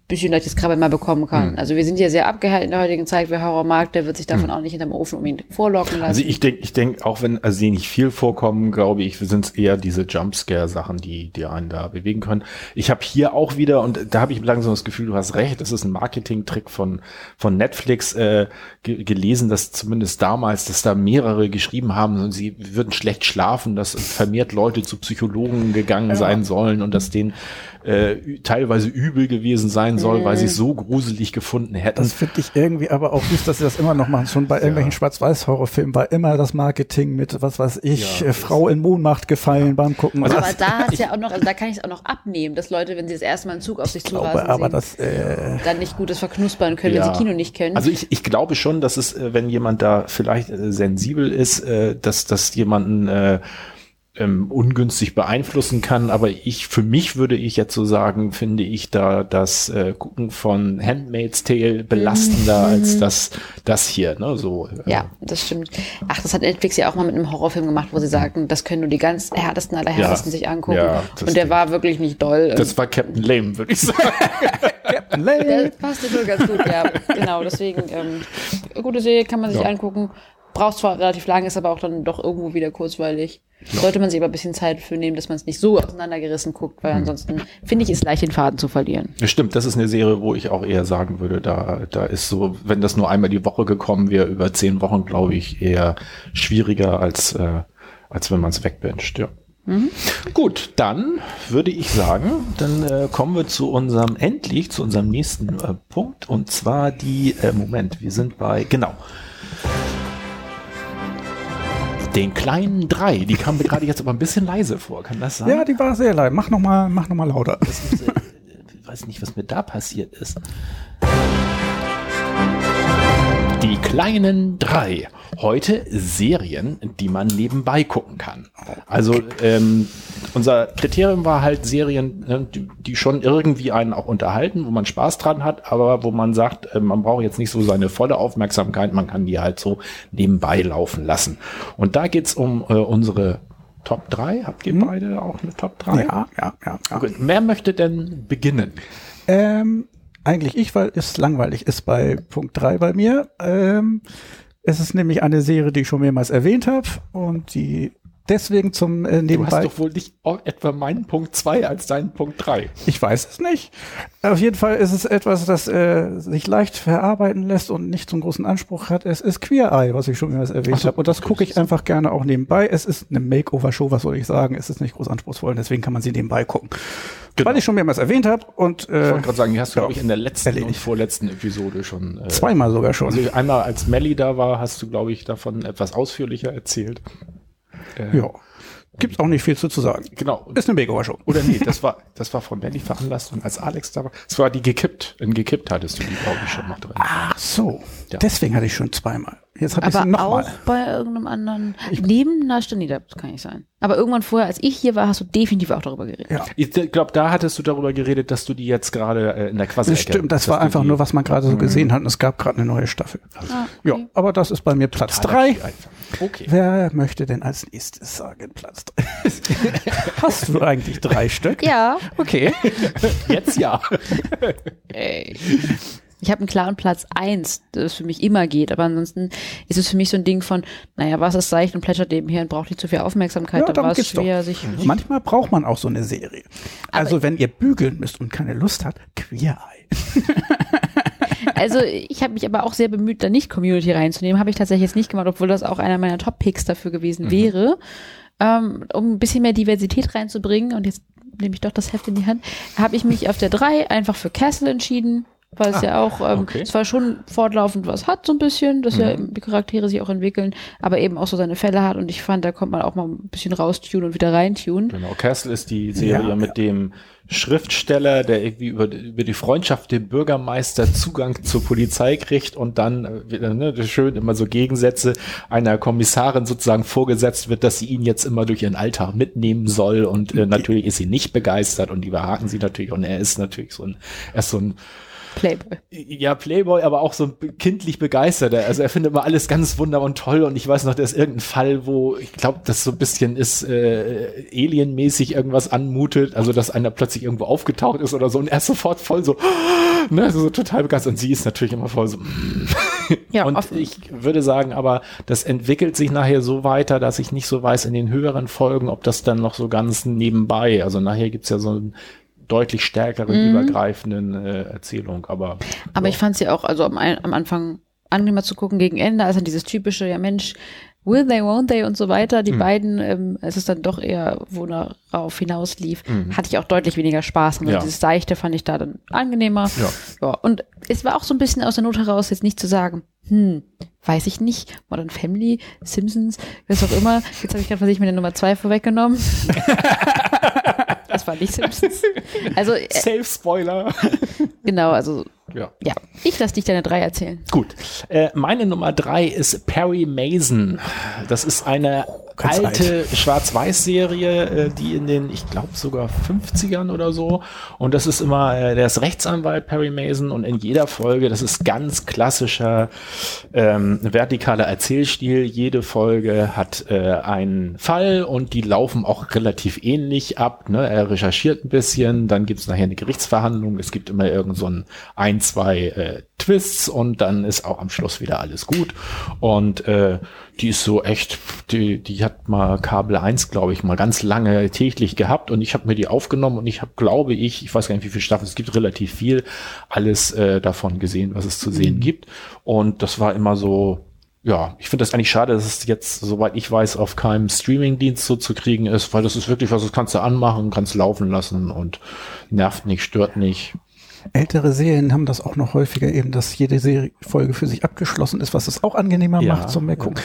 bisschen leichtes Krabbeln mal bekommen kann. Hm. Also wir sind ja sehr abgehalten in der heutigen Zeit. Wer Horror mag, der wird sich davon auch nicht hinterm Ofen unbedingt vorlocken lassen. Also ich denke, ich denke, auch wenn also sie nicht viel vorkommen, glaube ich, sind es eher diese Jumpscare-Sachen, die, die einen da bewegen können. Ich habe hier auch wieder, und da habe ich langsam das Gefühl, du hast recht, das ist ein Marketing-Trick von, von Netflix äh, ge gelesen, dass zumindest damals, dass da mehrere geschrieben haben, und sie würden schlecht schlafen, dass vermehrt Leute zu Psychologen gegangen sein sollen und dass denen äh, teilweise übel gewesen sein soll, weil sie es so gruselig gefunden hätten. Das finde ich irgendwie aber auch süß, dass sie das immer noch machen. Schon bei irgendwelchen Schwarz-Weiß-Horrorfilmen war immer das Marketing mit, was weiß ich, Ja, äh, Frau in Mondmacht gefallen beim Gucken. Also aber da hat's ja auch noch, also da kann ich es auch noch abnehmen, dass Leute, wenn sie das erste Mal einen Zug auf sich ich zurasen glaube, aber sehen, das, äh, dann nicht gutes verknuspern können, wenn sie Kino nicht können. Also ich, ich glaube schon, dass es, äh, wenn jemand da vielleicht äh, sensibel ist, äh, dass das jemanden äh, ähm, ungünstig beeinflussen kann. Aber ich, für mich würde ich jetzt so sagen, finde ich da das äh, Gucken von Handmaid's Tale belastender als das, das hier. Ne? So, äh, ja, das stimmt. Ach, das hat Netflix ja auch mal mit einem Horrorfilm gemacht, wo sie sagten, das können nur die ganz härtesten aller härtesten Ja. sich angucken. Ja, Und der stimmt. war wirklich nicht doll. Das war Captain Lame, würde ich sagen. Der passte schon ganz gut, ja. Genau, deswegen, ähm, gute Serie kann man sich Ja. angucken. Braucht zwar relativ lang, ist aber auch dann doch irgendwo wieder kurzweilig. Sollte man sich aber ein bisschen Zeit für nehmen, dass man es nicht so auseinandergerissen guckt, weil ansonsten finde ich, ist leicht den Faden zu verlieren. Ja, Stimmt, das ist eine Serie, wo ich auch eher sagen würde, da, da ist so, wenn das nur einmal die Woche gekommen wäre, über zehn Wochen, glaube ich, eher schwieriger als, äh, als wenn man es wegbencht, ja. Gut, dann würde ich sagen, dann äh, kommen wir zu unserem, endlich zu unserem nächsten äh, Punkt und zwar die, äh, Moment, wir sind bei, genau. Den kleinen drei, die kamen mir gerade jetzt aber ein bisschen leise vor, kann das sein? Ja, die war sehr leid. Mach noch mal, mach noch mal lauter. Ist, äh, ich weiß nicht, was mir da passiert ist. Die kleinen drei. Heute Serien, die man nebenbei gucken kann. Also ähm, unser Kriterium war halt Serien, ne, die, die schon irgendwie einen auch unterhalten, wo man Spaß dran hat, aber wo man sagt, äh, man braucht jetzt nicht so seine volle Aufmerksamkeit, man kann die halt so nebenbei laufen lassen. Und da geht's um äh, unsere Top 3. Habt ihr beide auch eine Top 3? Ja, ja, ja. ja. Gut, wer möchte denn beginnen? Ähm, eigentlich ich, weil es langweilig ist bei Punkt 3 bei mir. Ähm, es ist nämlich eine Serie, die ich schon mehrmals erwähnt habe und die deswegen zum äh, Du hast nebenbei. doch wohl nicht etwa meinen Punkt 2 als deinen Punkt 3. Ich weiß es nicht. Auf jeden Fall ist es etwas, das äh, sich leicht verarbeiten lässt und nicht so einen großen Anspruch hat. Es ist Queer Eye, was ich schon mehrmals erwähnt so, habe. Und das gucke ich einfach gerne auch nebenbei. Es ist eine Makeover-Show, was soll ich sagen? Es ist nicht groß anspruchsvoll, deswegen kann man sie nebenbei gucken. Genau. Weil ich schon mehrmals erwähnt habe und Ich äh, wollte gerade sagen, die hast du, ja, glaube ich, in der letzten erledigt. und vorletzten Episode schon. Äh, zweimal sogar schon. Also einmal als Melly da war, hast du, glaube ich, davon etwas ausführlicher erzählt. Äh, ja. Gibt auch nicht viel zu, zu sagen. Genau. Ist eine Makeover-Show. Oder nee, das war, das war von Melly veranlasst und als Alex da war. Es war die gekippt. In gekippt hattest du die, glaube ich, schon mal drin. Ach so. Ja. Deswegen hatte ich schon zweimal. Jetzt habe ich sie Aber auch nochmal. bei irgendeinem anderen. Neben na stimmt, nee, das kann nicht sein. Aber irgendwann vorher, als ich hier war, hast du definitiv auch darüber geredet. Ja. Ich glaube, da hattest du darüber geredet, dass du die jetzt gerade äh, in der Quasi Das stimmt, das war einfach nur, was man gerade so gesehen hat und es gab gerade eine neue Staffel. Ah, Ja, okay. aber das ist bei mir Platz drei. Okay. Wer möchte denn als nächstes sagen Platz drei? Hast du eigentlich drei Stück? Ja, Okay. Jetzt ja. ey. Ich habe einen klaren Platz eins, das für mich immer geht, aber ansonsten ist es für mich so ein Ding von, naja, was ist seicht und plätschert nebenher und braucht nicht zu viel Aufmerksamkeit, Ja, dann war es geht's doch. schwer, sich Manchmal braucht man auch so eine Serie. Also wenn ihr bügeln müsst und keine Lust habt, Queer Eye. Also ich habe mich aber auch sehr bemüht, da nicht Community reinzunehmen. Habe ich tatsächlich jetzt nicht gemacht, obwohl das auch einer meiner Top-Picks dafür gewesen wäre. Ähm, um ein bisschen mehr Diversität reinzubringen, und jetzt nehme ich doch das Heft in die Hand, habe ich mich auf der 3 einfach für Castle entschieden, weil es ja auch ähm, okay. zwar schon fortlaufend was hat, so ein bisschen, dass ja die Charaktere sich auch entwickeln, aber eben auch so seine Fälle hat und ich fand, da kommt man auch mal ein bisschen raustunen und wieder reintunen. Genau, Castle ist die Serie Ja, mit dem Schriftsteller, der irgendwie über, über die Freundschaft dem Bürgermeister Zugang zur Polizei kriegt und dann äh, wieder, ne, schön immer so Gegensätze einer Kommissarin sozusagen vorgesetzt wird, dass sie ihn jetzt immer durch ihren Alltag mitnehmen soll und äh, natürlich ist sie nicht begeistert und die behaken sie natürlich und er ist natürlich so ein, er ist so ein Playboy. ja, Playboy, aber auch so ein kindlich begeisterter. Also er findet immer alles ganz wunderbar und toll. Und ich weiß noch, da ist irgendein Fall, wo ich glaube, das so ein bisschen ist äh, alienmäßig irgendwas anmutet. Also dass einer plötzlich irgendwo aufgetaucht ist oder so und er ist sofort voll so, ne, so total begeistert. Und sie ist natürlich immer voll so. Ja, und offen. ich würde sagen, aber das entwickelt sich nachher so weiter, dass ich nicht so weiß in den höheren Folgen, ob das dann noch so ganz nebenbei. Also nachher gibt's ja so einen deutlich stärkeren, übergreifenden äh, Erzählung. Aber Aber ich fand sie auch, also am, am Anfang angenehmer zu gucken gegen Ende, als dann dieses typische, ja Mensch, will they, won't they und so weiter. Die beiden, ähm, es ist dann doch eher, wo darauf hinaus lief, hatte ich auch deutlich weniger Spaß. Und Ja. dieses Seichte fand ich da dann angenehmer. Ja. ja. Und es war auch so ein bisschen aus der Not heraus, jetzt nicht zu sagen, hm, weiß ich nicht, Modern Family, Simpsons, was auch immer. Jetzt habe ich gerade, was ich mir Nummer zwei vorweggenommen. das war nicht Simpsons. Also, äh, Safe Spoiler. genau, also, ja. ja. Ich lass dich deine drei erzählen. Gut. Äh, meine Nummer drei ist Perry Mason. Das ist eine alte Schwarz-Weiß-Serie, äh, die in den, ich glaube sogar 50ern oder so. Und das ist immer, äh, der ist Rechtsanwalt Perry Mason und in jeder Folge, das ist ganz klassischer ähm, vertikaler Erzählstil. Jede Folge hat äh, einen Fall und die laufen auch relativ ähnlich ab. Ne? Er recherchiert ein bisschen, dann gibt's nachher eine Gerichtsverhandlung. Es gibt immer irgend so ein, ein zwei äh, Twists und dann ist auch am Schluss wieder alles gut. Und äh, die ist so echt, die, die hat mal Kabel 1, glaube ich, mal ganz lange täglich gehabt und ich habe mir die aufgenommen und ich habe, glaube ich, ich weiß gar nicht, wie viele Staffeln, es gibt relativ viel, alles äh, davon gesehen, was es zu sehen gibt. Und das war immer so, ja, ich finde das eigentlich schade, dass es jetzt, soweit ich weiß, auf keinem Streamingdienst so zu kriegen ist, weil das ist wirklich was, das kannst du anmachen, kannst laufen lassen und nervt nicht, stört nicht. Ältere Serien haben das auch noch häufiger eben, dass jede Serie Folge für sich abgeschlossen ist, was es auch angenehmer Ja, macht zum Weggucken. ja.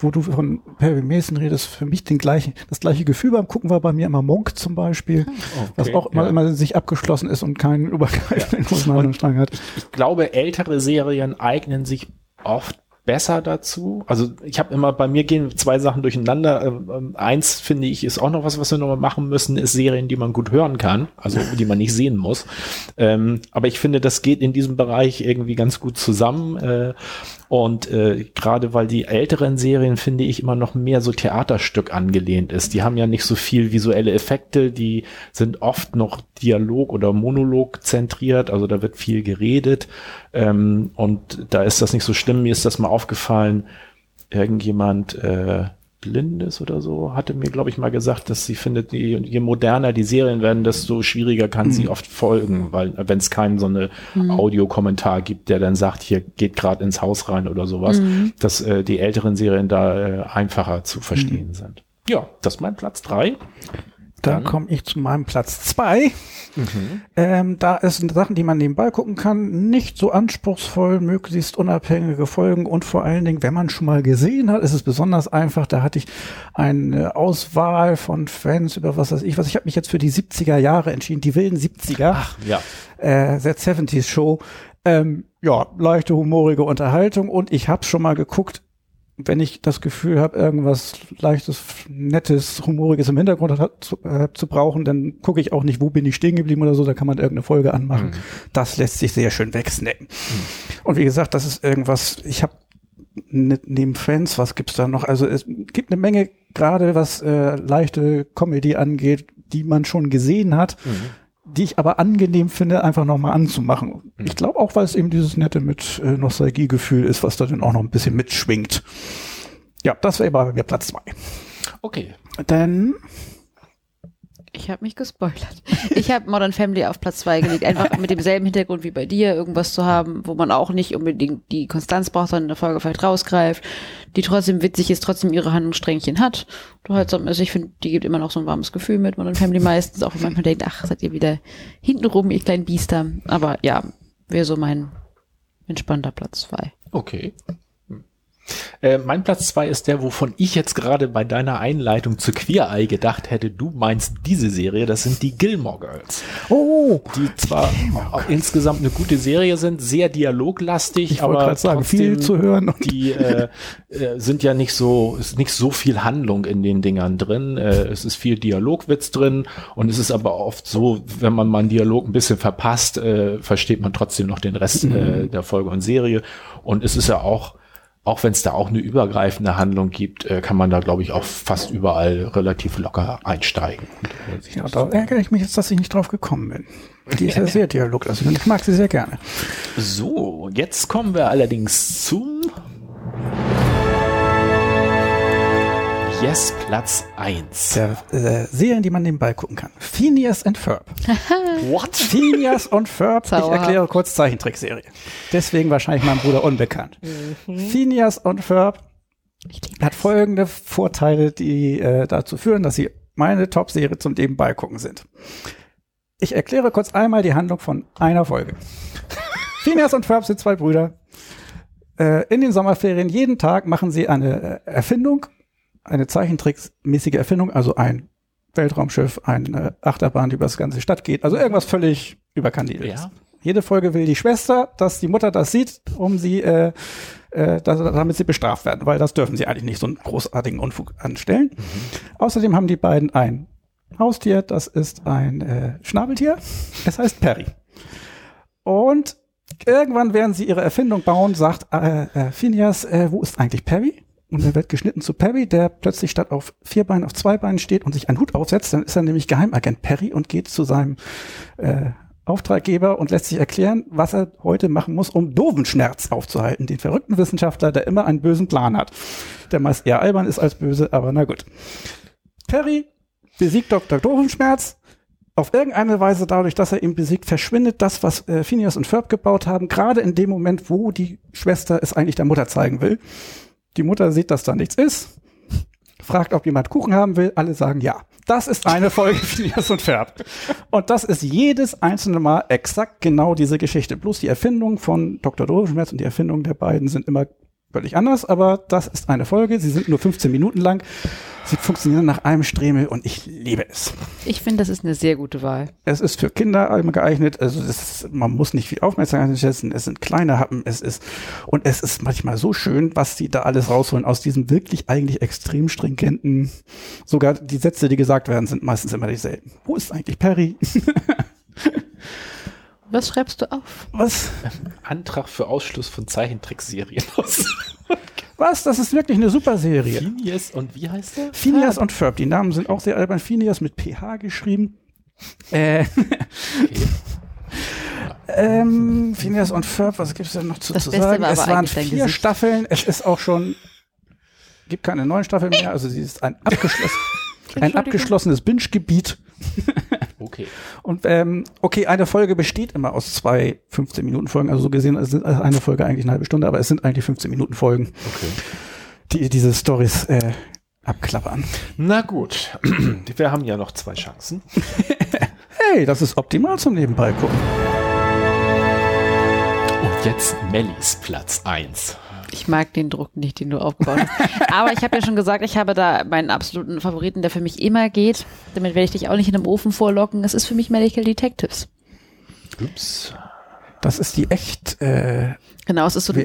Wo du von Perry Mason redest, für mich den gleichen, das gleiche Gefühl beim Gucken war bei mir immer Monk zum Beispiel, was auch immer, ja. immer sich abgeschlossen ist und keinen übergreifenden Handlungsstrang hat. Ich glaube, ältere Serien eignen sich oft besser dazu. Also ich habe immer, bei mir gehen zwei Sachen durcheinander. Ähm, ähm, eins finde ich ist auch noch was, was wir nochmal machen müssen, ist Serien, die man gut hören kann, also die man nicht sehen muss. Ähm, aber ich finde, das geht in diesem Bereich irgendwie ganz gut zusammen. Äh, und äh, gerade weil die älteren Serien, finde ich, immer noch mehr so Theaterstück angelehnt ist. Die haben ja nicht so viel visuelle Effekte, die sind oft noch Dialog oder Monolog zentriert, also da wird viel geredet. Ähm, und da ist das nicht so schlimm. Mir ist das mal aufgefallen, irgendjemand äh, Blindes oder so hatte mir, glaube ich, mal gesagt, dass sie findet, je, je moderner die Serien werden, desto schwieriger kann sie oft folgen, weil wenn es keinen so eine Audiokommentar gibt, der dann sagt, hier geht gerade ins Haus rein oder sowas, dass äh, die älteren Serien da äh, einfacher zu verstehen sind. Ja, das ist mein Platz drei. Dann Dann- komme ich zu meinem Platz zwei. Ähm, da ist Sachen, die man nebenbei gucken kann, nicht so anspruchsvoll, möglichst unabhängige Folgen und vor allen Dingen, wenn man schon mal gesehen hat, ist es besonders einfach. Da hatte ich eine Auswahl von Fans über was weiß ich was. Ich habe mich jetzt für die 70er Jahre entschieden, die wilden 70er. Ja. äh, That 70s Show. Ähm, ja, leichte, humorige Unterhaltung und ich habe schon mal geguckt, wenn ich das Gefühl habe, irgendwas leichtes, nettes, humoriges im Hintergrund hat, zu, äh, zu brauchen, dann gucke ich auch nicht, wo bin ich stehen geblieben oder so, da kann man irgendeine Folge anmachen. Das lässt sich sehr schön wegsnacken. Und wie gesagt, das ist irgendwas, ich habe ne, neben Friends, was gibt's da noch? Also es gibt eine Menge, gerade was äh, leichte Comedy angeht, die man schon gesehen hat, die ich aber angenehm finde, einfach nochmal anzumachen. Ich glaube auch, weil es eben dieses nette mit äh, Nostalgiegefühl ist, was da dann auch noch ein bisschen mitschwingt. Ja, das wäre bei mir Platz zwei. Okay. Dann Ich habe mich gespoilert. Ich habe Modern Family auf Platz zwei gelegt, einfach mit demselben Hintergrund wie bei dir, irgendwas zu haben, wo man auch nicht unbedingt die Konstanz braucht, sondern in der Folge vielleicht rausgreift, die trotzdem witzig ist, trotzdem ihre Handlungssträngchen hat. Du halt so, also ich finde, die gibt immer noch so ein warmes Gefühl mit Modern Family meistens, auch wenn man denkt, ach, seid ihr wieder hintenrum, ihr kleinen Biester. Aber ja, wäre so mein entspannter Platz zwei. Okay. Äh, mein Platz zwei ist der, wovon ich jetzt gerade bei deiner Einleitung zu Queer Eye gedacht hätte, du meinst diese Serie, das sind die Gilmore Girls. Oh, Die zwar auch insgesamt eine gute Serie sind, sehr dialoglastig, ich aber sagen, viel zu hören. Und die äh, äh, sind ja nicht so, ist nicht so viel Handlung in den Dingern drin. Äh, es ist viel Dialogwitz drin und es ist aber oft so, wenn man mal einen Dialog ein bisschen verpasst, versteht man trotzdem noch den Rest äh, der Folge und Serie. Und es ist ja auch, auch wenn es da auch eine übergreifende Handlung gibt, äh, kann man da, glaube ich, auch fast überall relativ locker einsteigen. Und, äh, ja, da ärgere ich mich jetzt, dass ich nicht drauf gekommen bin. Die ist ja sehr dialoglastig und ich mag sie sehr gerne. So, jetzt kommen wir allerdings zum Yes Platz 1. Der äh, Serien, die man nebenbei gucken kann. Phineas and Ferb. What? Phineas und Ferb, ich erkläre kurz Zeichentrickserie. Deswegen wahrscheinlich meinem Bruder unbekannt. Phineas und Ferb hat folgende Vorteile, die äh, dazu führen, dass sie meine Top-Serie zum Nebenbei gucken sind. Ich erkläre kurz einmal die Handlung von einer Folge. Phineas und Ferb sind zwei Brüder. Äh, in den Sommerferien jeden Tag machen sie eine äh, Erfindung, eine zeichentricksmäßige Erfindung, also ein Weltraumschiff, eine Achterbahn, die über das ganze Stadt geht, also irgendwas völlig überkandideltes. Ja. Jede Folge will die Schwester, dass die Mutter das sieht, um sie, äh, äh, damit sie bestraft werden, weil das dürfen sie eigentlich nicht so einen großartigen Unfug anstellen. Außerdem haben die beiden ein Haustier, das ist ein äh, Schnabeltier. Es heißt Perry. Und irgendwann, während sie ihre Erfindung bauen, sagt äh, äh, Phineas, äh, wo ist eigentlich Perry? Und er wird geschnitten zu Perry, der plötzlich statt auf vier Beinen auf zwei Beinen steht und sich einen Hut aufsetzt. Dann ist er nämlich Geheimagent Perry und geht zu seinem äh, Auftraggeber und lässt sich erklären, was er heute machen muss, um Dovenschmerz aufzuhalten, den verrückten Wissenschaftler, der immer einen bösen Plan hat. Der meist eher albern ist als böse, aber na gut. Perry besiegt Dr. Dovenschmerz. Auf irgendeine Weise dadurch, dass er ihn besiegt, verschwindet das, was äh, Phineas und Ferb gebaut haben, gerade in dem Moment, wo die Schwester es eigentlich der Mutter zeigen will. Die Mutter sieht, dass da nichts ist, fragt, ob jemand Kuchen haben will. Alle sagen ja. Das ist eine Folge Phineas und Ferb. Und das ist jedes einzelne Mal exakt genau diese Geschichte. Bloß die Erfindung von Dr. Dosenschmerz und die Erfindung der beiden sind immer völlig anders, aber das ist eine Folge. Sie sind nur 15 Minuten lang. Sie funktionieren nach einem Stremel und ich liebe es. Ich finde, das ist eine sehr gute Wahl. Es ist für Kinder geeignet. Also ist, man muss nicht viel Aufmerksamkeit setzen. Es sind kleine Happen. Es ist und es ist manchmal so schön, was sie da alles rausholen aus diesem wirklich eigentlich extrem stringenten. Sogar die Sätze, die gesagt werden, sind meistens immer dieselben. Wo ist eigentlich Perry? Was schreibst du auf? Was? Antrag für Ausschluss von Zeichentrickserien aus. Was? Das ist wirklich eine super Serie. Phineas und wie heißt der? Phineas und Ferb. Die Namen sind auch sehr albern. Phineas mit PH geschrieben. Äh, ähm, Phineas und Ferb, was gibt's denn noch zu, Das zu Beste sagen? war Es waren vier Gesicht. Staffeln. Es ist auch schon, gibt keine neuen Staffeln mehr. Also sie ist ein, abgeschlossen, ein abgeschlossenes Binge-Gebiet. Okay. Und ähm, okay, eine Folge besteht immer aus zwei 15-Minuten-Folgen. Also so gesehen ist eine Folge eigentlich eine halbe Stunde, aber es sind eigentlich 15-Minuten-Folgen, Okay. die diese Stories äh, abklappern. Na gut. Wir haben ja noch zwei Chancen. Hey, das ist optimal zum Nebenbei gucken. Und jetzt Mellis Platz 1. Ich mag den Druck nicht, den du aufgebaut hast. Aber ich habe ja schon gesagt, ich habe da meinen absoluten Favoriten, der für mich immer geht. Damit werde ich dich auch nicht in einem Ofen vorlocken. Es ist für mich Medical Detectives. Ups. Das ist die echt äh, Genau, es ist so eine.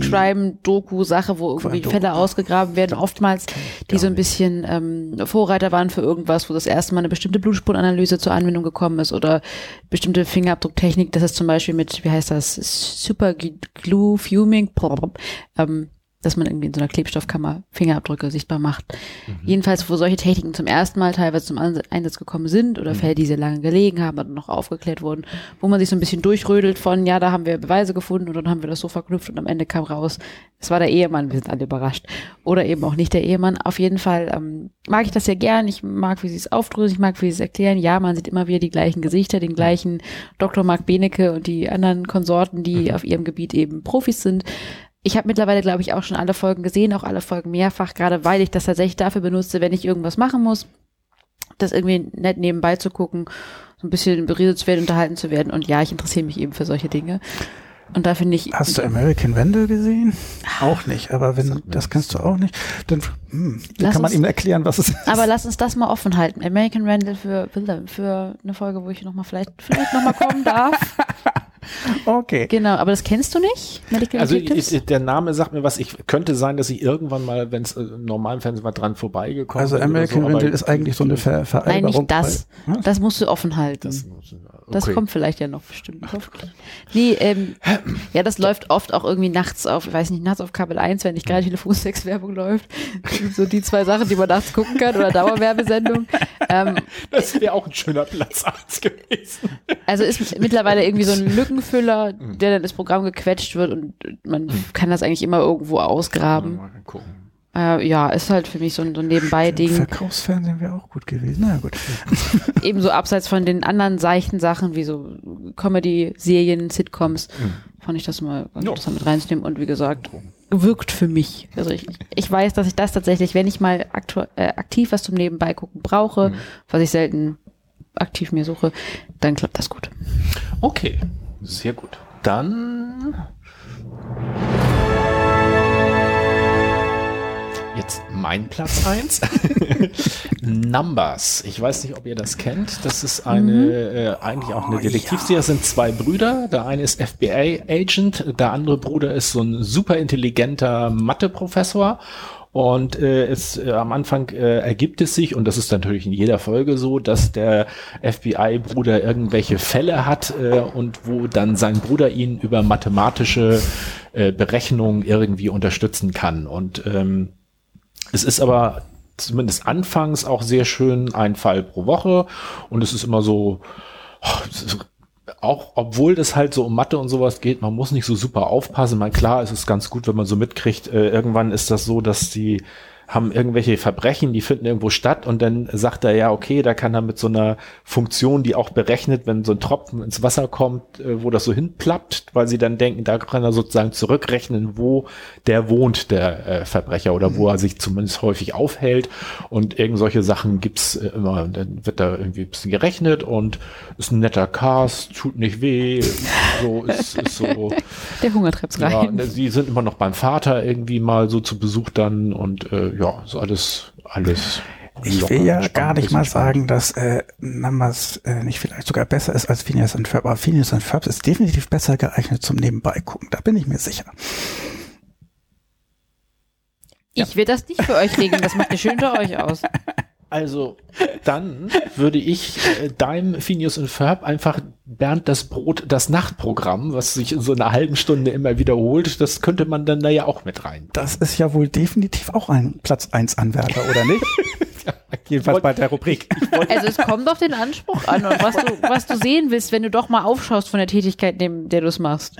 Crime-Doku-Sache, wo irgendwie Crime-Doku. Fälle ausgegraben werden. Oftmals, die so ein bisschen ähm, Vorreiter waren für irgendwas, wo das erste Mal eine bestimmte Blutspurenanalyse zur Anwendung gekommen ist oder bestimmte Fingerabdrucktechnik. Das ist zum Beispiel mit, wie heißt das, Super Glue Fuming, ähm, dass man irgendwie in so einer Klebstoffkammer Fingerabdrücke sichtbar macht. Jedenfalls, wo solche Techniken zum ersten Mal teilweise zum Einsatz gekommen sind oder Fälle, die sehr lange gelegen haben und noch aufgeklärt wurden, wo man sich so ein bisschen durchrödelt von, ja, da haben wir Beweise gefunden und dann haben wir das so verknüpft und am Ende kam raus, es war der Ehemann, wir sind alle überrascht. Oder eben auch nicht der Ehemann. Auf jeden Fall ähm, mag ich das sehr gern. Ich mag, wie sie es aufdröseln, ich mag, wie sie es erklären. Ja, man sieht immer wieder die gleichen Gesichter, den gleichen Dr. Mark Benecke und die anderen Konsorten, die auf ihrem Gebiet eben Profis sind. Ich habe mittlerweile, glaube ich, auch schon alle Folgen gesehen, auch alle Folgen mehrfach, gerade weil ich das tatsächlich dafür benutze, wenn ich irgendwas machen muss, das irgendwie nett nebenbei zu gucken, so ein bisschen berieselt zu werden, unterhalten zu werden. Und ja, ich interessiere mich eben für solche Dinge. Und da finde ich, Hast du American Vandal gesehen? Auch nicht, aber wenn das kannst du auch nicht, dann hm, Lass kann man uns- ihm erklären, was es ist. aber lass uns das mal offen halten. American Randall für, für eine Folge, wo ich noch mal vielleicht, vielleicht noch mal kommen darf. Okay. Genau, aber das kennst du nicht? Medical Also ich, der Name sagt mir was. Ich könnte sein, dass ich irgendwann mal, wenn es äh, im normalen Fernsehen war, dran vorbeigekommen Also American so, Vandal ist eigentlich so eine Ver Nein, Veralberung. nicht das. Was? Das musst du offen halten. Das, Das okay. kommt vielleicht ja noch bestimmt. Hoffentlich. Nee, ähm, ja, das läuft oft auch irgendwie nachts auf, ich weiß nicht, nachts auf Kabel 1, wenn nicht gerade Telefonsex-Werbung läuft. So die zwei Sachen, die man nachts gucken kann oder Dauerwerbesendung. Ähm, Das wäre auch ein schöner Platz 1 gewesen. also ist mittlerweile irgendwie so ein Lückenfüller, der dann ins Programm gequetscht wird und man kann das eigentlich immer irgendwo ausgraben. Mal gucken. Äh, ja, ist halt für mich so ein, so ein Nebenbei-Ding. Verkaufsfernsehen wäre auch gut gewesen. Na ja, gut. ebenso abseits von den anderen seichten Sachen wie so Comedy-Serien, Sitcoms, fand ich das mal ganz Ja. interessant mit reinzunehmen und wie gesagt, wirkt für mich. Also ich, ich weiß, dass ich das tatsächlich, wenn ich mal äh, aktiv was zum Nebenbei gucken brauche, was ich selten aktiv mir suche, dann klappt das gut. Okay, sehr gut. Dann jetzt mein Platz 1. Numbers. Ich weiß nicht, ob ihr das kennt. Das ist eine, äh, eigentlich auch eine Detektivserie. Das sind zwei Brüder. Der eine ist FBI-Agent, der andere Bruder ist so ein super intelligenter Mathe-Professor. Und äh, es äh, am Anfang äh, ergibt es sich, und das ist natürlich in jeder Folge so, dass der FBI-Bruder irgendwelche Fälle hat äh, und wo dann sein Bruder ihn über mathematische äh, Berechnungen irgendwie unterstützen kann. Und ähm, es ist aber zumindest anfangs auch sehr schön ein Fall pro Woche und es ist immer so, auch obwohl das halt so um Mathe und sowas geht, man muss nicht so super aufpassen. Man klar, es ist ganz gut, wenn man so mitkriegt, äh, irgendwann ist das so, dass die haben irgendwelche Verbrechen, die finden irgendwo statt und dann sagt er, ja, okay, da kann er mit so einer Funktion, die auch berechnet, wenn so ein Tropfen ins Wasser kommt, äh, wo das so hinplappt, weil sie dann denken, da kann er sozusagen zurückrechnen, wo der wohnt, der äh, Verbrecher oder wo er sich zumindest häufig aufhält und irgend solche Sachen gibt's äh, immer, dann wird da irgendwie ein bisschen gerechnet und ist ein netter Cast, tut nicht weh, so ist, ist so. Der Hunger treibt's Ja, rein. ne, sie sind immer noch beim Vater irgendwie mal so zu Besuch dann und äh, ja, so alles, alles. Ich will ja gar nicht mal sagen, dass äh, Numbers äh, nicht vielleicht sogar besser ist als Phineas and Ferb, aber Phineas and Ferb ist definitiv besser geeignet zum Nebenbei gucken. Da bin ich mir sicher. Ich will das nicht für euch regeln, das macht ihr schön für euch aus. Also, dann würde ich äh, deinem Phineas und Ferb einfach Bernd das Brot, das Nachtprogramm, was sich in so einer halben Stunde immer wiederholt, das könnte man dann da ja auch mit rein. Das ist ja wohl definitiv auch ein Platz 1 Anwärter, oder nicht? Jedenfalls bei der Rubrik. Also es kommt auf den Anspruch an und was du, was du sehen willst, wenn du doch mal aufschaust von der Tätigkeit, neben der du es machst.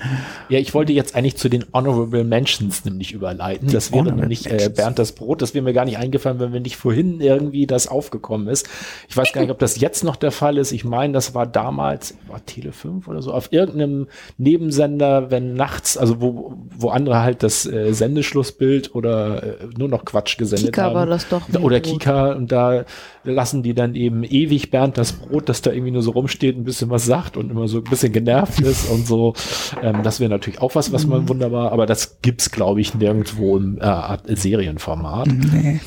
Ja, ich wollte jetzt eigentlich zu den Honorable Mentions nämlich überleiten. Das wäre nämlich äh. Bernd das Brot. Das wäre mir gar nicht eingefallen, wenn wir nicht vorhin irgendwie das aufgekommen ist. Ich weiß gar nicht, ob das jetzt noch der Fall ist. Ich meine, das war damals, war Tele 5 oder so, auf irgendeinem Nebensender, wenn nachts, also wo, wo andere halt das äh, Sendeschlussbild oder äh, nur noch Quatsch gesendet Kika haben. war das doch. Oder Brot. Kika und da lassen die dann eben ewig Bernd das Brot, das da irgendwie nur so rumsteht, ein bisschen was sagt und immer so ein bisschen genervt ist und so. Ähm, das wäre natürlich auch was, was Mhm. man wunderbar, aber das gibt's glaube ich nirgendwo im äh, Serienformat. Nee.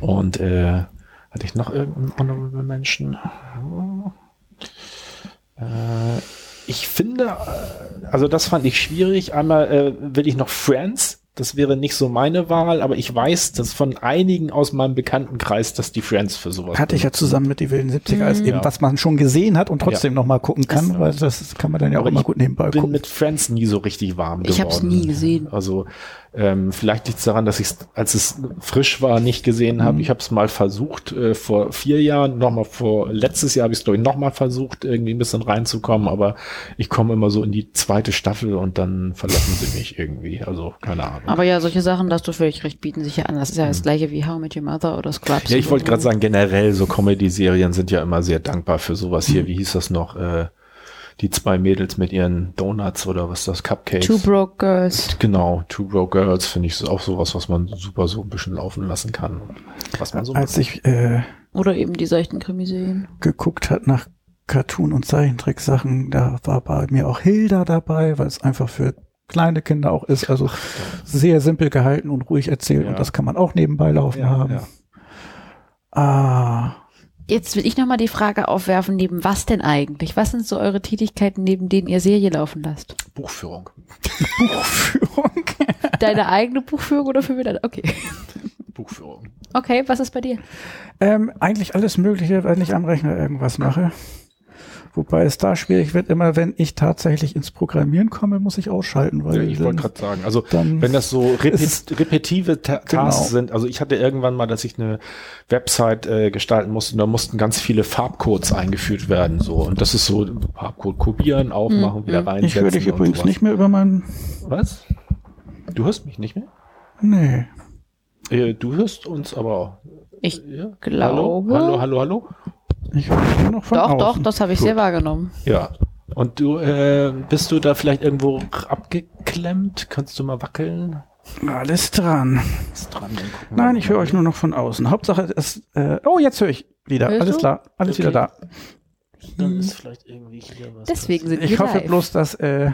Und äh, hatte ich noch irgendeinen Honorable Menschen? Äh, ich finde, äh, also das fand ich schwierig. Einmal äh, will ich noch Friends. Das wäre nicht so meine Wahl, aber ich weiß, dass von einigen aus meinem Bekanntenkreis, dass die Friends für sowas Hatte ich ja zusammen mit die wilden 70er als eben, Ja. was man schon gesehen hat und trotzdem noch mal gucken kann, Das- weil das kann man dann ja auch immer ich gut nebenbei bin gucken. mit Friends nie so richtig warm geworden. Ich hab's nie gesehen. Also ähm, vielleicht liegt es daran, dass ich es, als es frisch war, nicht gesehen habe. Mhm. Ich habe es mal versucht äh, vor vier Jahren, nochmal vor letztes Jahr habe ich es glaube ich nochmal versucht, irgendwie ein bisschen reinzukommen, aber ich komme immer so in die zweite Staffel und dann verlassen sie mich irgendwie. Also keine Ahnung. Aber ja, solche Sachen, da hast du völlig recht, bieten sich ja an. Das ist ja das gleiche wie How Met Your Mother oder Scrubs. Mhm. ja, ich wollte gerade sagen, generell so Comedy-Serien sind ja immer sehr dankbar für sowas hier. Wie hieß das noch? Äh, die zwei Mädels mit ihren Donuts oder was ist das? Cupcakes. Two Broke Girls. Genau, Two Broke Girls finde ich ist auch sowas, was man super so ein bisschen laufen lassen kann. Was man so Als ich äh, Oder eben die seichten Krimiserien. geguckt hat nach Cartoon- und Zeichentricksachen, da war bei mir auch Hilda dabei, weil es einfach für kleine Kinder auch ist, also sehr simpel gehalten und ruhig erzählt Ja. und das kann man auch nebenbei laufen ja, haben. ja. Ah, Jetzt will ich nochmal die Frage aufwerfen, neben was denn eigentlich? Was sind so eure Tätigkeiten, neben denen ihr Serie laufen lasst? Buchführung. Buchführung. Deine eigene Buchführung oder für mich? Okay. Buchführung. Okay, was ist bei dir? Ähm, eigentlich alles Mögliche, wenn ich am Rechner irgendwas mache. Wobei es da schwierig wird, immer wenn ich tatsächlich ins Programmieren komme, muss ich ausschalten, weil Ja, ich wollte gerade sagen, also dann wenn das so repet repetitive Ta Genau. Tasks sind, also ich hatte irgendwann mal, dass ich eine Website äh, gestalten musste, und da mussten ganz viele Farbcodes eingeführt werden, so und das ist so Farbcode kopieren, aufmachen, wieder reinsetzen. ich höre dich übrigens sowas. nicht mehr über meinen. Was? Du hörst mich nicht mehr? Nee. Äh, du hörst uns aber. Ich Ja? glaube- Hallo, hallo, hallo, hallo. Ich nur noch von doch, außen. doch, das habe ich sehr wahrgenommen. Ja. Und du, äh, bist du da vielleicht irgendwo abgeklemmt? Kannst du mal wackeln? Alles dran. Ist dran, Nein, ich höre euch nur noch von außen. Hauptsache ist, äh, oh, jetzt höre ich wieder. Hörst alles du? klar, alles Okay. wieder da. Dann ist vielleicht irgendwie hier was. Deswegen sind Ich wir hoffe live. bloß, dass äh,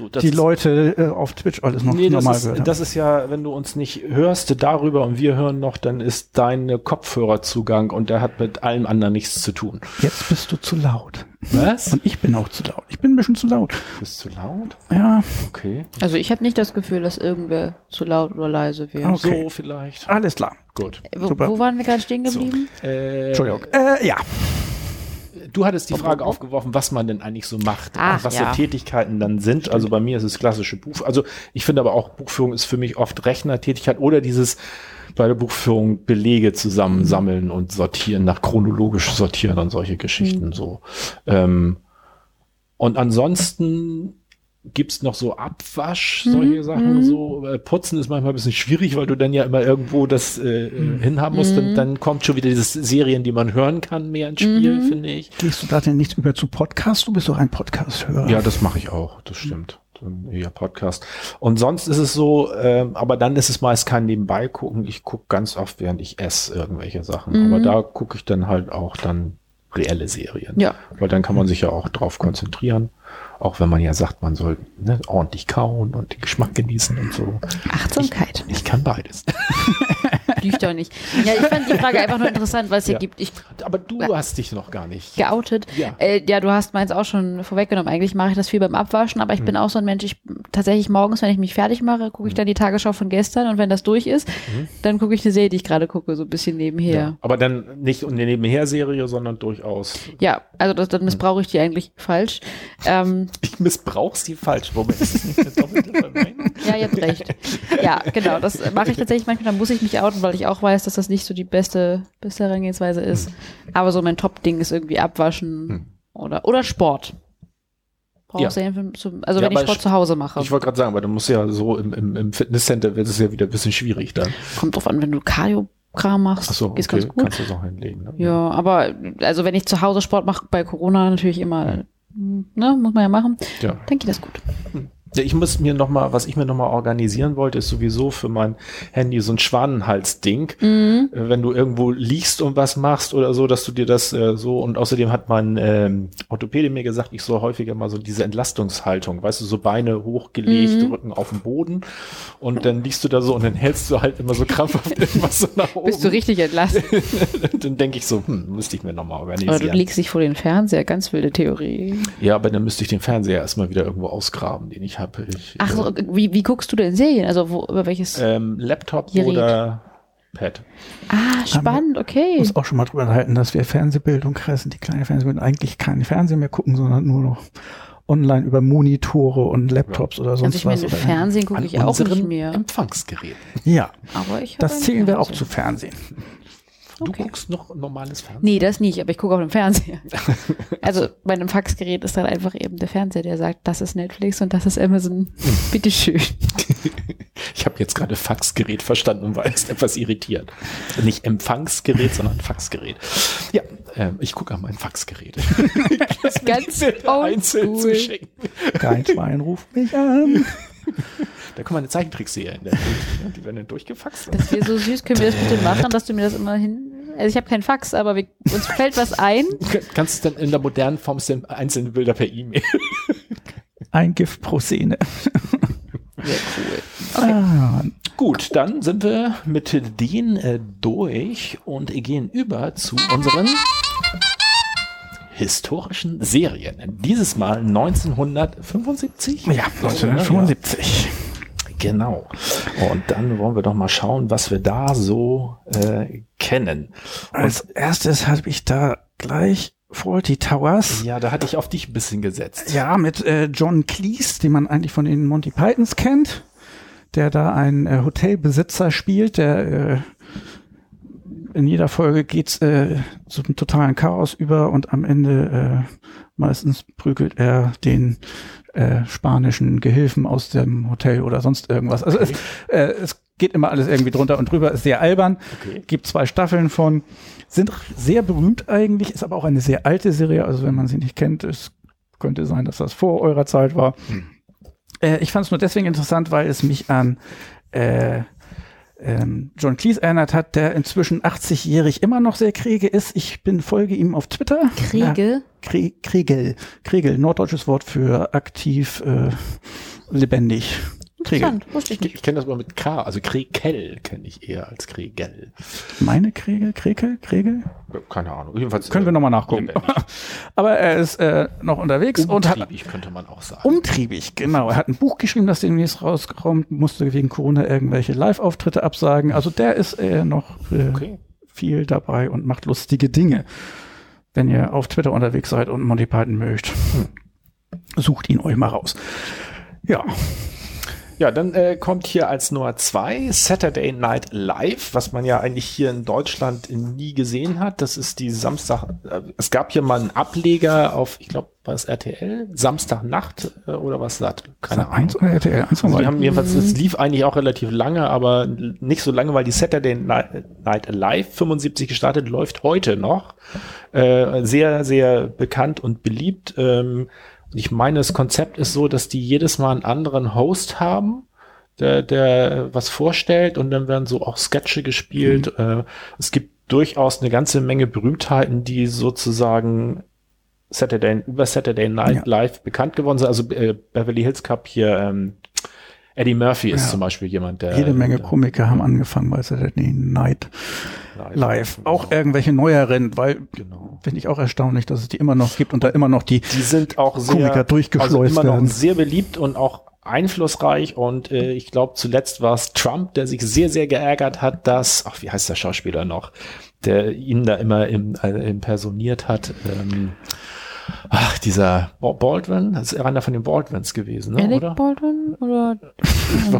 So, das die ist- Leute äh, auf Twitch alles noch Nee, das normal ist, gehört haben. das ist ja, wenn du uns nicht hörst darüber und wir hören noch, dann ist dein Kopfhörerzugang und der hat mit allem anderen nichts zu tun. Jetzt bist du zu laut. Was? Und ich bin auch zu laut. Ich bin ein bisschen zu laut. Bist du laut? Ja, Okay. Also ich habe nicht das Gefühl, dass irgendwer zu laut oder leise wäre. Okay. So vielleicht. alles klar. Gut. Wo, super. wo waren wir gerade stehen geblieben? Äh, Entschuldigung. Äh, ja. Du hattest die Frage aufgeworfen, was man denn eigentlich so macht, Ach, was ja. so Tätigkeiten dann sind. Also bei mir ist es klassische Buch. Also ich finde aber auch Buchführung ist für mich oft Rechnertätigkeit oder dieses bei der Buchführung Belege zusammensammeln und sortieren, nach chronologisch sortieren und solche Geschichten so. Ähm, und ansonsten gibt's noch so Abwasch, solche Sachen, so äh, Putzen ist manchmal ein bisschen schwierig, weil du dann ja immer irgendwo das äh, äh, hinhaben musst. Und dann kommt schon wieder dieses Serien, die man hören kann, mehr ins Spiel, finde ich. Gehst du da denn nicht über zu Podcast? Du bist doch ein Podcast-Hörer. Ja, das mache ich auch, das stimmt. Eher Podcast. Und sonst ist es so, ähm, aber dann ist es meist kein Nebenbei gucken. Ich gucke ganz oft, während ich esse, irgendwelche Sachen. Aber da gucke ich dann halt auch dann reelle Serien. Ja. Weil dann kann man sich ja auch drauf konzentrieren. Auch wenn man ja sagt, man soll ne, ordentlich kauen und den Geschmack genießen und so. Achtsamkeit. Ich kann beides. Doch nicht. Ja, ich fand die Frage einfach nur interessant, weil es hier Ja. gibt. Ich Aber du hast dich noch gar nicht. geoutet. Ja. Äh, ja, du hast meins auch schon vorweggenommen. Eigentlich mache ich das viel beim Abwaschen, aber ich bin auch so ein Mensch, ich tatsächlich morgens, wenn ich mich fertig mache, gucke ich dann die Tagesschau von gestern und wenn das durch ist, dann gucke ich eine Serie, die ich gerade gucke, so ein bisschen nebenher. Aber dann nicht eine Nebenher-Serie, sondern durchaus. Ja, also das, dann missbrauche ich die eigentlich falsch. Ähm, Ich missbrauch sie falsch. Moment, ist das nicht eine doppelte Verneinung? ja, ihr habt recht. Ja, genau, das mache ich tatsächlich manchmal, dann muss ich mich outen, weil ich auch weiß, dass das nicht so die beste, beste Herangehensweise ist. Aber so mein Top-Ding ist irgendwie Abwaschen oder, oder Sport. Brauchst du ja. zum, also Ja, wenn ich Sport zu Hause mache. Ich wollte gerade sagen, aber du musst ja so im, im, im Fitnesscenter wird es ja wieder ein bisschen schwierig dann. Kommt drauf an, wenn du Cardio-Kram machst, Ach so, okay, ganz gut. kannst du es auch hinlegen. Ne? Ja, aber also wenn ich zu Hause Sport mache, bei Corona natürlich immer, ne, muss man ja machen, ja. dann geht das gut. Ja, ich muss mir noch mal, was ich mir noch mal organisieren wollte, ist sowieso für mein Handy so ein Schwanenhals-Ding. Mhm. Äh, Wenn du irgendwo liegst und was machst oder so, dass du dir das äh, so und außerdem hat mein ähm, Orthopäde mir gesagt, ich soll häufiger mal so diese Entlastungshaltung, weißt du, so Beine hochgelegt, Mhm. Rücken auf dem Boden und dann liegst du da so und dann hältst du halt immer so krampfhaft irgendwas so nach oben. Bist du richtig entlassen. dann denke ich so, hm, müsste ich mir noch mal Oder organisieren. du legst dich vor den Fernseher, ganz wilde Theorie. ja, aber dann müsste ich den Fernseher erstmal wieder irgendwo ausgraben, den ich habe. Ich, Ach so, wie, wie guckst du denn Serien? Also wo, über welches? Ähm, Laptop Gerät. oder Pad. ah, spannend, okay. uns auch schon mal drüber halten, dass wir Fernsehbildung kreisen, die kleine Fernsehbildung eigentlich keinen Fernsehen mehr gucken, sondern nur noch online über Monitore und Laptops oder Also sonst ich meine, was. oder- Fernsehen gucke ich auch nicht mehr. Empfangsgeräten. Ja, Aber ich das zählen wir auch Fernseher. zu Fernsehen. Du Okay. guckst noch normales Fernsehen. Nee, das nicht, aber ich gucke auf dem Fernseher. also bei einem Faxgerät ist dann einfach eben der Fernseher, der sagt, das ist Netflix und das ist Amazon. Bitteschön. Ich habe jetzt gerade Faxgerät verstanden und war jetzt etwas irritiert. Nicht Empfangsgerät, sondern Faxgerät. Ja, ähm, ich gucke an mein Faxgerät. Ganz einzeln zu schicken. Kein Schwein ruft mich an. Da kann man eine Zeichentrickserie in der Die werden dann durchgefaxt. Das wäre so süß. Können wir das bitte machen, dass du mir das immer hin... Also ich habe keinen Fax, aber wir, uns fällt was ein. Du kannst dann in der modernen Form einzelne Bilder per E-Mail. Ein Gift pro Szene. Sehr cool. Ah, Gut, dann sind wir mit denen äh, durch und gehen über zu unseren historischen Serien. Dieses Mal 1975. ja, 1975. Genau. Und dann wollen wir doch mal schauen, was wir da so äh, kennen. Als erstes habe ich da gleich Faulty Towers. Ja, da hatte ich auf dich ein bisschen gesetzt. Ja, mit äh, John Cleese, den man eigentlich von den Monty Pythons kennt, der da einen äh, Hotelbesitzer spielt, der äh, in jeder Folge geht's äh, zum totalen Chaos über und am Ende äh, meistens prügelt er den äh, spanischen Gehilfen aus dem Hotel oder sonst irgendwas. Also es, äh, es geht immer alles irgendwie drunter und drüber, ist sehr albern. Okay. Gibt zwei Staffeln von, sind sehr berühmt eigentlich, ist aber auch eine sehr alte Serie, also wenn man sie nicht kennt, es könnte sein, dass das vor eurer Zeit war. Äh, ich fand es nur deswegen interessant, weil es mich an äh, ähm, John Cleese erinnert hat, der inzwischen 80-jährig immer noch sehr kriege ist. Ich bin folge ihm auf Twitter. Kriege. Krie Kriegel. Kriegel, norddeutsches Wort für aktiv, äh, lebendig. Kriegel. Interessant, wusste ich Ich, nicht. ich kenne das aber mit K, also Krekel kenne ich eher als Kregel. Meine Kriegel? Kriegel? Kriegel? Keine Ahnung. Jedenfalls Können wir äh, nochmal nachgucken. Aber er ist äh, noch unterwegs und hat Umtriebig, könnte man auch sagen. umtriebig, genau. Er hat ein Buch geschrieben, das demnächst rauskommt, musste wegen Corona irgendwelche Live-Auftritte absagen. Also der ist äh, noch äh, Okay. viel dabei und macht lustige Dinge. Wenn ihr auf Twitter unterwegs seid und Monty Python mögt, sucht ihn euch mal raus. Ja. Ja, dann äh, kommt hier als Nummer zwei Saturday Night Live, was man ja eigentlich hier in Deutschland nie gesehen hat. Das ist die Samstag. Äh, es gab hier mal einen Ableger auf, ich glaube, war es RTL? Samstagnacht äh, oder was sagt? Keine Ahnung. Eins oder RTL? Eins also die haben jedenfalls, es lief eigentlich auch relativ lange, aber nicht so lange, weil die Saturday Night Live 75 gestartet, läuft heute noch. Äh, sehr, sehr bekannt und beliebt. Ähm, ich meine, das Konzept ist so, dass die jedes Mal einen anderen Host haben, der, der was vorstellt und dann werden so auch Sketche gespielt. Mhm. Äh, es gibt durchaus eine ganze Menge Berühmtheiten, die sozusagen Saturday, über Saturday Night ja. Live bekannt geworden sind. Also äh, Beverly Hills Cup hier, ähm, Eddie Murphy ist ja. zum Beispiel jemand, der. Jede Menge Komiker haben angefangen bei Saturday Night Live. Live. Genau. Auch irgendwelche neueren, weil genau. finde ich auch erstaunlich, dass es die immer noch gibt und da immer noch die, die sind auch sehr, Komiker durchgeschleust also immer noch sehr beliebt und auch einflussreich und äh, ich glaube zuletzt war es Trump, der sich sehr, sehr geärgert hat, dass, ach, wie heißt der Schauspieler noch, der ihn da immer im, äh, impersoniert hat. Ähm, Ach, dieser Baldwin, das ist einer von den Baldwins gewesen, ne? Alec oder? Baldwin oder?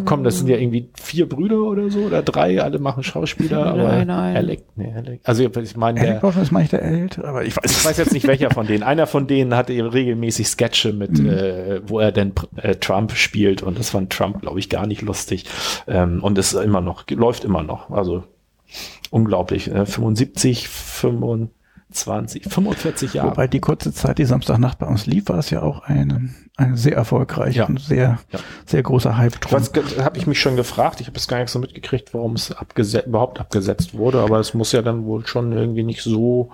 Komm, das sind ja irgendwie vier Brüder oder so oder drei, alle machen Schauspieler, aber nein, nein. Alec, nee, Alec, also ich meine der. Alec Baldwin ist ich der ältere, aber ich weiß. Ich weiß jetzt nicht welcher von denen. Einer von denen hatte regelmäßig Sketche mit, mhm. äh, wo er denn äh, Trump spielt und das fand Trump, glaube ich, gar nicht lustig ähm, und es immer noch läuft immer noch, also unglaublich. Äh, 75, 75 20, 45 Jahre. Wobei die kurze Zeit, die Samstagnacht bei uns lief, war es ja auch eine, eine sehr erfolgreiche ja. und sehr, ja. sehr großer Hype drum. Da habe ich mich schon gefragt, ich habe es gar nicht so mitgekriegt, warum es abgesetzt, überhaupt abgesetzt wurde, aber es muss ja dann wohl schon irgendwie nicht so,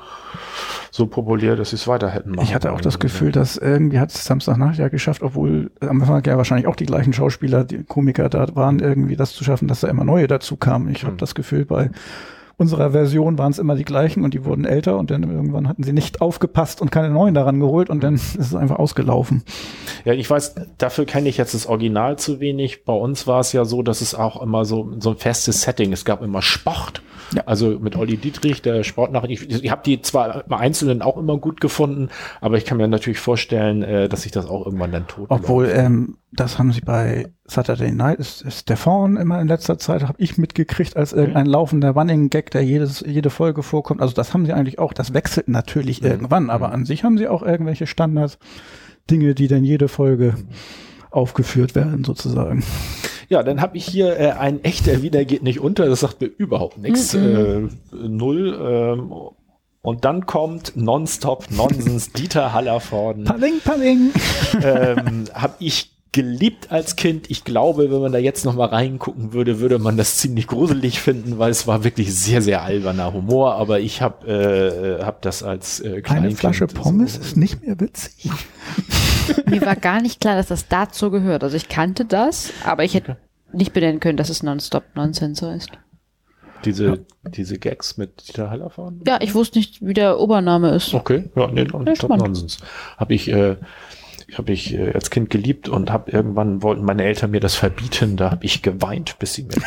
so populär, dass sie es weiter hätten machen. Ich hatte auch das Gefühl, dass irgendwie hat es Samstagnacht ja geschafft, obwohl am Anfang ja wahrscheinlich auch die gleichen Schauspieler, die Komiker da waren, irgendwie das zu schaffen, dass da immer neue dazu kamen. Ich habe das Gefühl bei unserer Version waren es immer die gleichen und die wurden älter und dann irgendwann hatten sie nicht aufgepasst und keine neuen daran geholt und dann ist es einfach ausgelaufen. Ja, ich weiß, dafür kenne ich jetzt das Original zu wenig. Bei uns war es ja so, dass es auch immer so, so ein festes Setting. Es gab immer Sport. Ja. Also mit Olli Dietrich, der Sportnachricht. Ich, ich habe die zwar im Einzelnen auch immer gut gefunden, aber ich kann mir natürlich vorstellen, äh, dass sich das auch irgendwann dann tot. Obwohl, ähm, das haben sie bei Saturday Night, ist, ist Stefan immer in letzter Zeit, habe ich mitgekriegt, als irgendein mhm. laufender Running Gag, der jedes, jede Folge vorkommt. Also das haben sie eigentlich auch, das wechselt natürlich mhm. irgendwann, aber mhm. an sich haben sie auch irgendwelche Standards, Dinge, die dann jede Folge mhm. aufgeführt werden, sozusagen. Ja, dann habe ich hier äh, ein echter Wiener geht nicht unter, das sagt mir überhaupt nichts. Mhm. Äh, null. Ähm, und dann kommt Nonstop Nonsens Dieter Hallervorden. Paling, paling. Ähm, hab ich geliebt als Kind. Ich glaube, wenn man da jetzt noch mal reingucken würde, würde man das ziemlich gruselig finden, weil es war wirklich sehr, sehr alberner Humor. Aber ich habe äh, hab das als äh, Eine Flasche Pommes so ist nicht mehr witzig. Mir war gar nicht klar, dass das dazu gehört. Also ich kannte das, aber ich hätte nicht benennen können, dass es Nonstop Nonsense heißt. Diese, ja. diese Gags mit Dieter Hallerfahren? Ja, ich wusste nicht, wie der Obername ist. Okay, ja, nee, Nonstop Nonsense. Habe ich, äh, habe ich äh, als Kind geliebt und habe irgendwann wollten meine Eltern mir das verbieten. Da habe ich geweint, bis sie mir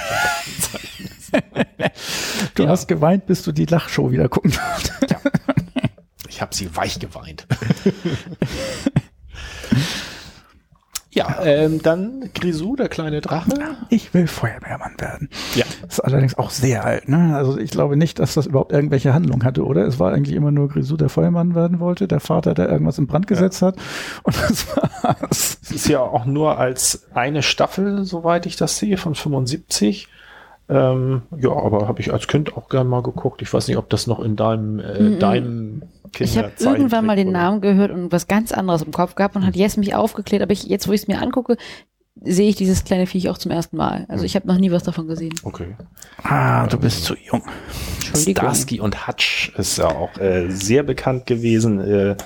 Du ja. hast geweint, bis du die Lachshow wieder gucken durfst. Ja. Ich habe sie weich geweint. Ja, ähm, dann Grisou, der kleine Drache. Ich will Feuerwehrmann werden. Ja. Das ist allerdings auch sehr alt, ne? Also ich glaube nicht, dass das überhaupt irgendwelche Handlung hatte, oder? Es war eigentlich immer nur Grisou, der Feuerwehrmann werden wollte, der Vater, der irgendwas in Brand gesetzt ja. hat. Und das war's. Es ist ja auch nur als eine Staffel, soweit ich das sehe, von 75. Ähm, ja, aber habe ich als Kind auch gern mal geguckt. Ich weiß nicht, ob das noch in deinem, äh, mm -mm. deinem Kinder Ich habe irgendwann mal den Namen gehört und was ganz anderes im Kopf gehabt und hat Jess mich aufgeklärt. Aber ich, jetzt, wo ich es mir angucke, sehe ich dieses kleine Viech auch zum ersten Mal. Also ich habe noch nie was davon gesehen. Okay. Ah, du bist zu jung. Starsky und Hutch ist ja auch äh, sehr bekannt gewesen. Äh,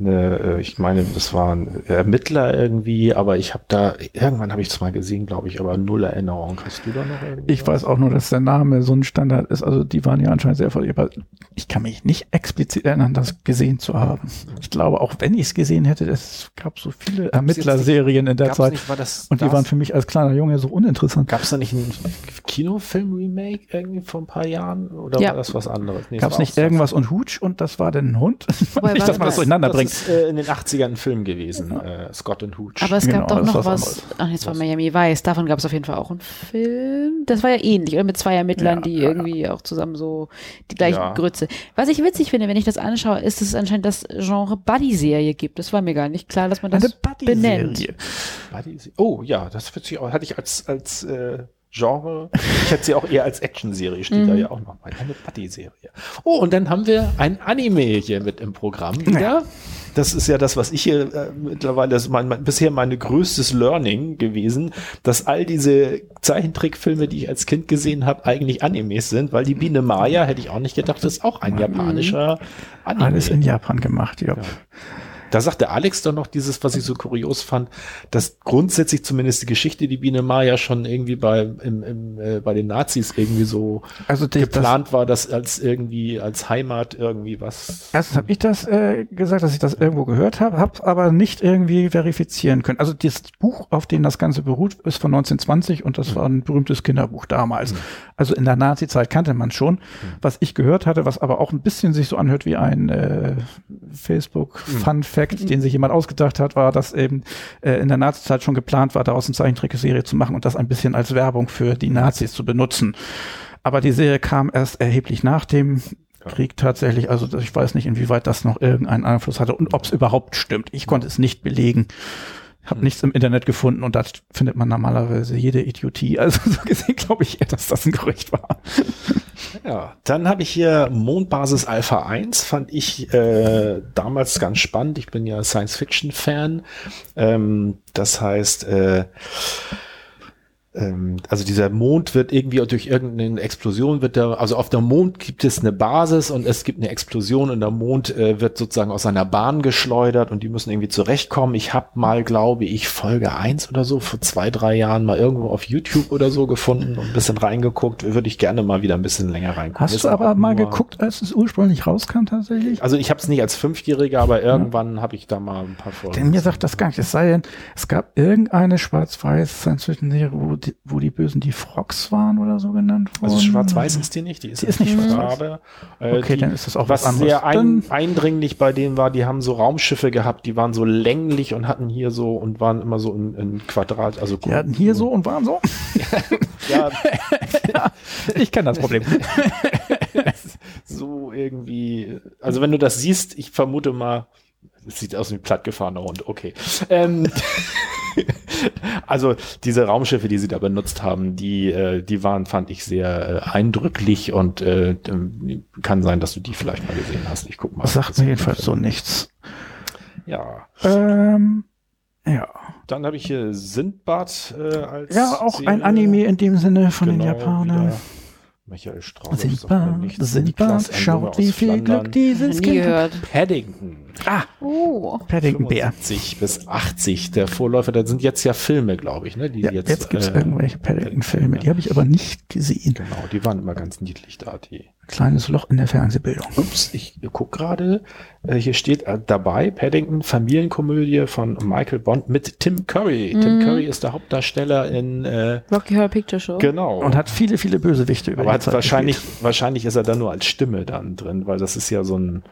eine, äh, ich meine, das waren Ermittler irgendwie, aber ich habe da, irgendwann habe ich es mal gesehen, glaube ich, aber null Erinnerung. Hast du da noch irgendwie? Ich weiß auch nur, dass der Name so ein Standard ist. Also die waren ja anscheinend sehr erfolgreich, aber ich kann mich nicht explizit erinnern, das gesehen zu haben. Ich glaube, auch wenn ich es gesehen hätte, es gab so viele Ermittlerserien in der Zeit. Nicht, das, und die waren für mich als kleiner Junge so uninteressant. Gab es da nicht einen Kinofilm-Remake irgendwie vor ein paar Jahren? Oder ja. war das was anderes? Nee, gab es nicht irgendwas und Hutsch und das war denn ein Hund? nicht, dass man das durcheinander bringt übrigens äh, in den 80ern ein Film gewesen, äh, Scott and Hooch. Aber es Genau, gab doch das ist noch was. Ach, jetzt war Miami Vice. Davon gab es auf jeden Fall auch einen Film. Das war ja ähnlich, oder? Mit zwei Ermittlern, Ja, die ja, ja. irgendwie auch zusammen so die gleichen Ja. Grütze. Was ich witzig finde, wenn ich das anschaue, ist, dass es anscheinend das Genre Buddy-Serie gibt. Das war mir gar nicht klar, dass man das Eine benennt. Buddy-Serie. Buddy- Oh ja, das wird sich auch, hatte ich als, als äh, Genre, ich hätte sie auch eher als Actionserie, steht da ja auch noch mal. Eine Buddy-Serie. Oh, und dann haben wir ein Anime hier mit im Programm wieder. Das ist ja das, was ich hier äh, mittlerweile, das ist mein, mein, bisher meine größtes Learning gewesen, dass all diese Zeichentrickfilme, die ich als Kind gesehen habe, eigentlich Animes sind, weil die Biene Maya, hätte ich auch nicht gedacht, ist auch ein japanischer Anime. Alles in Japan gemacht, ja. Da sagte Alex doch noch dieses, was ich so kurios fand, dass grundsätzlich zumindest die Geschichte die Biene Maya schon irgendwie bei, im, im, äh, bei den Nazis irgendwie so Also die, das, geplant war, dass als irgendwie als Heimat irgendwie was. Erstens habe ich das äh, gesagt, dass ich das irgendwo gehört habe, habe aber nicht irgendwie verifizieren können. Also das Buch, auf dem das Ganze beruht, ist von 1920 und das war ein berühmtes Kinderbuch damals. Also in der Nazi-Zeit kannte man schon. Was ich gehört hatte, was aber auch ein bisschen sich so anhört wie ein äh, Facebook-Fun-Fact, den sich jemand ausgedacht hat, war, dass eben äh, in der Nazi-Zeit schon geplant war, daraus eine Zeichentrickserie zu machen und das ein bisschen als Werbung für die Nazis zu benutzen. Aber die Serie kam erst erheblich nach dem Krieg tatsächlich. Also ich weiß nicht, inwieweit das noch irgendeinen Einfluss hatte und ob es überhaupt stimmt. Ich konnte es nicht belegen. Habe nichts im Internet gefunden und da findet man normalerweise jede Idiotie. Also so gesehen glaube ich eher, dass das ein Gerücht war. Ja, dann habe ich hier Mondbasis Alpha 1, fand ich äh, damals ganz spannend. Ich bin ja Science-Fiction-Fan. Ähm, das heißt, äh, also dieser Mond wird irgendwie durch irgendeine Explosion wird da, also auf dem Mond gibt es eine Basis und es gibt eine Explosion und der Mond äh, wird sozusagen aus seiner Bahn geschleudert und die müssen irgendwie zurechtkommen. Ich habe mal, glaube ich, Folge 1 oder so vor zwei, drei Jahren mal irgendwo auf YouTube oder so gefunden und ein bisschen reingeguckt. Würde ich gerne mal wieder ein bisschen länger reingucken. Hast du aber mal geguckt, als es ursprünglich rauskam tatsächlich? Also ich habe es nicht als Fünfjähriger, aber irgendwann habe ich da mal ein paar Folgen. Denn mir sagt das gar nicht. Es sei denn, es gab irgendeine schwarz-weiß Science-Fiction-Serie, wo die, Bösen die Frogs waren oder so genannt wurden. Also schwarz-weiß ist die nicht, die ist, Die ist nicht. Farbe. Äh, Okay, die, dann ist das auch was was anderes. sehr ein, eindringlich bei denen war, die haben so Raumschiffe gehabt, die waren so länglich und hatten hier so und waren immer so in, in Quadrat, also Die hatten hier so und waren so. ja, Ich kenne das Problem. so irgendwie, also wenn du das siehst, ich vermute mal, sieht aus wie ein plattgefahrener Hund, okay. Ähm, also diese Raumschiffe, die sie da benutzt haben, die, äh, die waren, fand ich sehr äh, eindrücklich und äh, kann sein, dass du die vielleicht mal gesehen hast. Ich guck mal. Das sagt mir jedenfalls so nichts. Ja, Ähm, ja. dann habe ich hier Sindbad äh, als Ja, auch ein Serie. Anime in dem Sinne von den Genau, Japanern. wieder Michael Strauß. Sindbad, Sindbad, schaut wie viel Glück dieses Kind hat. Paddington. Ah, Oh. Paddington Bär. 75 bis 80, der Vorläufer, da sind jetzt ja Filme, glaube ich, ne? Die Ja, jetzt, jetzt, gibt's äh, irgendwelche Paddington-Filme, die habe ich aber nicht gesehen. Genau, die waren immer ganz niedlich da, die. Kleines Loch in der Fernsehbildung. Ups, ich guck gerade, äh, hier steht äh, dabei, Paddington, Familienkomödie von Michael Bond mit Tim Curry. Tim Curry ist der Hauptdarsteller in, äh, Rocky Horror Picture Show. genau. Und hat viele, viele Bösewichte über Aber die hat Zeit wahrscheinlich, gespielt. wahrscheinlich ist er dann nur als Stimme dann drin, weil das ist ja so ein,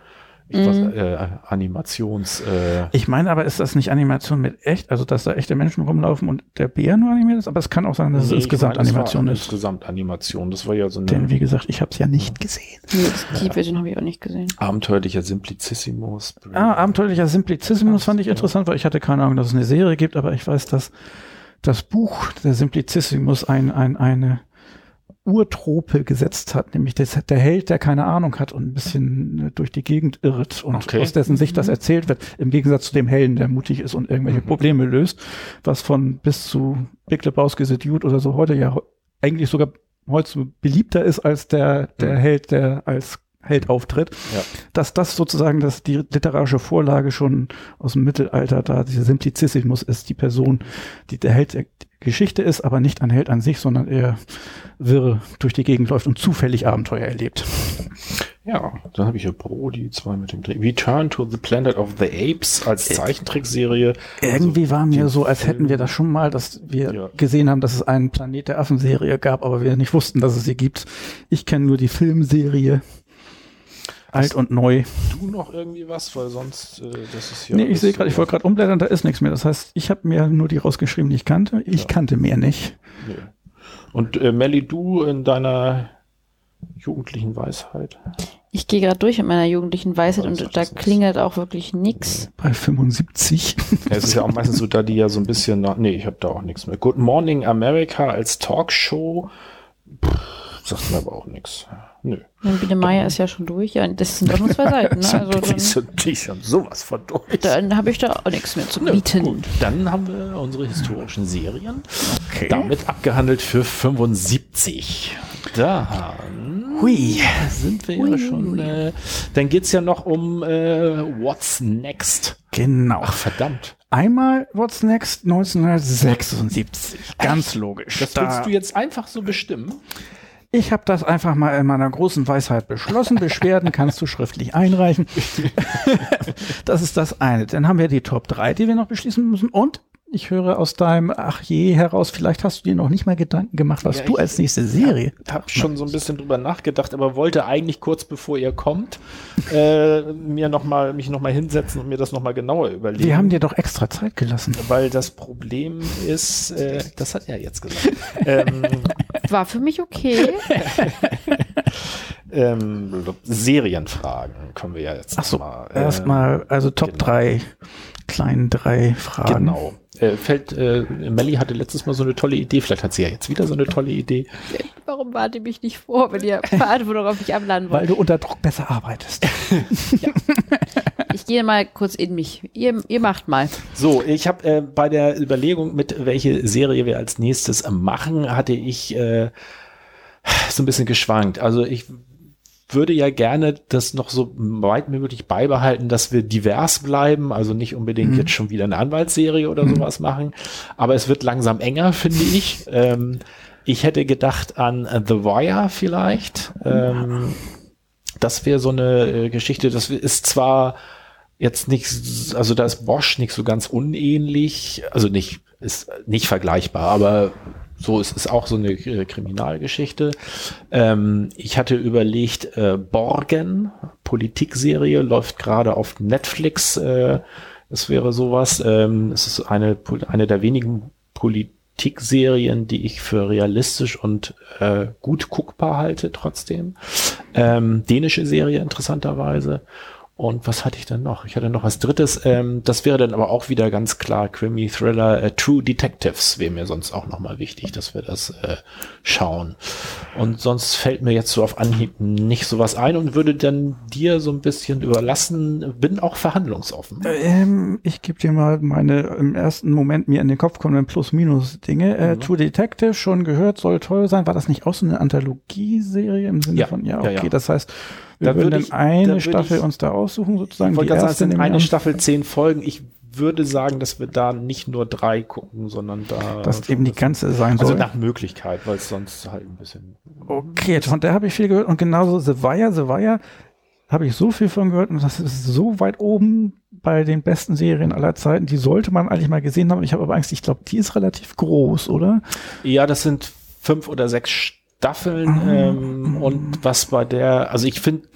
ich weiß, äh, Animations, äh, Ich meine aber, ist das nicht Animation mit echt, also dass da echte Menschen rumlaufen und der Bär nur animiert ist? Aber es kann auch sein, dass nee, es insgesamt meine, das war Animation ist. Insgesamt Animation. Das war ja so eine Denn wie gesagt, ich habe es ja nicht gesehen. Nee, die Version habe ich auch nicht gesehen. abenteuerlicher Simplicissimus. Ah, abenteuerlicher Simplicissimus fand ich interessant, weil ich hatte keine Ahnung, dass es eine Serie gibt, aber ich weiß, dass das Buch der Simplicissimus ein, ein, eine Urtrope gesetzt hat, nämlich das, der Held, der keine Ahnung hat und ein bisschen äh, durch die Gegend irrt und Okay. aus dessen Sicht das erzählt wird, im Gegensatz zu dem Helden, der mutig ist und irgendwelche Probleme löst, was von bis zu Big Lebowski's A Dude oder so heute ja eigentlich sogar heute beliebter ist als der, der Mhm. Held, der als Held auftritt Ja. dass das sozusagen dass die literarische Vorlage schon aus dem Mittelalter da, dieser Simplicissimus ist die Person, die der Held Geschichte ist, aber nicht ein Held an sich, sondern eher wirr durch die Gegend läuft und zufällig Abenteuer erlebt. Ja, dann habe ich hier Brody, zwei mit dem Dreh. Return to the Planet of the Apes als Zeichentrickserie. Irgendwie war mir so, als hätten wir das schon mal, dass wir Ja. gesehen haben, dass es einen Planet der Affen-Serie gab, aber wir nicht wussten, dass es sie gibt. Ich kenne nur die Filmserie. Alt und neu. Du noch irgendwie was, weil sonst äh, das ist ja. Nee, ich sehe gerade, ich wollte gerade umblättern, da ist nichts mehr. Das heißt, ich habe mir nur die rausgeschrieben, die ich kannte. Ich Ja. kannte mehr nicht. Nee. Und äh, Melly, du in deiner jugendlichen Weisheit? Ich gehe gerade durch mit meiner jugendlichen Weisheit und da nichts. klingelt auch wirklich nix. Bei 75. Ja, es ist ja auch meistens so, da die ja so ein bisschen, nach, nee, ich habe da auch nichts mehr. Good Morning America als Talkshow, pff, sagt mir aber auch nichts. Nö. Und Biene Meier ist ja schon durch. Ja, das sind doch nur zwei Seiten. Ne? Also die, dann, sind, die sind sowas von durch. dann habe ich da auch nichts mehr zu Nö, bieten. gut. Dann haben wir unsere historischen Serien Okay. damit abgehandelt für 75. Dann Hui. sind wir ja schon. Äh, dann geht's ja noch um äh, What's Next. Genau. Ach, verdammt. Einmal What's Next 1976. Ganz logisch. Das Da- willst du jetzt einfach so bestimmen? Ich habe das einfach mal in meiner großen Weisheit beschlossen. Beschwerden kannst du schriftlich einreichen. das ist das eine. Dann haben wir die Top 3, die wir noch beschließen müssen. Und ich höre aus deinem Ach je heraus, vielleicht hast du dir noch nicht mal Gedanken gemacht, was Ja, du ich- als nächste Serie. Hab schon so ein bisschen drüber nachgedacht, aber wollte eigentlich kurz bevor ihr kommt, äh, mir noch mal, mich nochmal hinsetzen und mir das nochmal genauer überlegen. Wir haben dir doch extra Zeit gelassen. weil das Problem ist, äh, das hat er jetzt gesagt. ähm, War für mich okay. ähm, Serienfragen können wir ja jetzt Ach so, mal. äh, erstmal, also Top genau. 3, kleinen drei Fragen. Genau. Äh, fällt, äh, Melly hatte letztes Mal so eine tolle Idee, vielleicht hat sie ja jetzt wieder so eine tolle Idee. Warum wart ihr mich nicht vor, wenn ihr Verantwortung auf mich abladen Weil wollt? du unter Druck besser arbeitest. Ich gehe mal kurz in mich. Ihr, ihr macht mal. So, ich habe äh, bei der Überlegung, mit welche Serie wir als nächstes machen, hatte ich äh, so ein bisschen geschwankt. Also ich würde ja gerne das noch so weit wie möglich beibehalten, dass wir divers bleiben, also nicht unbedingt jetzt schon wieder eine Anwaltsserie oder sowas machen, aber es wird langsam enger, finde ich. Ähm, ich hätte gedacht an The Wire vielleicht. Ähm, das wäre so eine äh, Geschichte, das ist zwar jetzt nicht, also da ist Bosch nicht so ganz unähnlich, also nicht, ist nicht vergleichbar, aber so ist es auch so eine äh, Kriminalgeschichte. Ähm, ich hatte überlegt, äh, Borgen, Politikserie, läuft gerade auf Netflix. Äh, das wäre sowas. Ähm, es ist eine, eine der wenigen Politikserien, die ich für realistisch und äh, gut guckbar halte trotzdem. Ähm, dänische Serie interessanterweise. Und was hatte ich dann noch? Ich hatte noch was Drittes. Ähm, das wäre dann aber auch wieder ganz klar Krimi Thriller äh, True Detectives wäre mir sonst auch nochmal wichtig, dass wir das äh, schauen. Und sonst fällt mir jetzt so auf Anhieb nicht sowas ein und würde dann dir so ein bisschen überlassen. Bin auch verhandlungsoffen. Ähm, ich gebe dir mal meine im ersten Moment mir in den Kopf kommenden Plus-Minus-Dinge. Äh, True Detective, schon gehört, soll toll sein. War das nicht auch so eine Anthologieserie im Sinne Ja, von, ja, ja, okay, ja. das heißt, wir Da würden würde dann da eine würde Staffel ich- uns da aussuchen, sozusagen. Ich wollte gerade sagen, sind eine. Staffel, zehn Folgen. Ich würde sagen, dass wir da nicht nur drei gucken, sondern da. dass eben die ganze sein Also soll. nach Möglichkeit, weil es sonst halt ein bisschen. Okay, von der habe ich viel gehört und genauso The Wire, The Wire habe ich so viel von gehört und das ist so weit oben bei den besten Serien aller Zeiten. Die sollte man eigentlich mal gesehen haben. Ich habe aber Angst, ich glaube, die ist relativ groß, oder? Ja, das sind fünf oder sechs Staffeln ähm, und was bei der, also ich finde,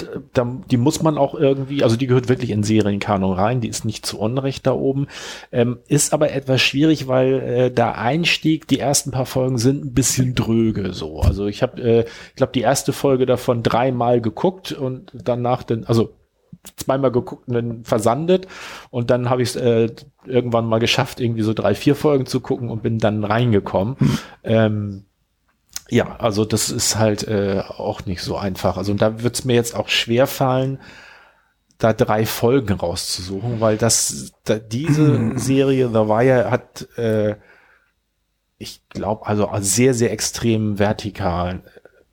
die muss man auch irgendwie, also die gehört wirklich in Serienkanon rein, die ist nicht zu Unrecht da oben, ähm, ist aber etwas schwierig, weil äh, der Einstieg, die ersten paar Folgen sind ein bisschen dröge so. Also ich habe, äh, ich glaube, die erste Folge davon dreimal geguckt und danach dann, also zweimal geguckt und dann versandet und dann habe ich es äh, irgendwann mal geschafft, irgendwie so drei, vier Folgen zu gucken und bin dann reingekommen. Ähm, ja, also das ist halt äh, auch nicht so einfach. Also und da wird es mir jetzt auch schwer fallen, da drei Folgen rauszusuchen, weil das da, diese Serie The Wire hat, äh, ich glaube, also sehr, sehr extrem vertikalen,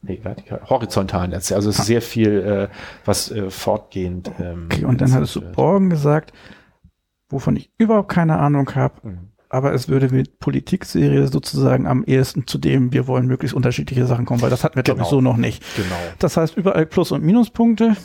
nee, vertikal, horizontalen Erzähl. Also es ist sehr viel, äh, was äh, fortgehend. Ähm, Okay, und dann hattest du wird. Borgen gesagt, wovon ich überhaupt keine Ahnung habe, Mhm. Aber es würde mit Politikserie sozusagen am ehesten zu dem, wir wollen möglichst unterschiedliche Sachen kommen, weil das hatten wir, glaube ich, Genau. so noch nicht. Genau. Das heißt, überall Plus- und Minuspunkte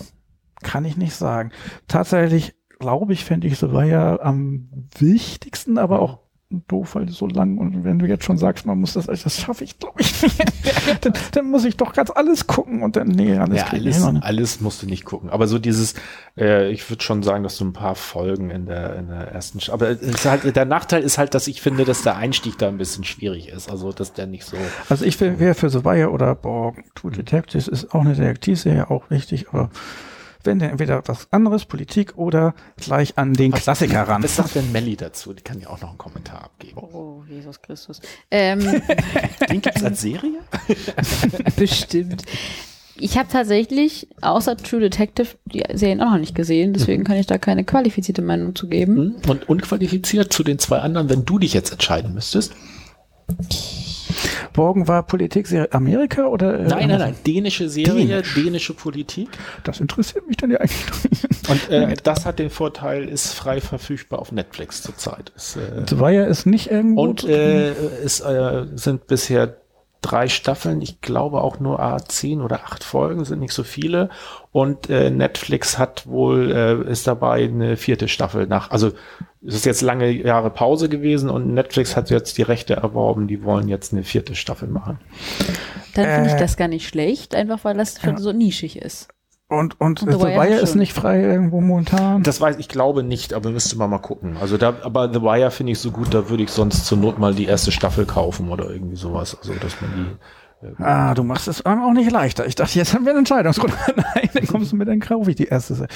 kann ich nicht sagen. Tatsächlich, glaube ich, fände ich Wire am wichtigsten, aber auch doof, weil so lang und wenn du jetzt schon sagst, man muss das, das schaffe ich glaube ich nicht. dann, dann muss ich doch ganz alles gucken und dann, nee, alles, ja, alles, alles musst du nicht gucken. Aber so dieses, äh, ich würde schon sagen, dass du ein paar Folgen in der, in der ersten, aber es ist halt, der Nachteil ist halt, dass ich finde, dass der Einstieg da ein bisschen schwierig ist. Also, dass der nicht so. Also ich wäre für Sowaya oder Borg, True Detectives ist auch eine Detektivserie, auch wichtig, aber wenn denn entweder was anderes, Politik oder gleich an den was, Klassiker ran. Was sagt denn Melli dazu? Die kann ja auch noch einen Kommentar abgeben. Oh, Jesus Christus. Ähm, den gibt's als Serie? Bestimmt. Ich habe tatsächlich außer True Detective die Serien auch noch nicht gesehen, deswegen mhm. kann ich da keine qualifizierte Meinung zu geben. Mhm. Und unqualifiziert zu den zwei anderen, wenn du dich jetzt entscheiden müsstest? Borgen war Politikserie Amerika oder? Äh, nein, nein, nein, dänische Serie, Dänisch. dänische Politik. Das interessiert mich dann ja eigentlich. Und äh, das hat den Vorteil, ist frei verfügbar auf Netflix zurzeit. Ist, äh, war ja ist nicht irgendwo. Und äh, es äh, sind bisher drei Staffeln, ich glaube auch nur A10 oder acht Folgen, sind nicht so viele. Und äh, Netflix hat wohl, äh, ist dabei eine vierte Staffel nach, also es ist jetzt lange Jahre Pause gewesen und Netflix hat jetzt die Rechte erworben, die wollen jetzt eine vierte Staffel machen. Dann finde ich äh. das gar nicht schlecht, einfach weil das ja. so nischig ist. Und, und, und The Wire ist nicht frei irgendwo momentan? Das weiß ich glaube nicht, aber müsste man mal gucken. Also da, aber The Wire finde ich so gut, da würde ich sonst zur Not mal die erste Staffel kaufen oder irgendwie sowas. Also, dass man die Ah, du machst es auch nicht leichter. Ich dachte, jetzt haben wir eine Entscheidungsrunde. Nein, dann kommst du mit, dann kaufe ich die erste.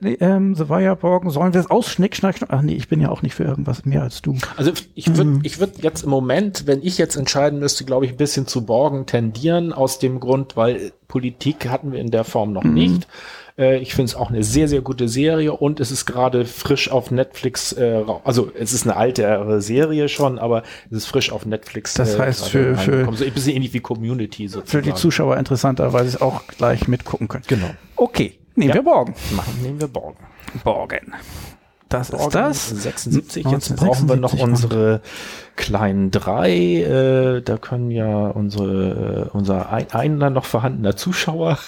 Nee, ähm, The Wireborgen, sollen wir es ausschnick, schnack, schnack? Ach nee, ich bin ja auch nicht für irgendwas mehr als du. Also ich würde mhm. ich würde jetzt im Moment, wenn ich jetzt entscheiden müsste, glaube ich, ein bisschen zu Borgen tendieren, aus dem Grund, weil Politik hatten wir in der Form noch mhm. nicht. Äh, ich finde es auch eine sehr, sehr gute Serie und es ist gerade frisch auf Netflix, äh, also es ist eine alte Serie schon, aber es ist frisch auf Netflix. Das äh, heißt für, für so ein bisschen ähnlich wie Community sozusagen. Für die Zuschauer interessanter, weil sie es auch gleich mitgucken können. Genau. Okay, nehmen ja. wir morgen. Machen, nehmen wir morgen. Morgen. Das ist das. 76. Jetzt brauchen wir noch unsere kleinen drei. Äh, da können ja unsere, äh, unser ein, einer noch vorhandener Zuschauer.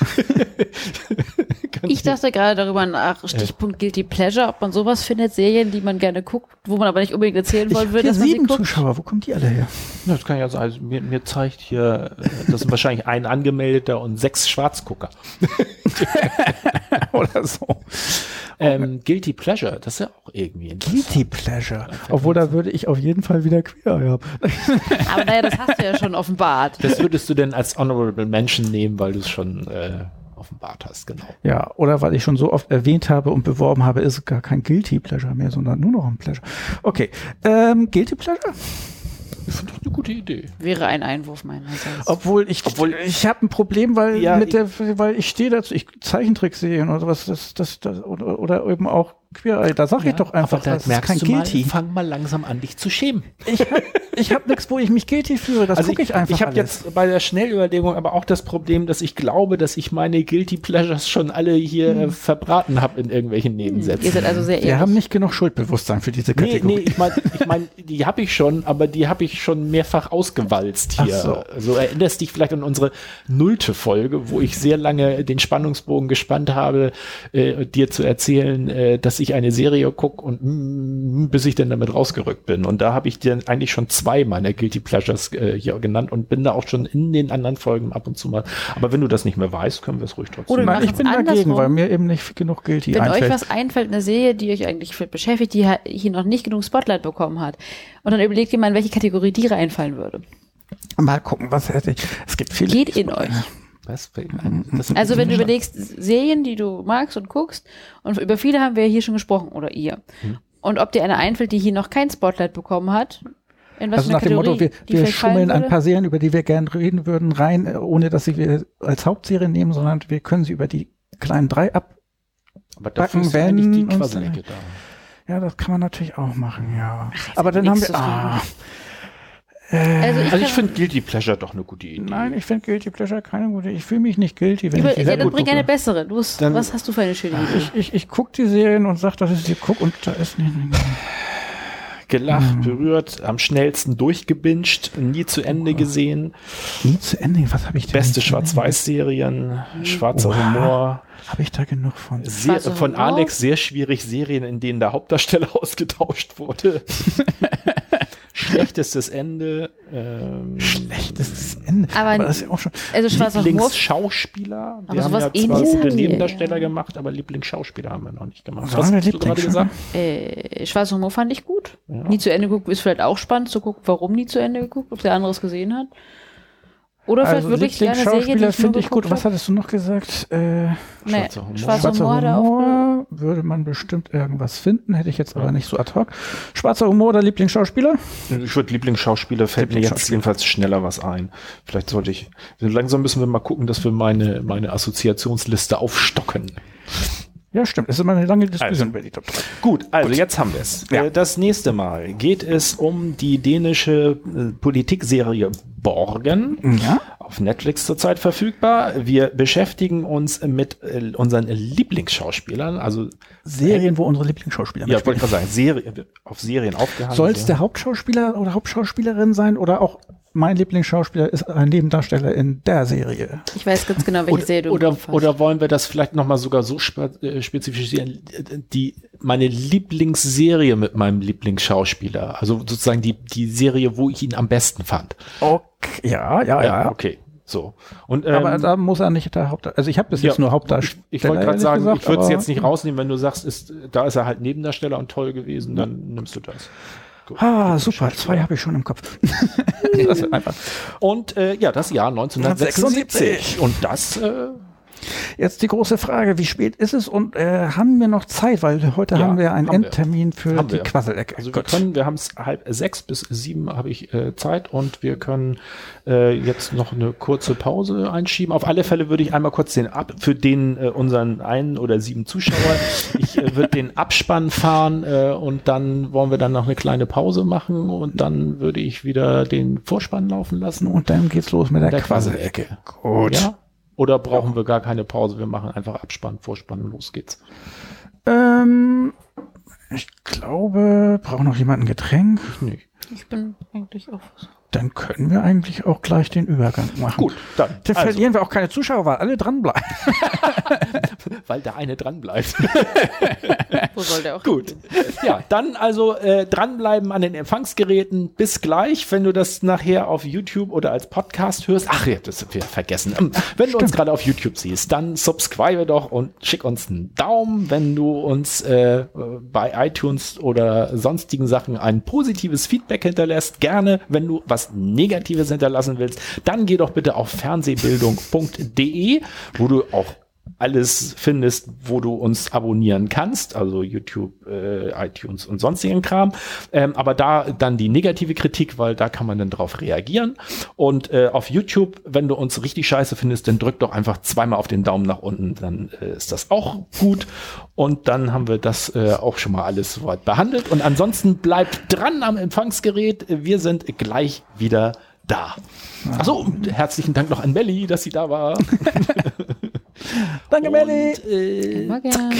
ich dachte gerade darüber nach, Stichpunkt Guilty Pleasure, ob man sowas findet, Serien, die man gerne guckt, wo man aber nicht unbedingt erzählen wollen würde, dass man sieben sie guckt. Zuschauer, wo kommen die alle her? Das kann ja sein. Also mir, mir zeigt hier, äh, das sind wahrscheinlich ein angemeldeter und sechs Schwarzgucker. Oder so. Ähm, Guilty Pleasure, das ist ja auch irgendwie Guilty Pleasure. Obwohl da würde ich auf jeden Fall wieder queer haben. Aber naja, das hast du ja schon offenbart. Das würdest du denn als Honorable Mention nehmen, weil du es schon äh, offenbart hast, genau. Ja, oder weil ich schon so oft erwähnt habe und beworben habe, ist gar kein Guilty Pleasure mehr, sondern nur noch ein Pleasure. Okay, ähm, Guilty Pleasure? Ich finde das eine gute Idee. Wäre ein Einwurf meinerseits. Obwohl ich, obwohl ich habe ein Problem, weil ja, mit der, weil ich stehe dazu, ich Zeichentrickserien oder was, das, das, das oder, oder eben auch Queer, da sag ja, ich doch einfach, aber da merkst kein du Guilty. Mal, fang mal langsam an, dich zu schämen. Ich hab, ich hab nichts, wo ich mich guilty fühle, das also gucke ich, ich einfach Ich habe jetzt bei der Schnellüberlegung aber auch das Problem, dass ich glaube, dass ich meine Guilty Pleasures schon alle hier hm. verbraten habe in irgendwelchen Nebensätzen. Ihr seid also sehr ehrlich. Wir haben nicht genug Schuldbewusstsein für diese Kategorie. Nee, nee ich meine, ich mein, die habe ich schon, aber die habe ich schon mehrfach ausgewalzt hier. Ach so. Also erinnerst dich vielleicht an unsere nullte Folge, wo ich sehr lange den Spannungsbogen gespannt habe, äh, dir zu erzählen, äh, dass ich eine Serie gucke und mm, bis ich dann damit rausgerückt bin. Und da habe ich dir eigentlich schon zwei meiner Guilty Pleasures äh, hier genannt und bin da auch schon in den anderen Folgen ab und zu mal. Aber wenn du das nicht mehr weißt, können wir es ruhig trotzdem. Oder Nein, ich bin dagegen, weil mir eben nicht genug Guilty wenn einfällt. Wenn euch was einfällt, eine Serie, die euch eigentlich beschäftigt, die hier noch nicht genug Spotlight bekommen hat, und dann überlegt ihr mal, in welche Kategorie die reinfallen würde. Mal gucken, was hätte ich. Es gibt viele. Geht in euch. Was? Also wenn du überlegst, Serien, die du magst und guckst, und über viele haben wir hier schon gesprochen, oder ihr. Hm. Und ob dir eine einfällt, die hier noch kein Spotlight bekommen hat, in was also nach Kategorie, dem Motto, wir, wir schummeln ein paar Serien, über die wir gerne reden würden, rein, äh, ohne dass sie wir als Hauptserie nehmen, sondern wir können sie über die kleinen drei abpacken, Aber dafür ist wenn die Quasselecke da. Ja, das kann man natürlich auch machen, ja. Ach, Aber dann haben wir, ah, also ich, also ich finde Guilty Pleasure doch eine gute Idee. Nein, ich finde Guilty Pleasure keine gute Idee. Ich fühle mich nicht guilty, wenn Über, ich Ja, dann bring eine bessere. Dann, was hast du für eine schöne Idee? Ich, ich, ich gucke die Serien und sage, dass ich sie gucke und da ist nicht... Gelacht, hm. berührt, am schnellsten durchgebinged, nie zu Ende oh. gesehen. Nie zu Ende? Was habe ich denn? Beste Schwarz-Weiß-Serien, hm. schwarzer wow. Humor. Habe ich da genug von? Sehr, von Humor? Alex sehr schwierig Serien, in denen der Hauptdarsteller ausgetauscht wurde. schlechtestes Ende. Ähm, Schlechtestes Ende. Aber- das ist ja auch schon. Also. Lieblingsschauspieler. Aber Wir haben sowas ja zwar Ähnliches gute Nebendarsteller ja. gemacht, aber Lieblingsschauspieler haben wir noch nicht gemacht. Was wir hast du gerade Lieblingsschauspieler? gesagt? Äh, Schwarzer Humor fand ich gut. Nie zu Ende geguckt, ist vielleicht auch spannend zu gucken, warum nie zu Ende geguckt, ob der anderes gesehen hat. Oder vielleicht Also wirklich eine Serie, die ich finde ich gut. geguckt Was hab. hattest du noch gesagt? Äh, Nee, Schwarzer Humor. Schwarzer Schwarzer Humor. Humor würde man bestimmt irgendwas finden, hätte ich jetzt aber nicht so ad hoc. Schwarzer Humor oder Lieblingsschauspieler? Ich würde Lieblingsschauspieler fällt mir jetzt jedenfalls schneller was ein. Vielleicht sollte ich, langsam müssen wir mal gucken, dass wir meine, meine Assoziationsliste aufstocken. Ja, stimmt. Es ist immer eine lange Diskussion über die Top 3. Gut, also jetzt haben wir es. Ja. Äh, Das nächste Mal geht es um die dänische äh, Politikserie Borgen. Ja. Auf Netflix zurzeit verfügbar. Wir beschäftigen uns mit äh, unseren Lieblingsschauspielern, also Serien, wo unsere Lieblingsschauspieler ja, ich wollte mitspielen. gerade sagen, Serie, auf Serien aufgehangen. Soll es der Hauptschauspieler oder Hauptschauspielerin sein oder auch mein Lieblingsschauspieler ist ein Nebendarsteller in der Serie? Ich weiß ganz genau, welche oder, Serie du oder, oder wollen wir das vielleicht nochmal sogar so äh, spezifisieren, die, meine Lieblingsserie mit meinem Lieblingsschauspieler, also sozusagen die, die Serie, wo ich ihn am besten fand. Okay, ja, ja, ja. okay, so. Und, ähm, Aber da muss er nicht der Hauptdarsteller. Also ich habe bis jetzt ja, nur Hauptdarsteller. Ich, ich wollte gerade sagen, gesagt, ich würde es jetzt nicht rausnehmen, wenn du sagst, ist, da ist er halt Nebendarsteller und toll gewesen, dann nimmst du das. Gut. Ah, super. Zwei habe ich schon im Kopf. das ist einfach. Und äh, ja, das Jahr 1976. Und das, äh, Jetzt die große Frage, wie spät ist es und äh, haben wir noch Zeit? Weil heute Ja, haben wir einen haben wir. Endtermin für Haben die wir. Quasselecke. Also wir Gut. können, wir haben es halb sechs bis sieben habe ich äh, Zeit und wir können äh, jetzt noch eine kurze Pause einschieben. Auf alle Fälle würde ich einmal kurz den ab für den äh, unseren einen oder sieben Zuschauer. ich äh, würde den Abspann fahren äh, und dann wollen wir dann noch eine kleine Pause machen und dann würde ich wieder den Vorspann laufen lassen und dann geht's los mit der, der Quasselecke. Quasselecke. Ja? Oder brauchen wir gar keine Pause? Wir machen einfach Abspann, Vorspann, los geht's. Ähm, ich glaube, braucht noch jemand ein Getränk? Nicht. Ich bin eigentlich auch. Dann können wir eigentlich auch gleich den Übergang machen. Gut, dann. Dann also, verlieren wir auch keine Zuschauer, weil alle dranbleiben. weil der eine dran bleibt. Wo soll der auch Gut. hingehen? Ja, dann also äh, dranbleiben an den Empfangsgeräten. Bis gleich, wenn du das nachher auf YouTube oder als Podcast hörst. Ach ja, das haben wir vergessen. Ähm, Wenn du uns gerade auf YouTube siehst, dann subscribe doch und schick uns einen Daumen. Wenn du uns äh, bei iTunes oder sonstigen Sachen ein positives Feedback hinterlässt, gerne. Wenn du was Negatives hinterlassen willst, dann geh doch bitte auf fernsehbildung.de, wo du auch alles findest, wo du uns abonnieren kannst, also YouTube, äh, iTunes und sonstigen Kram. Ähm, aber da dann die negative Kritik, weil da kann man dann drauf reagieren. Und äh, auf YouTube, wenn du uns richtig scheiße findest, dann drück doch einfach zweimal auf den Daumen nach unten, dann äh, ist das auch gut. Und dann haben wir das äh, auch schon mal alles soweit behandelt. Und ansonsten bleibt dran am Empfangsgerät. Wir sind gleich wieder da. Achso, herzlichen Dank noch an Melli, dass sie da war. Danke, Melli. Und, äh, Immer gern.